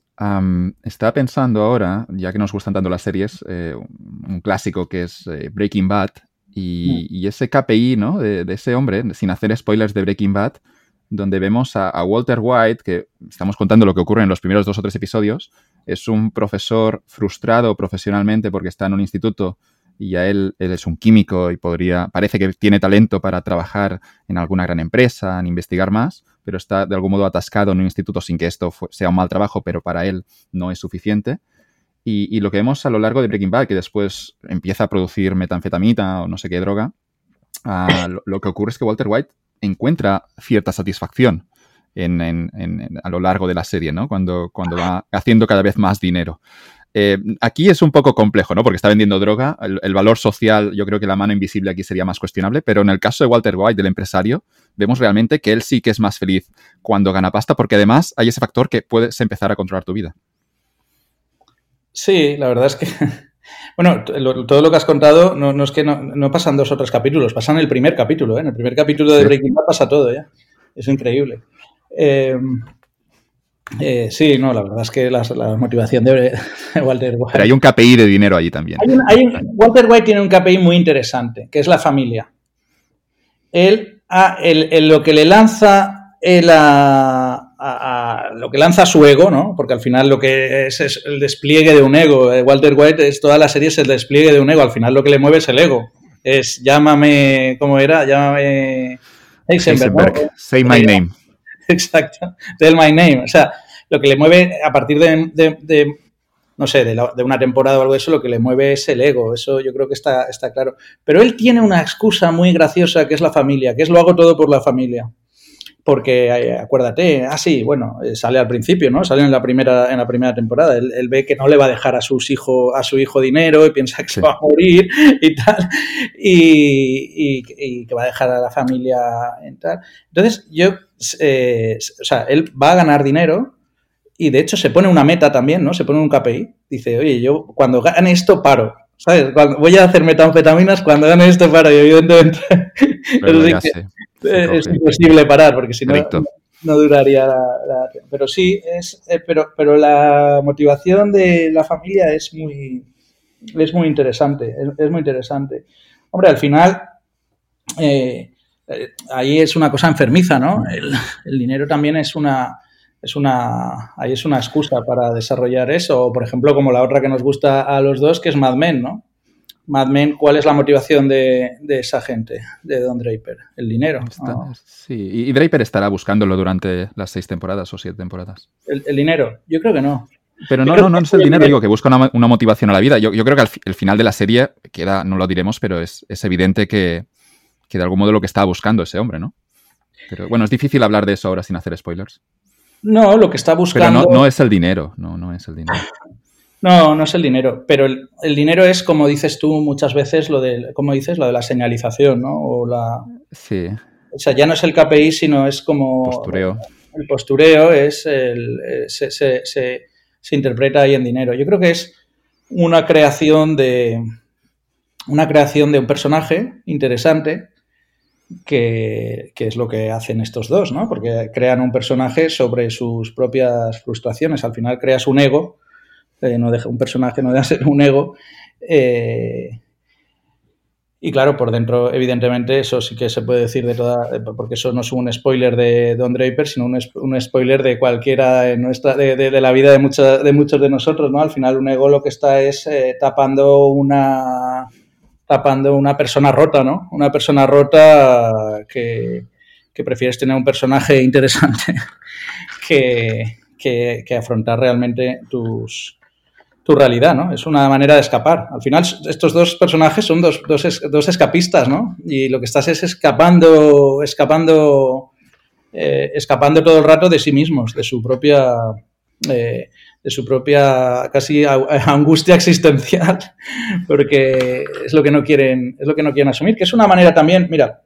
estaba pensando ahora, ya que nos gustan tanto las series, eh, un clásico que es eh, Breaking Bad, y, mm. ese KPI, ¿no? De, ese hombre, sin hacer spoilers de Breaking Bad, donde vemos a, Walter White, que estamos contando lo que ocurre en los primeros dos o tres episodios, es un profesor frustrado profesionalmente porque está en un instituto y a él, él es un químico y podría, parece que tiene talento para trabajar en alguna gran empresa, en investigar más, pero está de algún modo atascado en un instituto sin que esto sea un mal trabajo, pero para él no es suficiente. Y, lo que vemos a lo largo de Breaking Bad, que después empieza a producir metanfetamina o no sé qué droga, ah, lo, que ocurre es que Walter White encuentra cierta satisfacción a lo largo de la serie, ¿no? Cuando, cuando va haciendo cada vez más dinero. Eh, aquí es un poco complejo, ¿no? Porque está vendiendo droga. El, valor social, yo creo que la mano invisible aquí sería más cuestionable, pero en el caso de Walter White, del empresario, vemos realmente que él sí que es más feliz cuando gana pasta, porque además hay ese factor que puedes empezar a controlar tu vida. Sí, la verdad es que. Bueno, todo lo que has contado no, es que no, pasan dos o tres capítulos, pasan el primer capítulo. ¿eh? En el primer capítulo de Breaking Bad pasa todo ya. Es increíble. Eh, eh, sí, no, la verdad es que la, motivación de Walter White. Pero hay un KPI de dinero allí también. Walter White tiene un KPI muy interesante, que es la familia. Él, lo que le lanza él a, a, lo que lanza su ego, ¿no? Porque al final lo que es, es el despliegue de un ego. Eh, Walter White es toda la serie es el despliegue de un ego. Al final lo que le mueve es el ego. Es llámame, ¿cómo era? Llámame Heisenberg. Say my name. Exacto. Tell my name. O sea, lo que le mueve a partir de, no sé, de, de, una temporada o algo de eso, lo que le mueve es el ego. Eso yo creo que está, está claro. Pero él tiene una excusa muy graciosa que es la familia, que es lo hago todo por la familia porque eh, acuérdate, ah sí, bueno, eh, sale al principio, ¿no? Sale en la primera, en la primera temporada. Él, ve que no le va a dejar a sus hijos, a su hijo dinero y piensa que se va a morir y tal, y, que va a dejar a la familia y tal. Entonces, yo, eh, o sea, él va a ganar dinero y de hecho se pone una meta también, ¿no? Se pone un KPI. Dice, oye, yo cuando gane esto paro. ¿Sabes? voy a hacer metanfetaminas cuando gane esto paro. Y evidentemente. es imposible parar porque si no, no, duraría la, Pero sí, es, eh, pero, pero la motivación de la familia es muy, es muy interesante, es, muy interesante. Hombre, al final, eh, eh, ahí es una cosa enfermiza, ¿no? El, el, dinero también es una, es una, ahí es una excusa para desarrollar eso. O, por ejemplo, como la otra que nos gusta a los dos, que es Mad Men, ¿no? Mad Men, ¿cuál es la motivación de, esa gente, de Don Draper? El dinero. Sí, y Draper estará buscándolo durante las seis temporadas o siete temporadas. ¿El, dinero? Yo creo que no. Pero no, no, no es el dinero, digo, que busca una, motivación a la vida. Yo, creo que al final de la serie queda, no lo diremos, pero es, evidente que, de algún modo lo que estaba buscando ese hombre, ¿no? Pero bueno, es difícil hablar de eso ahora sin hacer spoilers. No, lo que está buscando. Pero no, no es el dinero, no, no es el dinero. No, no es el dinero, pero el, dinero es, como dices tú muchas veces, lo de, como dices, lo de la señalización, ¿no? O la... Sí. O sea, ya no es el KPI, sino es como... Postureo. El postureo es el, eh, se, se, se, interpreta ahí en dinero. Yo creo que es una creación de una creación de un personaje interesante que, es lo que hacen estos dos, ¿no? Porque crean un personaje sobre sus propias frustraciones. Al final creas un ego eh, no deja, un personaje no debe ser un ego. Eh, y claro, por dentro, evidentemente, eso sí que se puede decir de toda, porque eso no es un spoiler de Don Draper, sino un, spoiler de cualquiera en nuestra, de, de, la vida de, mucha, de muchos de nosotros, ¿no? Al final, un ego lo que está es eh, tapando una tapando una persona rota, ¿no? Una persona rota que, prefieres tener un personaje interesante que, que, afrontar realmente tus, tu realidad, ¿no? Es una manera de escapar. Al final, estos dos personajes son dos, dos, escapistas, ¿no? Y lo que estás es escapando, escapando, eh, escapando todo el rato de sí mismos, de su propia, eh, de su propia casi angustia existencial, porque es lo que no quieren, es lo que no quieren asumir. Que es una manera también, mira,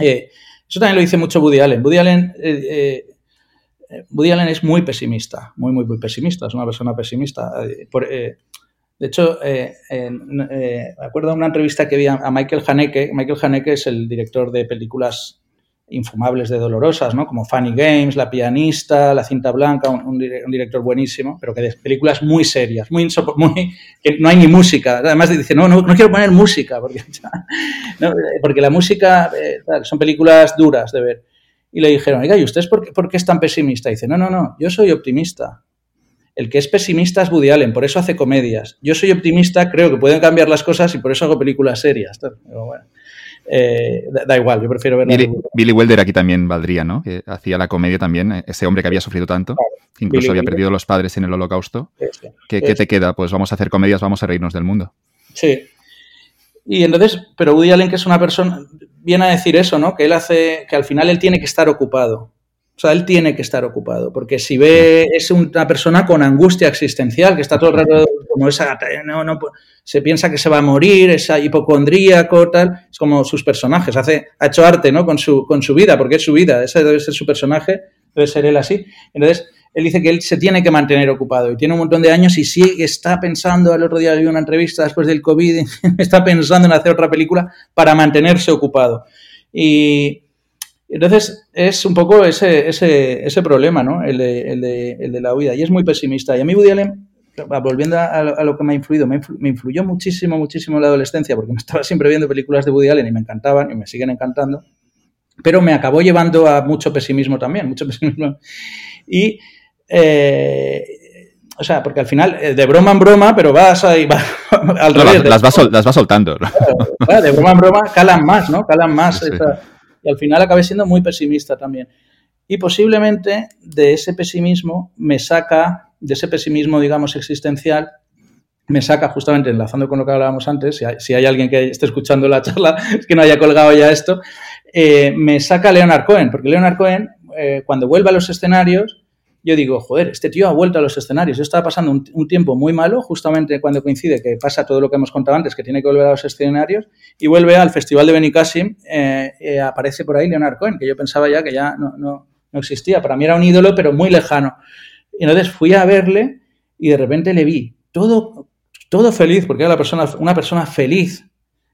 eh, eso también lo dice mucho Woody Allen. Woody Allen Woody Allen es muy pesimista, muy, muy, muy pesimista, es una persona pesimista. Eh, eh, de hecho, eh, me acuerdo de una entrevista que vi a, Michael Haneke. Michael Haneke es el director de películas infumables de dolorosas, ¿no? Como Funny Games, La pianista, La cinta blanca, un, director buenísimo, pero que de películas muy serias, muy, que no hay ni música. Además dice, no, no, quiero poner música, porque, porque la música son películas duras de ver y le dijeron, oiga, ¿y usted por, qué, es tan pesimista? Dice, no, no, no, yo soy optimista. El que es pesimista es Woody Allen, por eso hace comedias. Yo soy optimista, creo que pueden cambiar las cosas y por eso hago películas serias. Eh, da, igual, yo prefiero ver... Billy, Billy, Wilder aquí también valdría, ¿no? Que hacía la comedia también, eh, ese hombre que había sufrido tanto, incluso había perdido los padres en el holocausto. ¿Qué, ¿Qué, te queda? Pues vamos a hacer comedias, vamos a reírnos del mundo. Sí, y entonces, pero Woody Allen, que es una persona, viene a decir eso, ¿no? Que él hace, que al final él tiene que estar ocupado. O sea, él tiene que estar ocupado, porque si ve, es una persona con angustia existencial, que está todo el rato como esa, no, no, se piensa que se va a morir, esa hipocondríaco, tal, es como sus personajes, hace, ha hecho arte, ¿no? Con su, con su vida, porque es su vida, ese debe ser su personaje, debe ser él así. Entonces, él dice que él se tiene que mantener ocupado y tiene un montón de años y sí está pensando, el otro día vi una entrevista después del COVID, está pensando en hacer otra película para mantenerse ocupado. Y entonces es un poco ese, ese, ese problema, ¿no? El de, el, de, el de, la huida. Y es muy pesimista. Y a mí Woody Allen, volviendo a, lo que me ha influido, me, me influyó muchísimo, muchísimo en la adolescencia porque me estaba siempre viendo películas de Woody Allen y me encantaban y me siguen encantando. pero me acabó llevando a mucho pesimismo también, mucho pesimismo. Y, eh, o sea, porque al final, eh, de broma en broma, pero vas ahí, al revés. Las, vas, soltando. de broma en broma calan más, ¿no? Calan más. y al final acabé siendo muy pesimista también. Y posiblemente de ese pesimismo me saca, de ese pesimismo, digamos, existencial, me saca justamente enlazando con lo que hablábamos antes, si hay, alguien que esté escuchando la charla, es que no haya colgado ya esto, eh, me saca Leonard Cohen, porque Leonard Cohen, eh, cuando vuelve a los escenarios, yo digo, joder, este tío ha vuelto a los escenarios. Yo estaba pasando un, tiempo muy malo, justamente cuando coincide que pasa todo lo que hemos contado antes, que tiene que volver a los escenarios, y vuelve al Festival de Benicassim, eh, aparece por ahí Leonard Cohen, que yo pensaba ya que ya no, no, no existía. Para mí era un ídolo, pero muy lejano. Entonces fui a verle y de repente le vi todo todo feliz, porque era la persona, una persona feliz,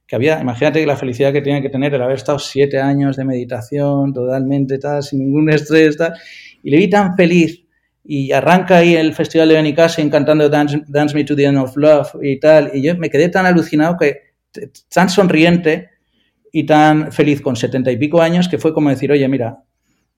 que había, imagínate la felicidad que tiene que tener el haber estado siete años de meditación, totalmente, tal, sin ningún estrés, tal, y le vi tan feliz, y arranca ahí el festival de Benicassin cantando Dance, Dance, Me to the End of Love y tal, y yo me quedé tan alucinado que, tan sonriente y tan feliz con setenta y pico años, que fue como decir, oye, mira,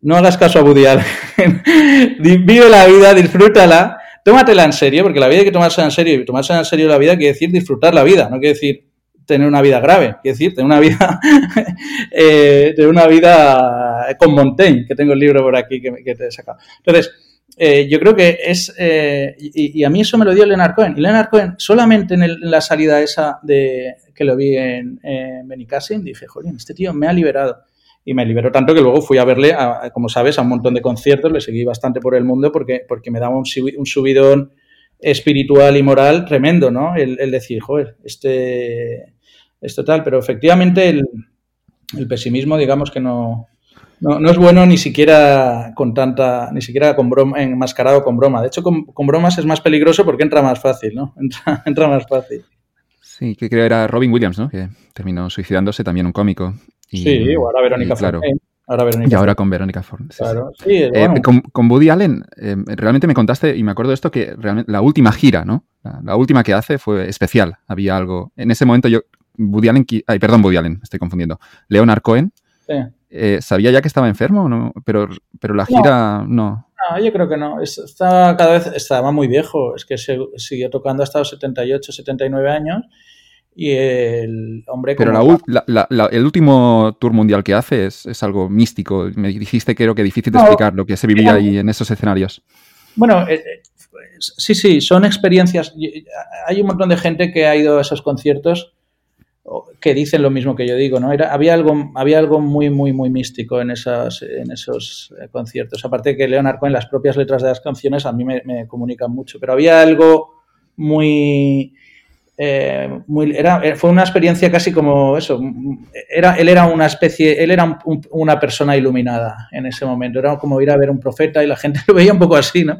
no hagas caso a Woody vive la vida, disfrútala, tómatela en serio, porque la vida hay que tomarse en serio y tomarse en serio la vida quiere decir disfrutar la vida, no quiere decir tener una vida grave, quiere decir tener una vida, eh, tener una vida con Montaigne, que tengo el libro por aquí que, te he sacado. Entonces, eh, yo creo que es, eh, y, a mí eso me lo dio Leonard Cohen, y Leonard Cohen solamente en, la salida esa de que lo vi en, en Benicassin, dije, jolín, este tío me ha liberado y me liberó tanto que luego fui a verle, como sabes, a un montón de conciertos, le seguí bastante por el mundo porque, porque me daba un, subidón espiritual y moral tremendo, ¿no? El, decir, joder, este es total, pero efectivamente el, pesimismo, digamos que no, no, es bueno ni siquiera con tanta, ni siquiera con broma, enmascarado con broma. De hecho, con, bromas es más peligroso porque entra más fácil, ¿no? Entra más fácil. Sí, que creo era Robin Williams, ¿no? Que terminó suicidándose, también un cómico sí, ahora Verónica claro. Ahora y ahora con Verónica Ford. Claro. Sí, eh, con, Woody Allen, eh, realmente me contaste, y me acuerdo de esto, que realmente la última gira, ¿no? La, última que hace fue especial. Había algo. En ese momento yo. Woody Allen. Ay, perdón, Woody Allen, estoy confundiendo. Leonard Cohen. Sí. Eh, ¿Sabía ya que estaba enfermo? No? Pero, pero la gira no. no. yo creo que no. Estaba cada vez estaba muy viejo. Es que se, siguió tocando hasta los 78, 79 años y el hombre... Pero el último tour mundial que hace es, algo místico. Me dijiste que era que difícil de explicar lo que se vivía ahí en esos escenarios. Bueno, eh, eh, sí, sí, son experiencias. Hay un montón de gente que ha ido a esos conciertos que dicen lo mismo que yo digo, ¿no? Era, había, algo, había algo muy, muy, muy místico en, esas, en esos eh, conciertos. Aparte que Leonard Cohen, las propias letras de las canciones, a mí me, me comunican mucho, pero había algo muy eh, eh, fue una experiencia casi como eso. Era, él era una especie, él era una persona iluminada en ese momento. Era como ir a ver un profeta y la gente lo veía un poco así, ¿no?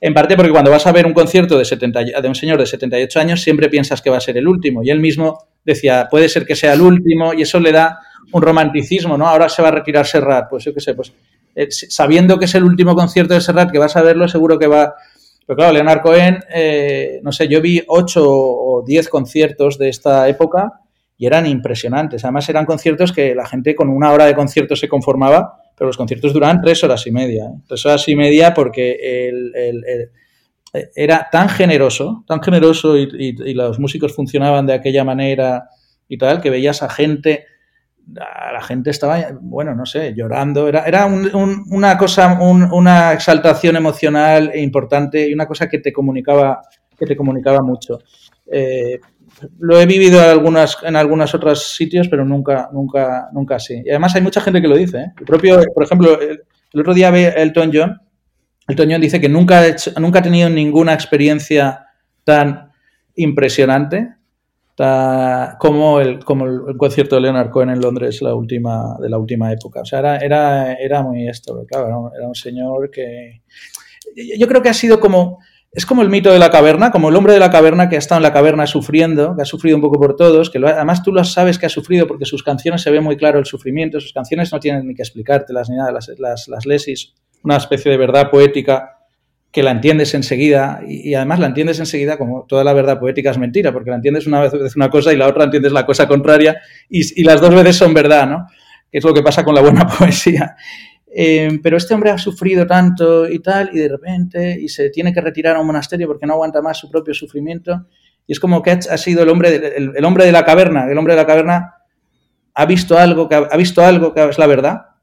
En parte porque cuando vas a ver un concierto de, 70, de un señor de 78 años siempre piensas que va a ser el último. Y él mismo decía, puede ser que sea el último y eso le da un romanticismo, ¿no? Ahora se va a retirar Serrat, pues yo qué sé, pues eh, sabiendo que es el último concierto de Serrat, que vas a verlo, seguro que va pero claro, Leonard Cohen, eh, no sé, yo vi ocho o diez conciertos de esta época y eran impresionantes. Además eran conciertos que la gente con una hora de concierto se conformaba, pero los conciertos duraban tres horas y media. ¿eh? Tres horas y media porque era tan generoso, tan generoso y, los músicos funcionaban de aquella manera y tal, que veías a gente la gente estaba, bueno, no sé, llorando. Era, era una cosa, una exaltación emocional importante y una cosa que te comunicaba, que te comunicaba mucho. Eh, lo he vivido en algunas, en algunos otros sitios, pero nunca, nunca, nunca así. Y además hay mucha gente que lo dice. ¿eh? El propio, por ejemplo, el, otro día ve Elton John. Elton John dice que nunca nunca ha tenido ninguna experiencia tan impresionante como el, como el, concierto de Leonard Cohen en Londres la última, de la última época. O sea, era, era, era muy esto, claro, era un señor que... Yo creo que ha sido como... Es como el mito de la caverna, como el hombre de la caverna que ha estado en la caverna sufriendo, que ha sufrido un poco por todos, que además tú lo sabes que ha sufrido porque sus canciones se ve muy claro el sufrimiento, sus canciones no tienen ni que explicártelas ni nada, las, las, las lesis, una especie de verdad poética que la entiendes enseguida y, además la entiendes enseguida como toda la verdad poética es mentira, porque la entiendes una vez una cosa y la otra entiendes la cosa contraria y, las dos veces son verdad, ¿no? es lo que pasa con la buena poesía. Eh, pero este hombre ha sufrido tanto y tal, y de repente, y se tiene que retirar a un monasterio porque no aguanta más su propio sufrimiento. Y es como que ha sido el hombre, de, el, hombre de la caverna. El hombre de la caverna ha visto algo que ha visto algo que es la verdad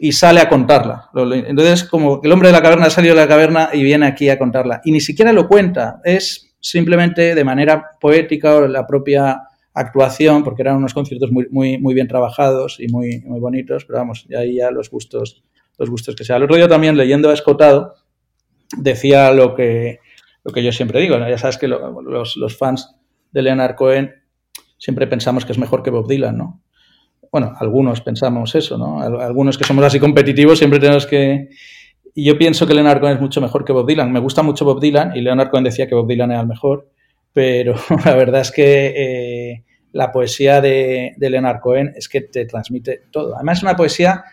y sale a contarla. Entonces, como el hombre de la caverna ha salido de la caverna y viene aquí a contarla. Y ni siquiera lo cuenta, es simplemente de manera poética o la propia actuación, porque eran unos conciertos muy, muy, muy bien trabajados y muy, muy bonitos, pero vamos, y ahí ya los gustos los gustos que sea. El otro día también, leyendo a Escotado, decía lo que, lo que yo siempre digo. Ya sabes que los, los, fans de Leonard Cohen siempre pensamos que es mejor que Bob Dylan, ¿no? Bueno, algunos pensamos eso, ¿no? Algunos que somos así competitivos siempre tenemos que... Y yo pienso que Leonard Cohen es mucho mejor que Bob Dylan. Me gusta mucho Bob Dylan y Leonard Cohen decía que Bob Dylan era el mejor, pero la verdad es que eh, la poesía de, de Leonard Cohen es que te transmite todo. Además es una poesía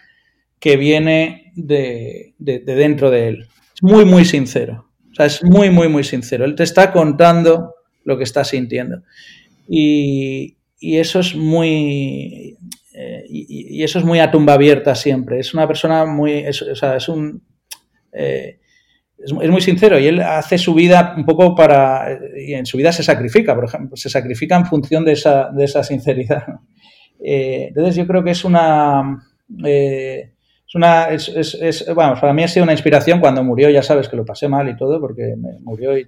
que viene de, dentro de él. Es muy, muy sincero. O sea, es muy, muy, muy sincero. Él te está contando lo que está sintiendo. Y, eso es muy. Eh, y, eso es muy a tumba abierta siempre. Es una persona muy. sea, es un. Eh, es, muy sincero y él hace su vida un poco para. Y en su vida se sacrifica, por ejemplo. Se sacrifica en función de esa, de esa sinceridad. Eh, entonces, yo creo que es una una, es, es, bueno, para mí ha sido una inspiración cuando murió, ya sabes que lo pasé mal y todo, porque me murió y,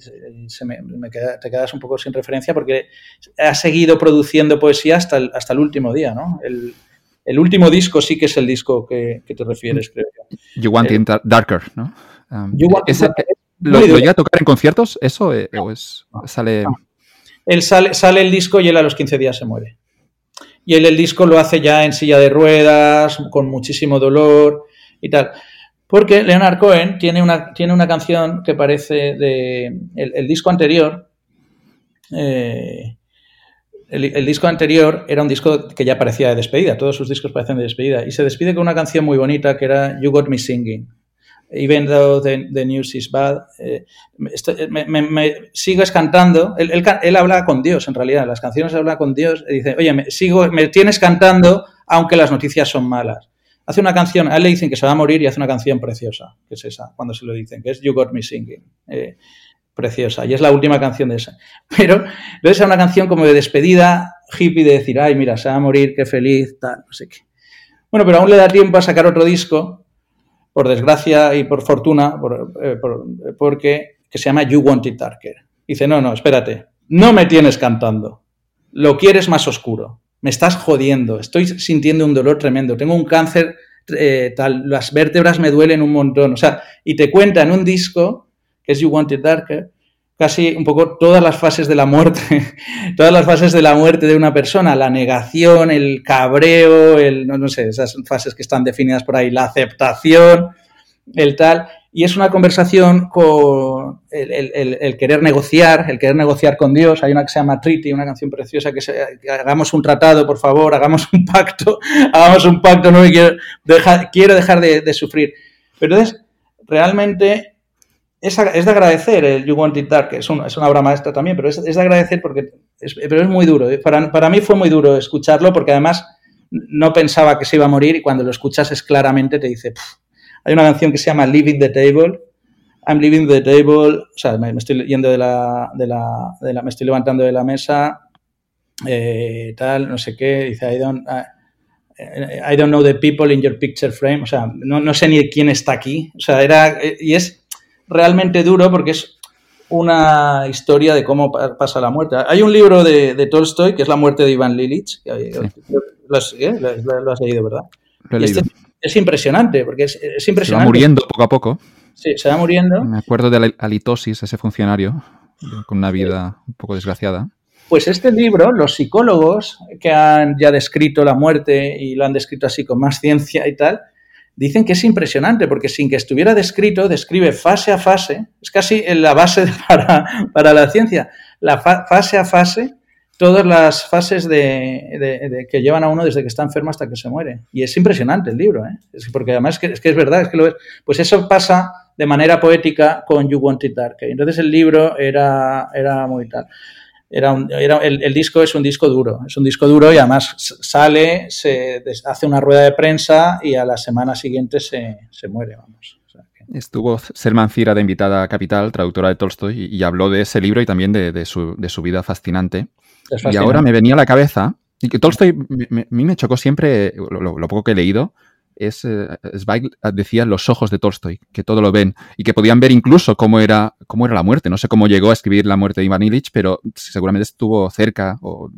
se me, te quedas un poco sin referencia, porque ha seguido produciendo poesía hasta el, hasta el último día, ¿no? El, el último disco sí que es el disco que, que te refieres, creo. You Want It Darker, ¿no? Um, ¿Lo, llega a tocar en conciertos? ¿Eso eh, o es, sale...? Él sale, sale el disco y él a los 15 días se muere y él el disco lo hace ya en silla de ruedas, con muchísimo dolor y tal. Porque Leonard Cohen tiene una, tiene una canción que parece de. El, disco anterior. Eh, el, disco anterior era un disco que ya parecía de despedida, todos sus discos parecen de despedida. Y se despide con una canción muy bonita que era You Got Me Singing even though the, news is bad, eh, me, sigues cantando. Él, habla con Dios, en realidad. Las canciones habla con Dios y dice, oye, me, sigo, me tienes cantando aunque las noticias son malas. Hace una canción, a él le dicen que se va a morir y hace una canción preciosa, que es esa, cuando se lo dicen, que es You Got Me Singing. Eh, preciosa, y es la última canción de esa. Pero es una canción como de despedida hippie de decir, ay, mira, se va a morir, qué feliz, tal, no sé qué. Bueno, pero aún le da tiempo a sacar otro disco por desgracia y por fortuna, eh, porque que se llama You Want It Darker. Dice, no, no, espérate, no me tienes cantando, lo quieres más oscuro, me estás jodiendo, estoy sintiendo un dolor tremendo, tengo un cáncer, eh, tal, las vértebras me duelen un montón, o sea, y te cuenta en un disco, es You Want It Darker, casi un poco todas las fases de la muerte, todas las fases de la muerte de una persona, la negación, el cabreo, el, no, sé, esas fases que están definidas por ahí, la aceptación, el tal, y es una conversación con el, querer negociar, el querer negociar con Dios. Hay una que se llama Treaty, una canción preciosa que, hagamos un tratado, por favor, hagamos un pacto, hagamos un pacto, no quiero, quiero dejar de, de sufrir. Pero entonces, realmente es, de agradecer el You Want It Dark, que es, es una obra maestra también, pero es, de agradecer porque es, pero es muy duro. ¿eh? Para, para, mí fue muy duro escucharlo porque además no pensaba que se iba a morir y cuando lo escuchas es claramente te dice, hay una canción que se llama Leaving the Table, I'm leaving the table, o sea, me, estoy yendo de la, de la, me estoy levantando de la mesa, eh, tal, no sé qué, dice, I don't, I, don't know the people in your picture frame, o sea, no, no sé ni quién está aquí, o sea, era, y es, realmente duro porque es una historia de cómo pasa la muerte. Hay un libro de, Tolstoy que es La muerte de Iván Lilich. Lo, has, leído, ¿verdad? Este es impresionante, porque es, impresionante. Se va muriendo poco a poco. Sí, se va muriendo. Me acuerdo de la halitosis, ese funcionario, con una vida un poco desgraciada. Pues este libro, los psicólogos que han ya descrito la muerte y lo han descrito así con más ciencia y tal, dicen que es impresionante porque sin que estuviera descrito, describe fase a fase, es casi la base para, la ciencia, la fase a fase, todas las fases de, que llevan a uno desde que está enfermo hasta que se muere. Y es impresionante el libro, ¿eh? porque además es que, es que, es verdad, es que lo es. Pues eso pasa de manera poética con You Want It Dark. Entonces el libro era, era muy tal. Era, un, era el, disco es un disco duro, es un disco duro y además sale, se hace una rueda de prensa y a la semana siguiente se, se muere, vamos. Estuvo Selman Cira de invitada a Capital, traductora de Tolstoy, y, habló de ese libro y también de, de, su, de su, vida fascinante. Y ahora me venía a la cabeza, y que Tolstoy a mí me chocó siempre, lo, poco que he leído, es, eh, Zweig decía los ojos de Tolstoy, que todo lo ven y que podían ver incluso cómo era, cómo era la muerte. No sé cómo llegó a escribir la muerte de Ivan Illich, pero seguramente estuvo cerca o,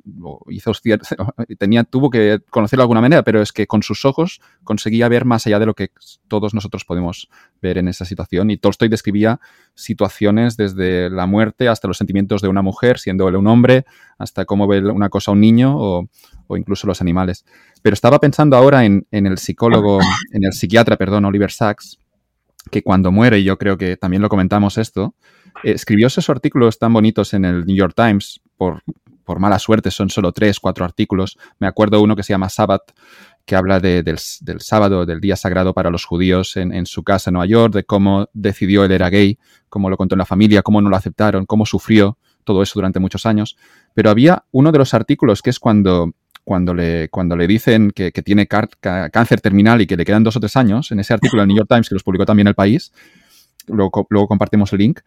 hizo tenía, tuvo que conocerlo de alguna manera, pero es que con sus ojos conseguía ver más allá de lo que todos nosotros podemos ver en esa situación. Y Tolstoy describía situaciones desde la muerte hasta los sentimientos de una mujer, siendo él un hombre, hasta cómo ve una cosa un niño o, o incluso los animales. Pero estaba pensando ahora en, el psicólogo, en el psiquiatra, perdón, Oliver Sacks, que cuando muere, y yo creo que también lo comentamos esto, eh, escribió esos artículos tan bonitos en el New York Times, por, por mala suerte son solo tres, cuatro artículos. Me acuerdo uno que se llama Sabbath, que habla del, sábado, del día sagrado para los judíos en, en, su casa en Nueva York, de cómo decidió él era gay, cómo lo contó en la familia, cómo no lo aceptaron, cómo sufrió todo eso durante muchos años. Pero había uno de los artículos que es cuando cuando le, cuando le dicen que, tiene cáncer terminal y que le quedan dos o tres años, en ese artículo del New York Times que los publicó también El País, luego, luego compartimos el link,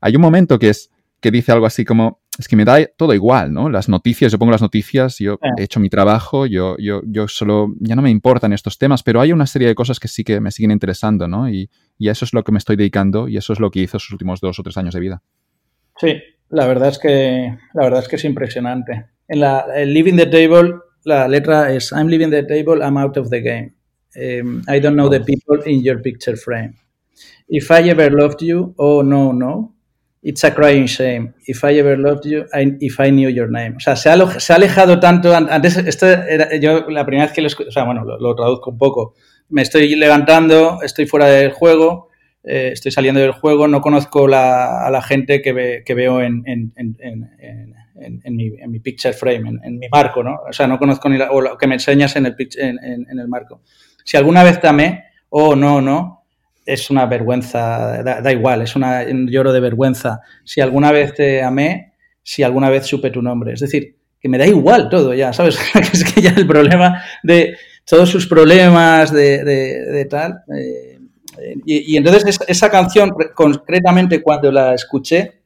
hay un momento que es que dice algo así como, es que me da todo igual, ¿no? Las noticias, yo pongo las noticias, yo he hecho mi trabajo, yo, yo, yo solo, ya no me importan estos temas, pero hay una serie de cosas que sí que me siguen interesando, ¿no? Y, y a eso es lo que me estoy dedicando y eso es lo que hizo sus últimos dos o tres años de vida. Sí, la verdad es que, la verdad es, que es impresionante. En la, el Living the Table la letra es I'm leaving the table, I'm out of the game. Um, I don't know the people in your picture frame. If I ever loved you, oh no, no. It's a crying shame. If I ever loved you, I, if I knew your name. O sea, se ha, se ha alejado tanto. Antes, esto era, yo la primera vez que lo o sea, bueno, lo, traduzco un poco. Me estoy levantando, estoy fuera del juego, eh, estoy saliendo del juego, no conozco la, a la gente que, ve, que veo en, en, en mi, picture frame, en, mi marco, ¿no? O sea, no conozco ni la, o lo que me enseñas en el, en, el marco. Si alguna vez te amé, oh, no, no, es una vergüenza, da, igual, es una, un lloro de vergüenza. Si alguna vez te amé, si alguna vez supe tu nombre. Es decir, que me da igual todo ya, ¿sabes? es que ya el problema de todos sus problemas de, de, tal. Eh, y, entonces esa canción, concretamente cuando la escuché,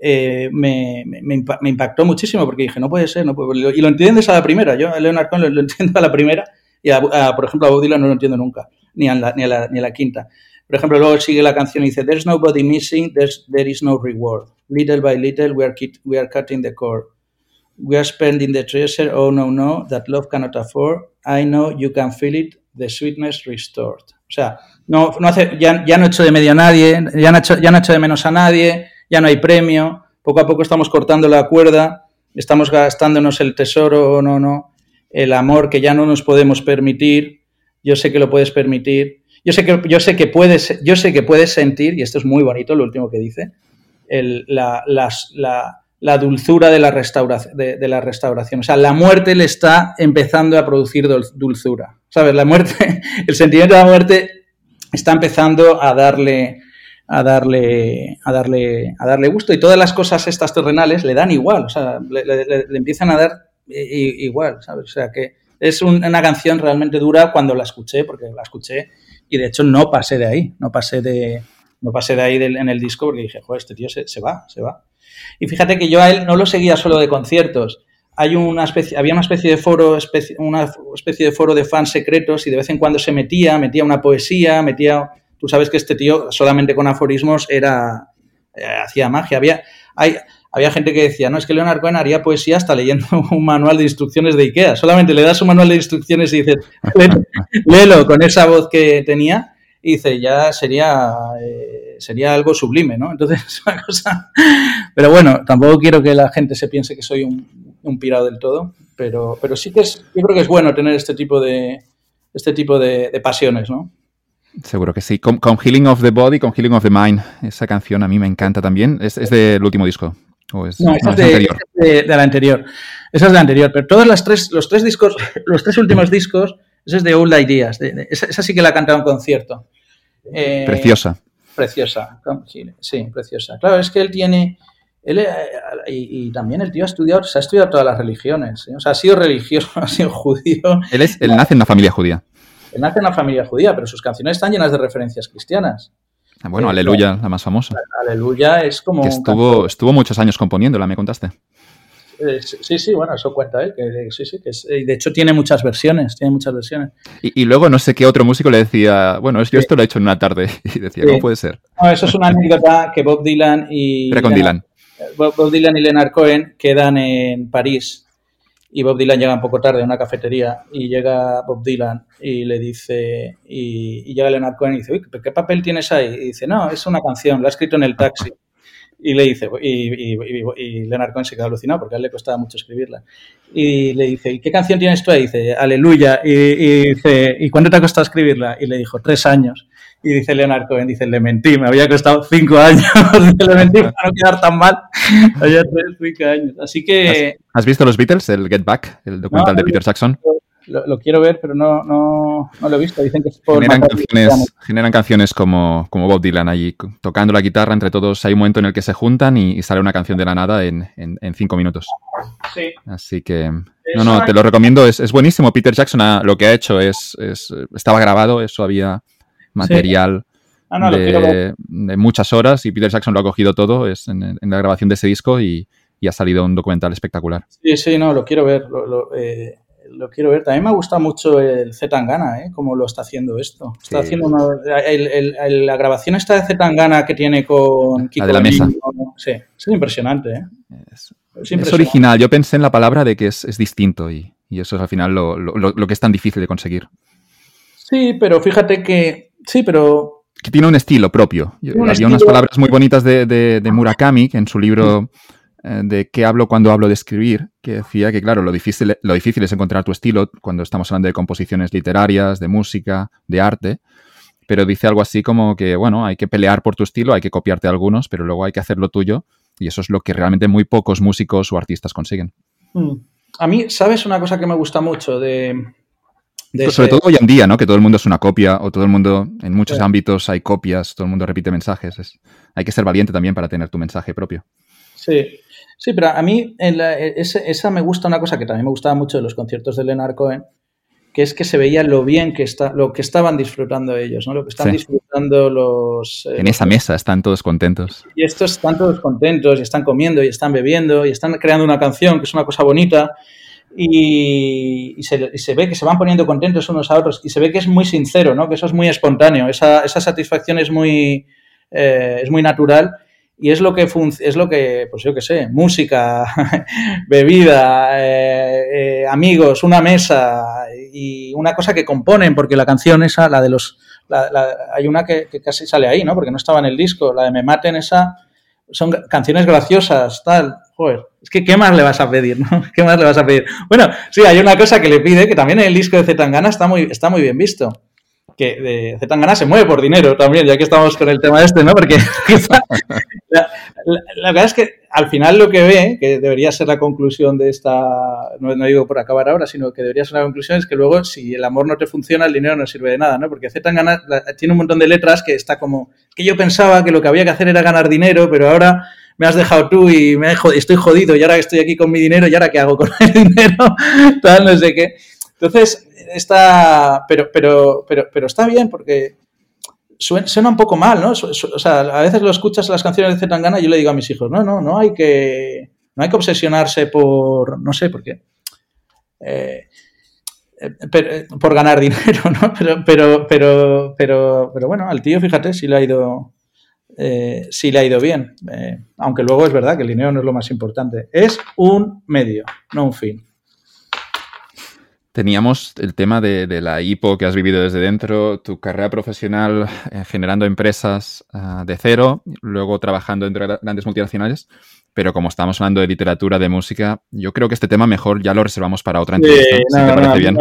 eh, me, me, impactó muchísimo porque dije, no puede ser, no puede Y lo entiendes a la primera. Yo a Leonard Cohen lo, entiendo a la primera y, por ejemplo, a Bob no lo entiendo nunca, ni a la, ni a la, ni a la quinta. Por ejemplo, luego sigue la canción y dice, There's nobody missing, there's, there is no reward. Little by little, we are, we are cutting the cord. We are spending the treasure, oh no, no, that love cannot afford. I know you can feel it, the sweetness restored. O sea, no, no hace, ya, ya no hecho de medio a nadie, ya no, hecho, ya no hecho de menos a nadie, ya no hay premio, poco a poco estamos cortando la cuerda, estamos gastándonos el tesoro o no, no, el amor que ya no nos podemos permitir, yo sé que lo puedes permitir, yo sé que, yo sé que, puedes, yo sé que puedes sentir, y esto es muy bonito lo último que dice, la, dulzura de la, restauración, de, la restauración. O sea, la muerte le está empezando a producir dulzura. ¿Sabes? La muerte, el sentimiento de la muerte está empezando a darle, a darle, a darle, a darle gusto. Y todas las cosas estas terrenales le dan igual, o sea, le, empiezan a dar igual, ¿sabes? O sea que es una canción realmente dura cuando la escuché, porque la escuché y de hecho no pasé de ahí, no pasé de, no pasé de ahí en el disco porque dije, joder, este tío se, va, se va. Y fíjate que yo a él no lo seguía solo de conciertos. Hay una especie, había una especie de foro, una especie de foro de fans secretos y de vez en cuando se metía, metía una poesía, metía Tú sabes que este tío solamente con aforismos era eh, hacía magia. Había, hay, había gente que decía, no, es que Leonard Cohen haría poesía hasta leyendo un manual de instrucciones de Ikea. Solamente le das un manual de instrucciones y dices, léelo con esa voz que tenía y dice, ya sería, eh, sería algo sublime, ¿no? Entonces, es una cosa... Pero bueno, tampoco quiero que la gente se piense que soy un, pirado del todo, pero, pero sí que es, yo creo que es bueno tener este tipo de, este tipo de, de pasiones, ¿no? Seguro que sí. Con, Healing of the Body, con Healing of the Mind. Esa canción a mí me encanta también. ¿Es, del último disco? No, esa es, de, anterior. de, la anterior. Esa es de la anterior. Pero todos los tres, los tres discos, los tres últimos discos, esa es de Old Ideas. esa, sí que la ha cantado en concierto. Eh, preciosa. Preciosa. Sí, preciosa. Claro, es que él tiene, él, eh, y, también el tío ha estudiado, se ha estudiado todas las religiones. ¿eh? O sea, ha sido religioso, ha sido judío. Él, es, él nace en una familia judía. Él nace en una familia judía, pero sus canciones están llenas de referencias cristianas. Ah, bueno, Aleluya, la más famosa. Aleluya es como. Que estuvo, estuvo muchos años componiéndola, me contaste. Eh, sí, sí, bueno, eso cuenta él, que, sí, sí, que de hecho tiene muchas versiones, tiene muchas versiones. Y, luego no sé qué otro músico le decía, bueno, yo esto lo he hecho en una tarde, y decía, ¿cómo puede ser? No, eso es una anécdota que Bob Dylan y... Era con Dylan. Bob, Dylan y Leonard Cohen quedan en París y Bob Dylan llega un poco tarde a una cafetería y llega Bob Dylan y le dice, y, llega Leonard Cohen y dice, uy, ¿qué papel tienes ahí? Y dice, no, es una canción, la ha escrito en el taxi. Y le dice, y, y, Leonard Cohen se queda alucinado porque a él le costaba mucho escribirla. Y le dice, ¿y qué canción tienes tú ahí? Y dice, Aleluya. Y, dice, ¿y cuánto te ha costado escribirla? Y le dijo, tres años. Y dice Leonard Cohen, dice, le mentí, me había costado cinco años. le mentí para no quedar tan mal. Había tres, cinco años. Así que... ¿Has, visto los Beatles, el Get Back, el documental de Peter Jackson? lo, quiero ver, pero no, no, no, lo he visto. Dicen que es por generan, canciones, generan canciones como, como Bob Dylan allí, tocando la guitarra entre todos. Hay un momento en el que se juntan y, sale una canción de la nada en, en, cinco minutos. Sí. Así que, no, no, te lo recomiendo. Es, es buenísimo. Peter Jackson lo que ha hecho es, es estaba grabado, eso había material. Ah, de, muchas horas y Peter Jackson lo ha cogido todo es en, la grabación de ese disco y, y, ha salido un documental espectacular. Sí, sí, no, lo quiero ver. Lo, eh, lo quiero ver. También me gusta mucho el Zetangana, ¿eh? Cómo lo está haciendo esto. Está haciendo la grabación esta de Zetangana que tiene con Kiko. La de la mesa. sí, es impresionante, ¿eh? Es, original. Yo pensé en la palabra de que es, distinto y, eso es al final lo, que es tan difícil de conseguir. Sí, pero fíjate que... Sí, pero que tiene un estilo propio. había unas palabras muy bonitas de, de, Murakami, en su libro eh, de qué hablo cuando hablo de escribir, que decía que, claro, lo difícil, lo difícil es encontrar tu estilo cuando estamos hablando de composiciones literarias, de música, de arte, pero dice algo así como que, bueno, hay que pelear por tu estilo, hay que copiarte algunos, pero luego hay que hacer lo tuyo, y eso es lo que realmente muy pocos músicos o artistas consiguen. Mm. A mí, ¿sabes una cosa que me gusta mucho de... Sobre todo hoy en día, ¿no? Que todo el mundo es una copia, o todo el mundo, en muchos ámbitos hay copias, todo el mundo repite mensajes. hay que ser valiente también para tener tu mensaje propio. Sí, Sí, pero a mí esa me gusta una cosa que también me gustaba mucho de los conciertos de Leonard Cohen, que es que se veía lo bien que está, lo que estaban disfrutando ellos, ¿no? Lo que están disfrutando los. Eh, en esa mesa están todos contentos. Y estos están todos contentos y están comiendo y están bebiendo y están creando una canción que es una cosa bonita. Y, se, ve que se van poniendo contentos unos a otros y se ve que es muy sincero, ¿no? Que eso es muy espontáneo, esa, satisfacción es muy, eh, es muy natural y es lo que es lo que pues yo qué sé música bebida eh, eh, amigos una mesa y una cosa que componen porque la canción esa la de los hay una que, casi sale ahí no porque no estaba en el disco la de me maten esa son canciones graciosas tal joder es que qué más le vas a pedir no qué más le vas a pedir bueno sí hay una cosa que le pide que también en el disco de Zetangana está muy está muy bien visto que de Zetangana se mueve por dinero también, ya que estamos con el tema este, ¿no? Porque la, verdad es que al final lo que ve, que debería ser la conclusión de esta, no, digo por acabar ahora, sino que debería ser la conclusión, es que luego si el amor no te funciona, el dinero no sirve de nada, ¿no? Porque Zetangana tiene un montón de letras que está como, que yo pensaba que lo que había que hacer era ganar dinero, pero ahora me has dejado tú y me estoy jodido y ahora estoy aquí con mi dinero, ¿y ahora qué hago con el dinero? Tal, no sé qué. Entonces, está, pero, pero, pero, pero está bien porque suena, un poco mal, ¿no? o sea, a veces lo escuchas las canciones de Zetangana y yo le digo a mis hijos, no, no, no hay que, no hay que obsesionarse por, no sé, por qué. Eh, eh, por ganar dinero, ¿no? Pero, pero, pero, pero, pero bueno, al tío, fíjate, si le ha ido, eh, si le ha ido bien. aunque luego es verdad que el dinero no es lo más importante. Es un medio, no un fin. Teníamos el tema de, la IPO que has vivido desde dentro, tu carrera profesional eh, generando empresas ah, de cero, luego trabajando entre grandes multinacionales. Pero como estamos hablando de literatura, de música, yo creo que este tema mejor ya lo reservamos para otra entrevista. Sí, no, parece bien.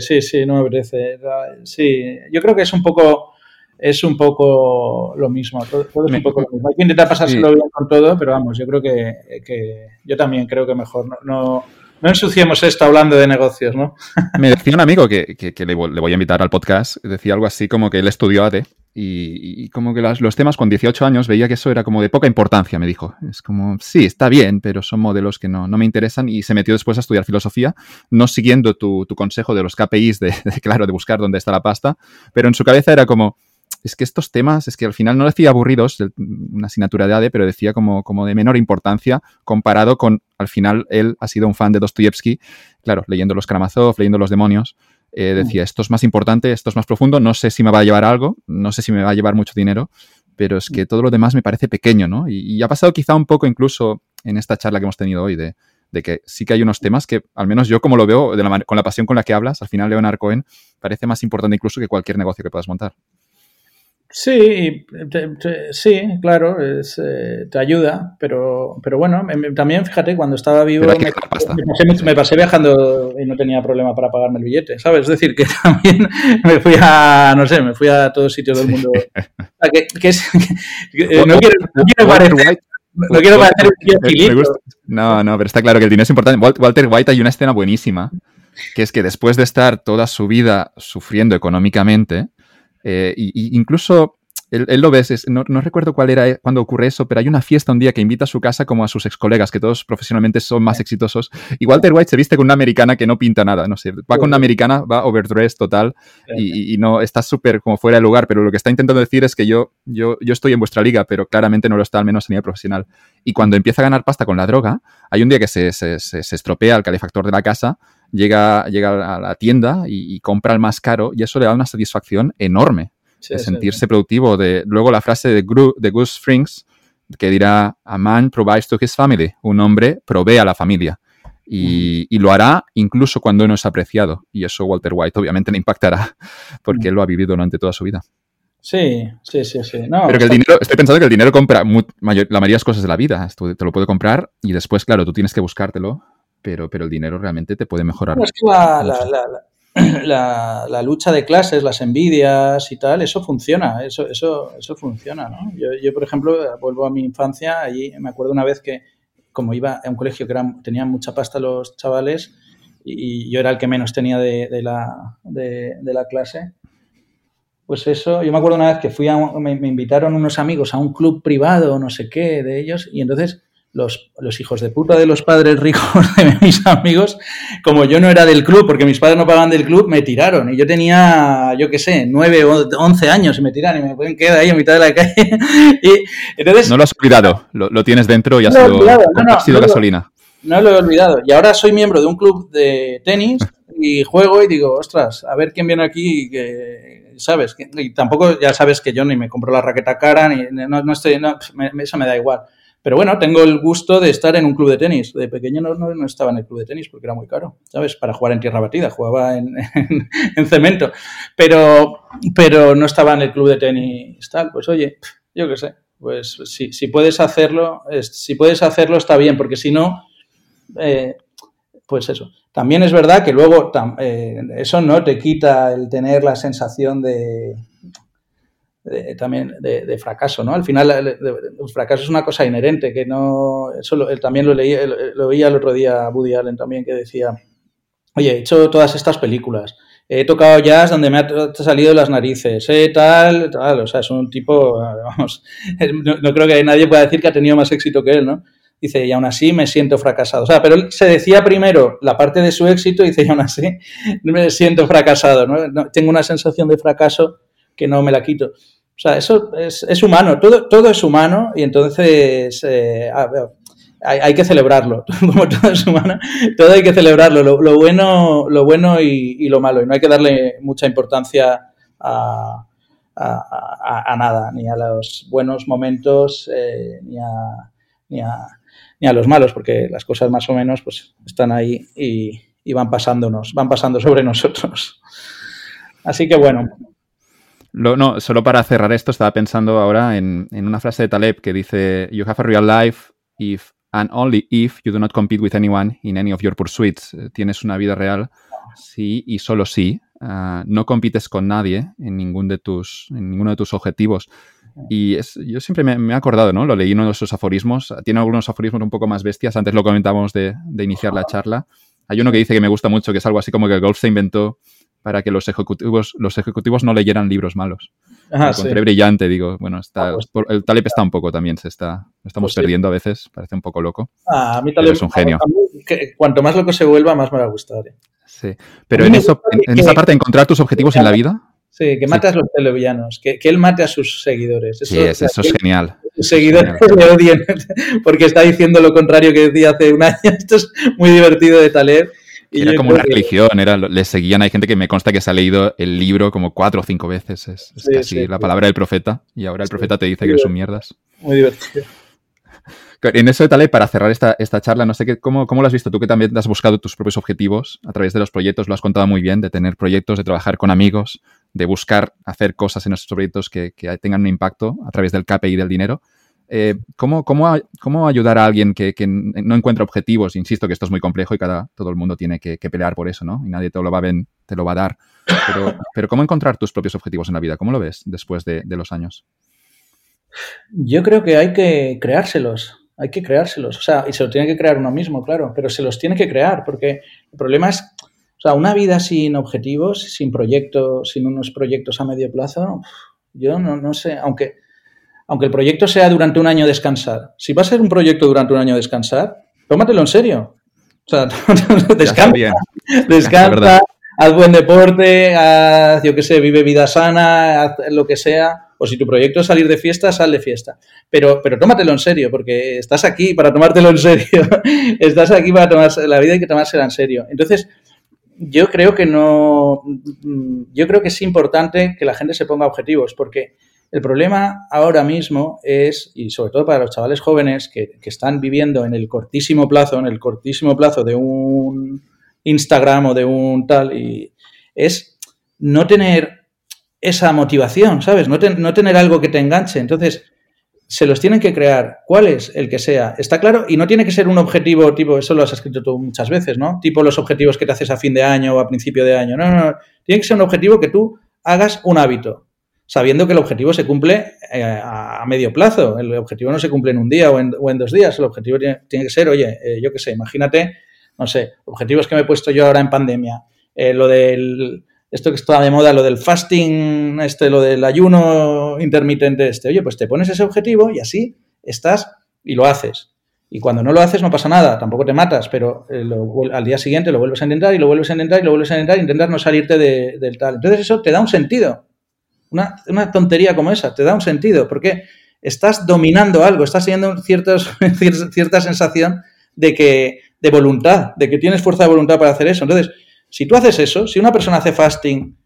sí, sí, no me parece. Sí, yo creo que es un poco es un poco lo mismo. Todo, es un poco lo mismo. Hay que intentar pasárselo bien con todo, pero vamos, yo creo que, que, yo también creo que mejor no, no ensuciemos esto hablando de negocios, ¿no? Me decía un amigo que, le, voy a invitar al podcast, decía algo así como que él estudió ADE y, como que los temas con 18 años veía que eso era como de poca importancia, me dijo. Es como, sí, está bien, pero son modelos que no, me interesan y se metió después a estudiar filosofía, no siguiendo tu, consejo de los KPIs, de, claro, de buscar dónde está la pasta, pero en su cabeza era como, es que estos temas, es que al final no decía aburridos, una asignatura de ADE, pero decía como, como de menor importancia comparado con, al final, él ha sido un fan de Dostoyevsky, claro, leyendo los Karamazov, leyendo los demonios, eh, decía, esto es más importante, esto es más profundo, no sé si me va a llevar algo, no sé si me va a llevar mucho dinero, pero es que todo lo demás me parece pequeño, ¿no? Y, ha pasado quizá un poco incluso en esta charla que hemos tenido hoy de, que sí que hay unos temas que, al menos yo como lo veo, con la pasión con la que hablas, al final Leonard Cohen parece más importante incluso que cualquier negocio que puedas montar. Sí, sí, claro, eh, te ayuda, pero, pero bueno, también fíjate, cuando estaba vivo me, pasé, viajando y no tenía problema para pagarme el billete, ¿sabes? Es decir, que también me fui a, no sé, me fui a todos sitios del mundo. no quiero, parecer... No quiero parecer No, no, pero está claro que el dinero es importante. Walter White hay una escena buenísima, que es que después de estar toda su vida sufriendo económicamente, eh, y, incluso él, lo ves, no, recuerdo cuál era eh, cuando ocurre eso, pero hay una fiesta un día que invita a su casa como a sus ex colegas, que todos profesionalmente son más exitosos. Y Walter White se viste con una americana que no pinta nada, no sé, va con una americana, va overdressed total y, no está súper como fuera de lugar, pero lo que está intentando decir es que yo, yo, yo estoy en vuestra liga, pero claramente no lo está al menos a nivel profesional. Y cuando empieza a ganar pasta con la droga, hay un día que se, se, se estropea el calefactor de la casa llega, llega a la tienda y, compra el más caro y eso le da una satisfacción enorme de sentirse productivo. De, luego la frase de, de Gus Frings que dirá, a man provides to his family, un hombre provee a la familia. Y, lo hará incluso cuando no es apreciado. Y eso Walter White obviamente le impactará porque él lo ha vivido durante toda su vida. Sí, sí, sí, sí. Pero que el dinero, estoy pensando que el dinero compra la mayoría de las cosas de la vida. te lo puede comprar y después, claro, tú tienes que buscártelo pero, pero el dinero realmente te puede mejorar. es que la, la, lucha de clases, las envidias y tal, eso funciona, eso, eso, eso funciona, ¿no? Yo, yo, por ejemplo, vuelvo a mi infancia, allí me acuerdo una vez que, como iba a un colegio que era, tenían mucha pasta los chavales y, yo era el que menos tenía de, de la, de, de, la clase, pues eso, yo me acuerdo una vez que fui a, me, me invitaron unos amigos a un club privado, no sé qué, de ellos, y entonces los, hijos de puta de los padres ricos de mis amigos, como yo no era del club, porque mis padres no pagaban del club, me tiraron. Y yo tenía, yo qué sé, 9 o 11 años y me tiraron y me pueden quedar ahí en mitad de la calle. y entonces, no lo has olvidado, lo, tienes dentro y ha sido, no, gasolina. No lo he olvidado. Y ahora soy miembro de un club de tenis y juego y digo, ostras, a ver quién viene aquí que, ¿sabes? Y tampoco, ya sabes que yo ni me compro la raqueta cara, ni no, estoy, no, eso me da igual. Pero bueno, tengo el gusto de estar en un club de tenis. De pequeño no, no, estaba en el club de tenis porque era muy caro, ¿sabes? Para jugar en tierra batida, jugaba en, en, cemento. Pero, pero no estaba en el club de tenis tal. Pues oye, yo qué sé. Pues si, si puedes hacerlo, si puedes hacerlo está bien, porque si no, eh, pues eso. También es verdad que luego eh, eso no te quita el tener la sensación de, también de, fracaso, ¿no? Al final el, fracaso es una cosa inherente, que no... Eso también lo leí, lo oía el otro día Woody Allen también, que decía, oye, he hecho todas estas películas, he tocado jazz donde me ha salido las narices, eh, tal, tal, o sea, es un tipo, vamos, no, creo que nadie pueda decir que ha tenido más éxito que él, ¿no? Dice, y aún así me siento fracasado. O sea, pero se decía primero la parte de su éxito y dice, y aún así me siento fracasado, ¿no? Tengo una sensación de fracaso que no me la quito. O sea, eso es, humano, todo, todo es humano y entonces eh, hay, que celebrarlo. Como todo es humano, todo hay que celebrarlo, lo, bueno, lo bueno y, lo malo. Y no hay que darle mucha importancia a, nada, ni a los buenos momentos, eh, ni, ni, ni, a, los malos, porque las cosas más o menos pues, están ahí y, y van pasándonos, van pasando sobre nosotros. Así que bueno, no, solo para cerrar esto, estaba pensando ahora en, una frase de Taleb que dice: You have a real life if and only if you do not compete with anyone in any of your pursuits. Eh, tienes una vida real sí y solo sí. Ah, no compites con nadie en, ningún de tus, en ninguno de tus objetivos. Y es, yo siempre me, he acordado, ¿no? Lo leí en uno de esos aforismos. Tiene algunos aforismos un poco más bestias. Antes lo comentábamos de, de iniciar la charla. Hay uno que dice que me gusta mucho, que es algo así como que Golf se inventó para que los ejecutivos, los ejecutivos no leyeran libros malos. Lo encontré brillante, digo. Bueno, está, ah, pues el Taleb está un poco también, se está, estamos pues perdiendo a veces, parece un poco loco. Ah, a mí Taleb es un genio. cuanto más loco se vuelva, más me va a gustar. ¿eh? Sí, pero en, eso, en, esa parte, encontrar tus objetivos en la vida. Sí, que mate a los televillanos, que, que, él mate a sus seguidores. sí, eso, es genial. Sus seguidores le odien porque está diciendo lo contrario que decía hace un año. Esto es muy divertido de Taleb era como una religión, era, le seguían, hay gente que me consta que se ha leído el libro como cuatro o cinco veces, es, casi la palabra del profeta, y ahora el profeta te dice que son mierdas. Muy divertido. En eso de Taleb, para cerrar esta, esta charla, no sé qué, cómo, cómo, lo has visto tú que también has buscado tus propios objetivos a través de los proyectos, lo has contado muy bien, de tener proyectos, de trabajar con amigos, de buscar hacer cosas en esos proyectos que, que tengan un impacto a través del KPI y del dinero. Eh, ¿cómo, cómo, ayudar a alguien que, no encuentra objetivos? Insisto que esto es muy complejo y cada, todo el mundo tiene que, pelear por eso, ¿no? Y nadie te lo va a, te lo va a dar. Pero, ¿cómo encontrar tus propios objetivos en la vida? ¿Cómo lo ves después de, los años? Yo creo que hay que creárselos. Hay que creárselos. O sea, y se lo tiene que crear uno mismo, claro, pero se los tiene que crear, porque el problema es, o sea, una vida sin objetivos, sin proyectos, sin unos proyectos a medio plazo, yo no, no sé, aunque aunque el proyecto sea durante un año descansar, si va a ser un proyecto durante un año descansar, tómatelo en serio. O sea, descansa, descansa, haz buen deporte, haz, yo qué sé, vive vida sana, haz lo que sea. O si tu proyecto es salir de fiesta, sal de fiesta. Pero, pero tómatelo en serio, porque estás aquí para tomártelo en serio. estás aquí para tomarse la vida hay que tomársela en serio. Entonces, yo creo que no. Yo creo que es importante que la gente se ponga objetivos, porque el problema ahora mismo es, y sobre todo para los chavales jóvenes que, están viviendo en el cortísimo plazo, en el cortísimo plazo de un Instagram o de un tal, y es no tener esa motivación, ¿sabes? No, no tener algo que te enganche. Entonces, se los tienen que crear. ¿Cuál es el que sea? Está claro, y no tiene que ser un objetivo tipo, eso lo has escrito tú muchas veces, ¿no? Tipo los objetivos que te haces a fin de año o a principio de año. No, no, no. Tiene que ser un objetivo que tú hagas un hábito sabiendo que el objetivo se cumple eh, a, medio plazo. El objetivo no se cumple en un día o en, dos días. El objetivo tiene, que ser, oye, eh, yo qué sé, imagínate, no sé, objetivos que me he puesto yo ahora en pandemia. Eh, lo del, esto que está de moda, lo del fasting, este, lo del ayuno intermitente este. Oye, pues te pones ese objetivo y así estás y lo haces. Y cuando no lo haces no pasa nada, tampoco te matas, pero al día siguiente lo vuelves a intentar y lo vuelves a intentar y lo vuelves a intentar, intentar no salirte del tal. Entonces eso te da un sentido. Una, tontería como esa, te da un sentido, porque estás dominando algo, estás teniendo cierta sensación de que de voluntad, de que tienes fuerza de voluntad para hacer eso. Entonces, si tú haces eso, si una persona hace fasting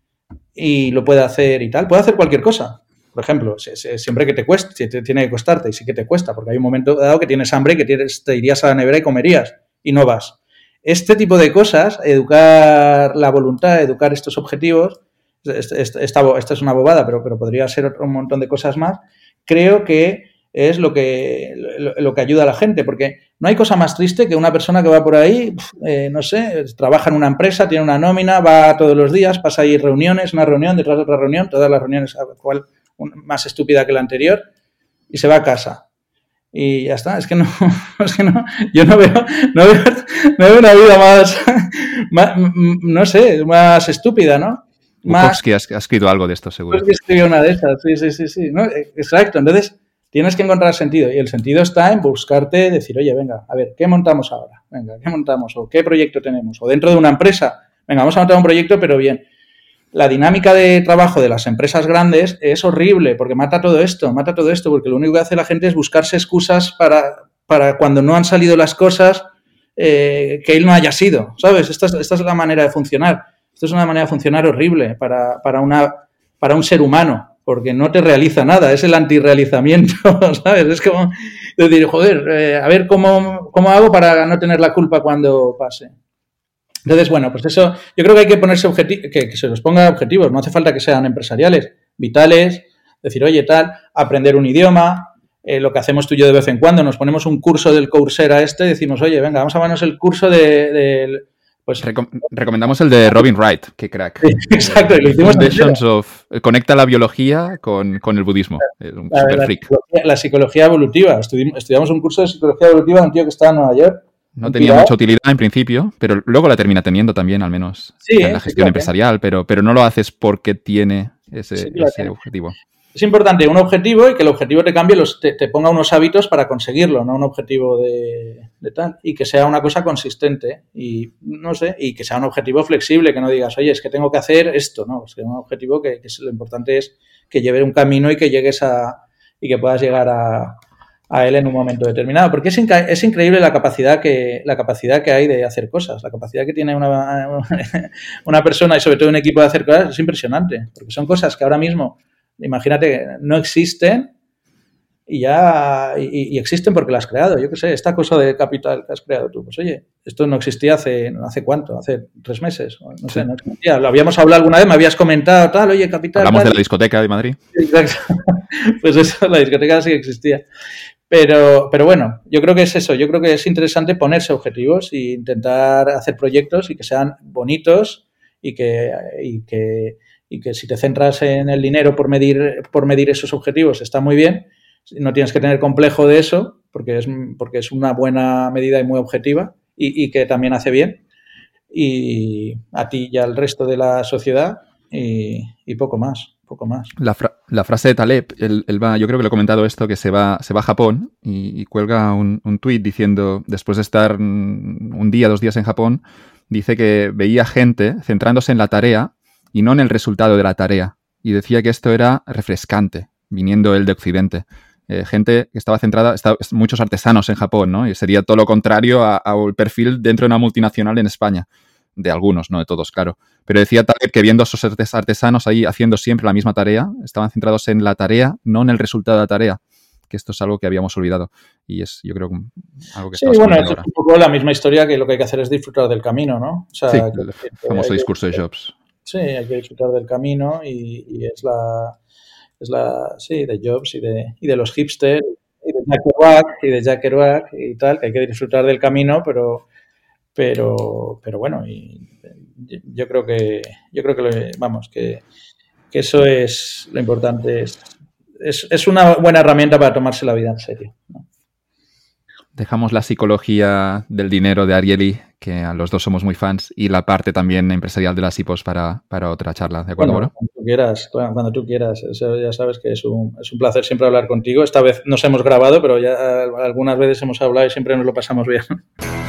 y lo puede hacer y tal, puede hacer cualquier cosa. Por ejemplo, siempre que te cueste, tiene que costarte, y sí que te cuesta, porque hay un momento dado que tienes hambre y que tienes, te irías a la nevera y comerías y no vas. Este tipo de cosas, educar la voluntad, educar estos objetivos, esta, esta, es una bobada, pero, pero podría ser un montón de cosas más, creo que es lo que, lo, que ayuda a la gente, porque no hay cosa más triste que una persona que va por ahí, eh, no sé, trabaja en una empresa, tiene una nómina, va todos los días, pasa ahí reuniones, una reunión detrás de otra reunión, todas las reuniones, cual más estúpida que la anterior, y se va a casa. Y ya está, es que no, es que no yo no veo, no veo, no veo una vida más, más, no sé, más estúpida, ¿no? Que has, escrito algo de esto, seguro. que escribió una de estas, sí, sí, sí, sí. Exacto, entonces tienes que encontrar sentido y el sentido está en buscarte, decir, oye, venga, a ver, ¿qué montamos ahora? Venga, ¿qué montamos? ¿O qué proyecto tenemos? O dentro de una empresa, venga, vamos a montar un proyecto, pero bien. La dinámica de trabajo de las empresas grandes es horrible porque mata todo esto, mata todo esto, porque lo único que hace la gente es buscarse excusas para, para cuando no han salido las cosas eh, que él no haya sido, ¿sabes? esta es la manera de funcionar. Esto es una manera de funcionar horrible para, para, una, para un ser humano, porque no te realiza nada, es el antirrealizamiento, ¿sabes? Es como decir, joder, eh, a ver cómo, cómo hago para no tener la culpa cuando pase. Entonces, bueno, pues eso, yo creo que hay que ponerse objetivos, que, se los ponga objetivos, no hace falta que sean empresariales, vitales, decir, oye, tal, aprender un idioma, eh, lo que hacemos tú y yo de vez en cuando, nos ponemos un curso del Coursera este y decimos, oye, venga, vamos a ponernos el curso de, pues recomendamos el de Robin Wright, que crack. exacto, lo hicimos of, Conecta la biología con, el budismo. Un la, super freak. La, psicología evolutiva. estudiamos un curso de psicología evolutiva de un tío que estaba en Nueva York. no tenía mucha utilidad en principio, pero luego la termina teniendo también, al menos en la gestión empresarial, pero, pero no lo haces porque tiene ese, objetivo. Es importante un objetivo y que el objetivo te cambie, los, te, ponga unos hábitos para conseguirlo, no un objetivo de, tal. Y que sea una cosa consistente y, no sé, y que sea un objetivo flexible, que no digas, oye, es que tengo que hacer esto, ¿no? Es que un objetivo que, que lo importante es que lleve un camino y que llegues a, y que puedas llegar a, a él en un momento determinado. Porque es, es, increíble la capacidad, que, la capacidad que hay de hacer cosas. La capacidad que tiene una, una persona y sobre todo un equipo de hacer cosas es impresionante. Porque son cosas que ahora mismo, imagínate, no existen y ya y, existen porque las has creado. Yo qué sé, esta cosa de capital que has creado tú, pues oye, esto no existía hace, ¿hace cuánto? Hace tres meses. No sé, no existía. Lo habíamos hablado alguna vez, me habías comentado tal, oye, capital. Hablamos de la discoteca de Madrid. Exacto. Pues eso, la discoteca sí que existía. Pero, pero bueno, yo creo que es eso, yo creo que es interesante ponerse objetivos e intentar hacer proyectos y que sean bonitos y que, y que, y que si te centras en el dinero por medir, por medir esos objetivos está muy bien, no tienes que tener complejo de eso porque es, porque es una buena medida y muy objetiva y, que también hace bien y a ti y al resto de la sociedad y, poco más poco más. La, la frase de Taleb, él, va, yo creo que lo he comentado esto, que se va, se va a Japón y, cuelga un, un tuit diciendo, después de estar un día, dos días en Japón, dice que veía gente centrándose en la tarea y no en el resultado de la tarea. Y decía que esto era refrescante, viniendo él de Occidente. Eh, gente que estaba centrada, muchos artesanos en Japón, ¿no? Y sería todo lo contrario al perfil dentro de una multinacional en España de algunos, no de todos, claro. Pero decía Taleb que viendo a esos artesanos ahí haciendo siempre la misma tarea, estaban centrados en la tarea, no en el resultado de la tarea. Que esto es algo que habíamos olvidado. Y es, yo creo, algo que Sí, bueno, es un poco la misma historia que lo que hay que hacer es disfrutar del camino, ¿no? sí, el famoso discurso de Jobs. Sí, hay que disfrutar del camino y, es la. Es la. Sí, de Jobs y de, y de los hipsters y de Jack Kerouac y de Jack Kerouac y tal, que hay que disfrutar del camino, pero pero, pero bueno, y yo creo que, yo creo que vamos, que, eso es lo importante, es, es, una buena herramienta para tomarse la vida en serio. Dejamos la psicología del dinero de Ariely, que a los dos somos muy fans, y la parte también empresarial de las IPOs para, otra charla, ¿de acuerdo, Cuando tú quieras, cuando tú quieras. ya sabes que es un, es un placer siempre hablar contigo. Esta vez nos hemos grabado, pero ya algunas veces hemos hablado y siempre nos lo pasamos bien.